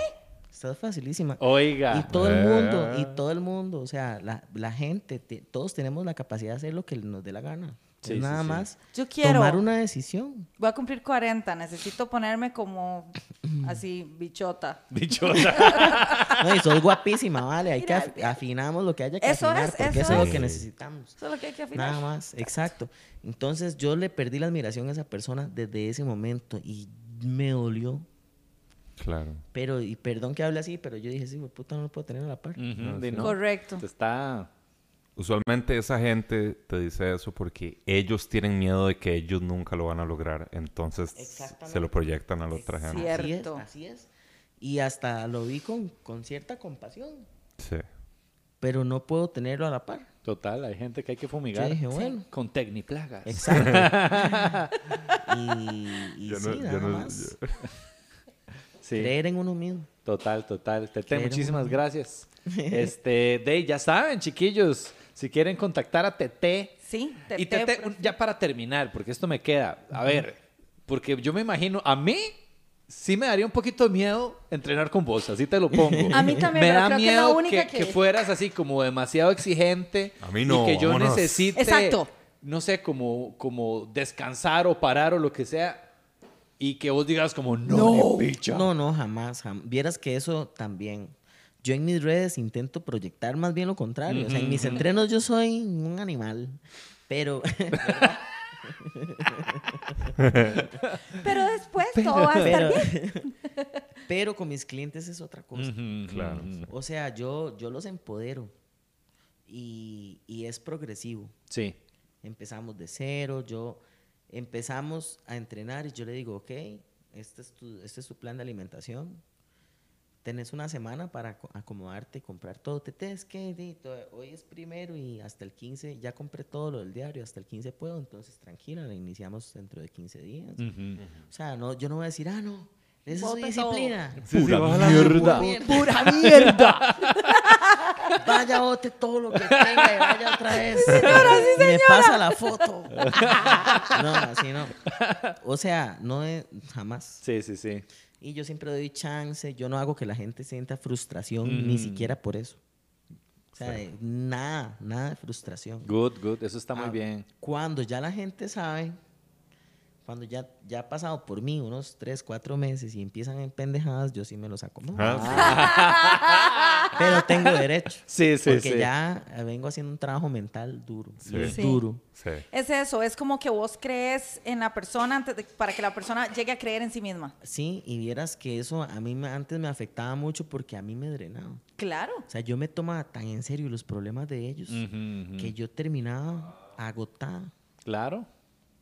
Estás facilísima. Oiga. Y todo el mundo, y Eh. todo el mundo, o sea, la, la gente, te- todos tenemos la capacidad de hacer lo que nos dé la gana. Sí, es sí, nada sí. más Yo quiero. tomar una decisión. Voy a cumplir 40. Necesito ponerme como así, bichota. Bichota. No, y sos guapísima, vale. Hay que af- afinamos lo que haya que Eso afinar, es, porque eso es lo que necesitamos. Eso es lo que hay que afinar. Nada más, exacto. Entonces yo le perdí la admiración a esa persona desde ese momento y me dolió. Claro. Pero, y perdón que hable así, pero yo dije, sí, puta, no lo puedo tener a la par. No. Correcto. Te Está. Usualmente esa gente te dice eso porque ellos tienen miedo de que ellos nunca lo van a lograr, entonces se lo proyectan a la otra gente. Cierto. Así es, así es. Y hasta lo vi con, con cierta compasión, Sí. pero no puedo tenerlo a la par. Total, hay gente que hay que Yo fumigar. dije, bueno, Con tecniplagas. exacto. y y Yo sí, no- yo nada no- más. yo- Sí. Creer en uno mismo. Total, total. Tete, muchísimas gracias. Este, Dey, ya saben, chiquillos, si quieren contactar a Tete. Sí, Y Tete, Tete, un- ya para terminar, porque esto me queda. A ver, porque yo me imagino, a mí sí me daría un poquito de miedo entrenar con vos, así te lo pongo. A mí también, Me pero da creo que la miedo única que, que- que fueras así como demasiado exigente. A mí no, Y que yo vámonos. necesite, Exacto. no sé, como, como descansar o parar o lo que sea. Y que vos digas como, no, picha. No, no, jamás, jam- Vieras que eso también. Yo en mis redes intento proyectar más bien lo contrario. O sea, en mis entrenos yo soy un animal. Pero, Pero después todo va a estar pero, bien. pero con mis clientes es otra cosa. Claro. O sea, yo, yo los empodero. Y, y es progresivo. Sí. Empezamos de cero, yo empezamos a entrenar y yo le digo, ok, este es tu, este es tu plan de alimentación. Tenés una semana para aco- acomodarte y comprar todo. Te es que hoy es primero y hasta el 15 ya compré todo lo del diario, hasta el 15 puedo, entonces tranquila, la iniciamos dentro de 15 días. Ujú. O sea, no, yo no voy a decir, ah, no, esa es su Bote todo. disciplina. Pura mierda. Pura mierda. Vaya, bote todo lo que tenga y vaya otra vez. y me pasa la foto. no, así no. O sea, no es jamás. Sí, sí, sí. Y yo siempre doy chance. Yo no hago que la gente sienta frustración, ni Mm. siquiera por eso. O sea, de- nada, nada de frustración. Good, good. Eso está muy Ah, bien. Cuando ya la gente sabe, cuando ya, ya ha pasado por mí unos 3, 4 meses y empiezan en pendejadas, yo sí me los acomodo. Ah, Pero tengo derecho. Sí, sí, porque sí. ya vengo haciendo un trabajo mental duro. Sí. Duro. sí. Es eso, es como que vos crees en la persona antes de- para que la persona llegue a creer en sí misma. Sí, y vieras que eso a mí me- antes me afectaba mucho porque a mí me drenaba. Claro. O sea, yo me tomaba tan en serio los problemas de ellos que yo terminaba agotada. Claro.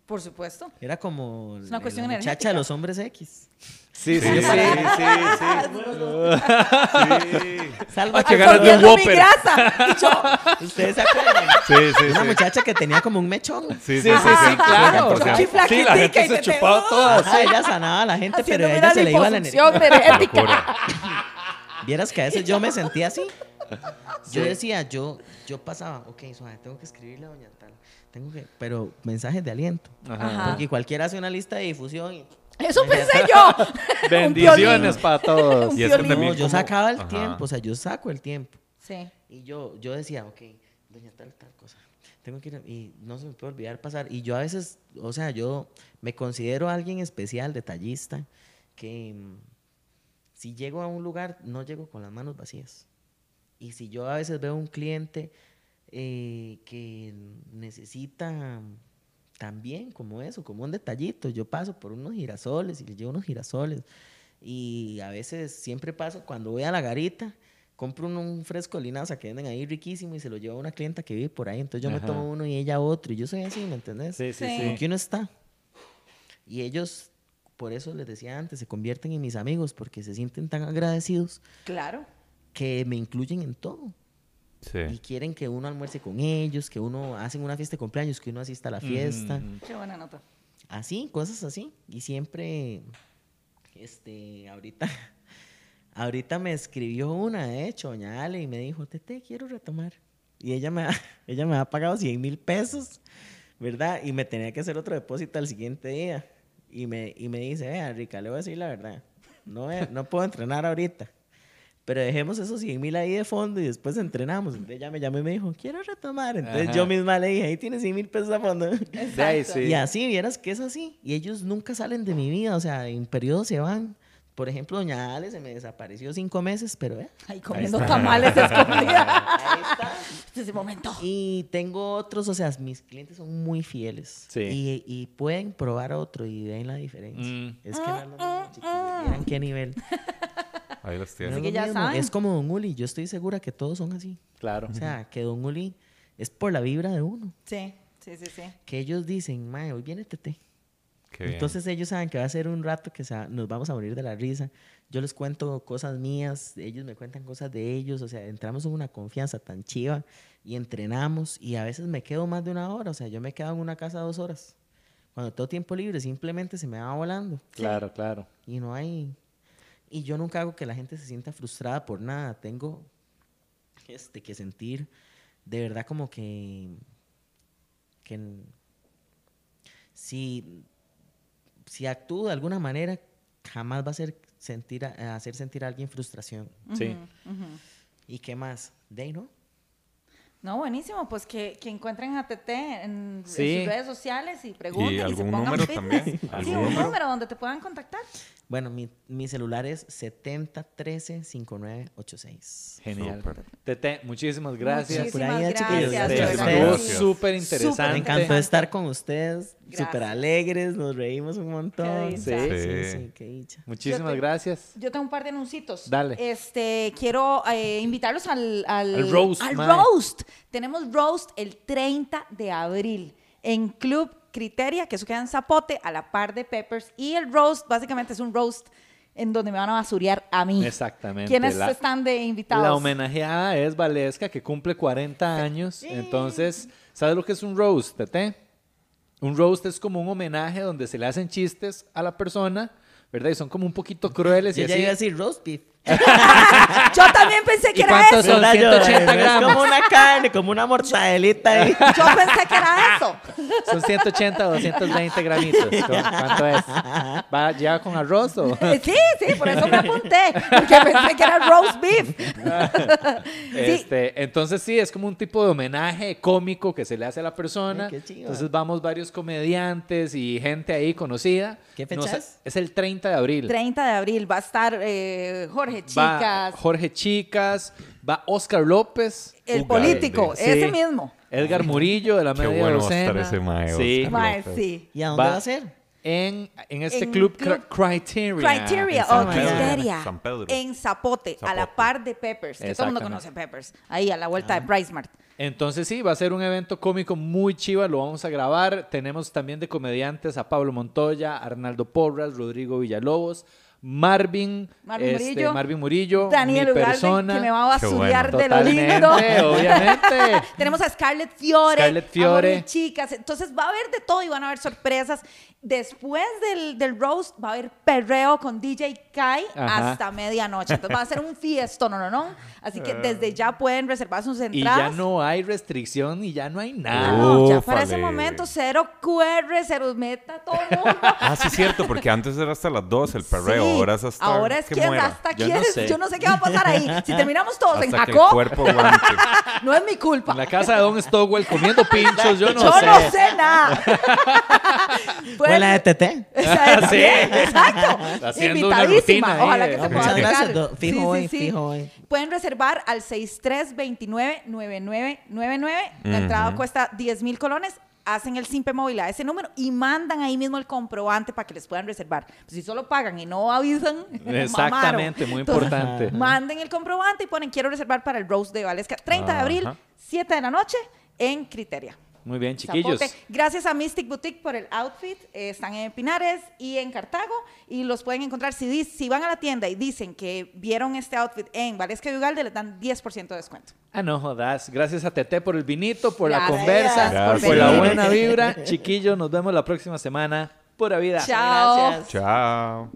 Por supuesto. Era como Es una la cuestión muchacha energética. de los hombres X. Sí, sí, sí, sí, Salva que ganas de un Whopper. ¿Ustedes se acuerdan? Sí, sí, Una sí. muchacha que tenía como un mechón. Sí, Sí, sí, sí, claro. Sí, la gente se chupaba todas. Ajá, ella sanaba a la gente, pero a ella se le iba la energía. Vieras que a veces yo me sentía así. Yo decía, yo, yo pasaba, ok, suave, tengo que escribirle a doña tal. Tengo que, pero mensajes de aliento. Ajá. Porque cualquiera hace una lista de difusión y Eso pensé yo. Bendiciones para todos. Y es que No, yo sacaba el Ajá. tiempo, o sea, yo saco el tiempo. Sí. Y yo, yo decía, ok, doña tal, tal cosa. Tengo que ir, a- y no se me puede olvidar pasar. Y yo a veces, o sea, yo me considero alguien especial, detallista, que mm, si llego a un lugar, no llego con las manos vacías. Y si yo a veces veo un cliente eh, que necesita también como eso, como un detallito, yo paso por unos girasoles y le llevo unos girasoles. Y a veces siempre paso, cuando voy a la garita, compro un, un fresco de linaza que venden ahí riquísimo y se lo llevo a una clienta que vive por ahí. Entonces yo Ajá. me tomo uno y ella otro. Y yo soy así, ¿me entendés? Sí, sí, Sí. sí. Porque uno está. Y ellos, por eso les decía antes, se convierten en mis amigos porque se sienten tan agradecidos Claro. que me incluyen en todo. Y Sí. quieren que uno almuerce con ellos, que uno hacen una fiesta de cumpleaños, que uno asista a la fiesta. Qué buena nota. Así, cosas así. Y siempre, este, ahorita, ahorita me escribió una, de hecho, doña Ale, y me dijo, Tete, quiero retomar. Y ella me, ha, ella me ha pagado 100 mil pesos, ¿verdad? Y me tenía que hacer otro depósito al siguiente día. Y me, y me dice, vea, Rica, le voy a decir la verdad. No, no puedo entrenar ahorita. Pero dejemos esos 100 mil ahí de fondo y después entrenamos. Entonces ella me llamó y me dijo, quiero retomar. Entonces Ajá. yo misma le dije, ahí tienes 100 mil pesos a fondo. Exacto. sí. Y así, vieras que es así. Y ellos nunca salen de mi vida, o sea, en periodos se van. Por ejemplo, doña Ale se me desapareció cinco meses, pero eh. Ahí comiendo tamales escondidas. Ahí está. Este es el momento. Y tengo otros, o sea, mis clientes son muy fieles. Sí. Y, y pueden probar otro y ven la diferencia. Mm. Es que no es lo mismo, chiquillos. Vieran qué nivel. Ahí las No tienes. es ya mismo. saben. Es como Don Uli. Yo estoy segura que todos son así. Claro. O sea, que Don Uli es por la vibra de uno. Sí, sí, sí, sí. Que ellos dicen, mae, hoy viene Tete. Qué bien. Entonces ellos saben que va a ser un rato que se nos vamos a morir de la risa. Yo les cuento cosas mías, ellos me cuentan cosas de ellos, o sea, entramos en una confianza tan chiva y entrenamos y a veces me quedo más de una hora, o sea, yo me quedo en una casa dos horas. Cuando tengo tiempo libre simplemente se me va volando Claro, claro. y no hay... Y yo nunca hago que la gente se sienta frustrada por nada, tengo este, que sentir de verdad como que... que si si actúo de alguna manera, jamás va a ser sentir a, hacer sentir a alguien frustración. Sí. ¿Y qué más? De ahí, ¿no? No, buenísimo. Pues que, que encuentren a Tete en, en sus redes sociales y pregunten. ¿Y se algún pongan número fitness. también? Sí, ¿Algún un número? número donde te puedan contactar. Bueno, mi, mi celular es 7013-5986. Genial. Tete, muchísimas gracias. Muchísimas Por ahí, gracias. súper Me interesante. encantó estar con ustedes, súper alegres, nos reímos un montón. Qué Sí, sí, Sí. sí, qué dicha. Muchísimas Yo te- gracias. Yo tengo un par de anuncios. Dale. Este, quiero eh, invitarlos al, al, Al roast, al roast. Tenemos roast el 30 de abril en Club Criteria, que eso queda en Zapote, a la par de Peppers. Y el roast, básicamente, es un roast en donde me van a basurear a mí. Exactamente. ¿Quiénes La- están de invitados? La homenajeada es Valesca, que cumple 40 años. Entonces, ¿sabes lo que es un roast, Tete? Un roast es como un homenaje donde se le hacen chistes a la persona, ¿verdad? Y son como un poquito crueles y ya así. iba a decir roast beef. Yo también pensé que ¿Y era eso. son? ¿Verdad? Yo, 180 Es gramos. como una carne, como una mortadelita ahí. Yo pensé que era eso. Son 180 220 gramitos. ¿Cu- ¿Cuánto es? ¿Va ya con arroz o...? Eh, Sí, sí, por eso me apunté. Porque pensé que era roast beef. Sí. Este, entonces sí, es como un tipo de homenaje cómico que se le hace a la persona. Ay, qué. Entonces vamos varios comediantes y gente ahí conocida. ¿Qué fecha No es? Es el 30 de abril. 30 de abril va a estar eh, Jorge Va Chicas, Jorge Chicas, va Oscar López, el político, ese mismo. Edgar Murillo de la Qué media bueno va ese mae, Sí. Mae, López. sí. ¿Y a dónde Va- va a ser? En, en este En club, Club Cri- Criteria. Criteria En o Pedro. Criteria San Pedro. en Zapote, a la par de Peppers, que todo el mundo conoce. Peppers, ahí a la vuelta de Price Mart. Entonces sí, va a ser un evento cómico muy chiva, lo vamos a grabar. Tenemos también de comediantes a Pablo Montoya, Arnaldo Porras, Rodrigo Villalobos, Marvin, Marvin este, Murillo, Marvin Murillo, Daniel mi Ugalde, persona. que me va a basurear bueno. de lo lindo. Obviamente. Tenemos a Scarlett Fiore, Scarlett Fiore. Chicas. Entonces va a haber de todo y van a haber sorpresas. Después del, del roast va a haber perreo con DJ Kai Ajá. hasta medianoche. Entonces va a ser un fiesto, no, no, no. Así que desde ya pueden reservar sus Y entradas. ya no hay restricción y ya no hay nada. No, ya para ese momento, cero QR, cero meta, todo el mundo. Ah, sí, es cierto, porque antes era hasta las 2 el perreo, Sí, ahora es hasta ahora es que que muera. hasta Yo no quieres. sé. Yo no sé qué va a pasar ahí. Si terminamos todos en Hasta que el Jacob, cuerpo aguante. no es mi culpa. En la casa de Don Stowell comiendo pinchos, yo no yo sé. no sé nada. Pues, Fue la de TT. esa- Sí. exacto. Haciendo una Invitadísima. Ojalá que se pueda gracias. do- Fijo Sí, sí, hoy, sí. fijo hoy. Pueden reservar al 6329-9999. La entrada cuesta 10 mil colones. Hacen el simpe móvil a ese número y mandan ahí mismo el comprobante para que les puedan reservar. Pues si solo pagan y no avisan, Exactamente, mamaron. muy Entonces, importante. Manden el comprobante y ponen quiero reservar para el Rose de Valesca. 30 de abril, Ajá. 7 de la noche en Criteria. Muy bien, chiquillos. Zapote. Gracias a Mystic Boutique por el outfit. Eh, están en Pinares y en Cartago y los pueden encontrar. Si, van a la tienda y dicen que vieron este outfit en Valesca y Ugalde, les dan 10% de descuento. Ah, no jodas. Gracias a Tete por el vinito, por la Gracias conversa, por por la buena vibra. Chiquillos, nos vemos la próxima semana. Pura vida. Chao. Gracias. Chao.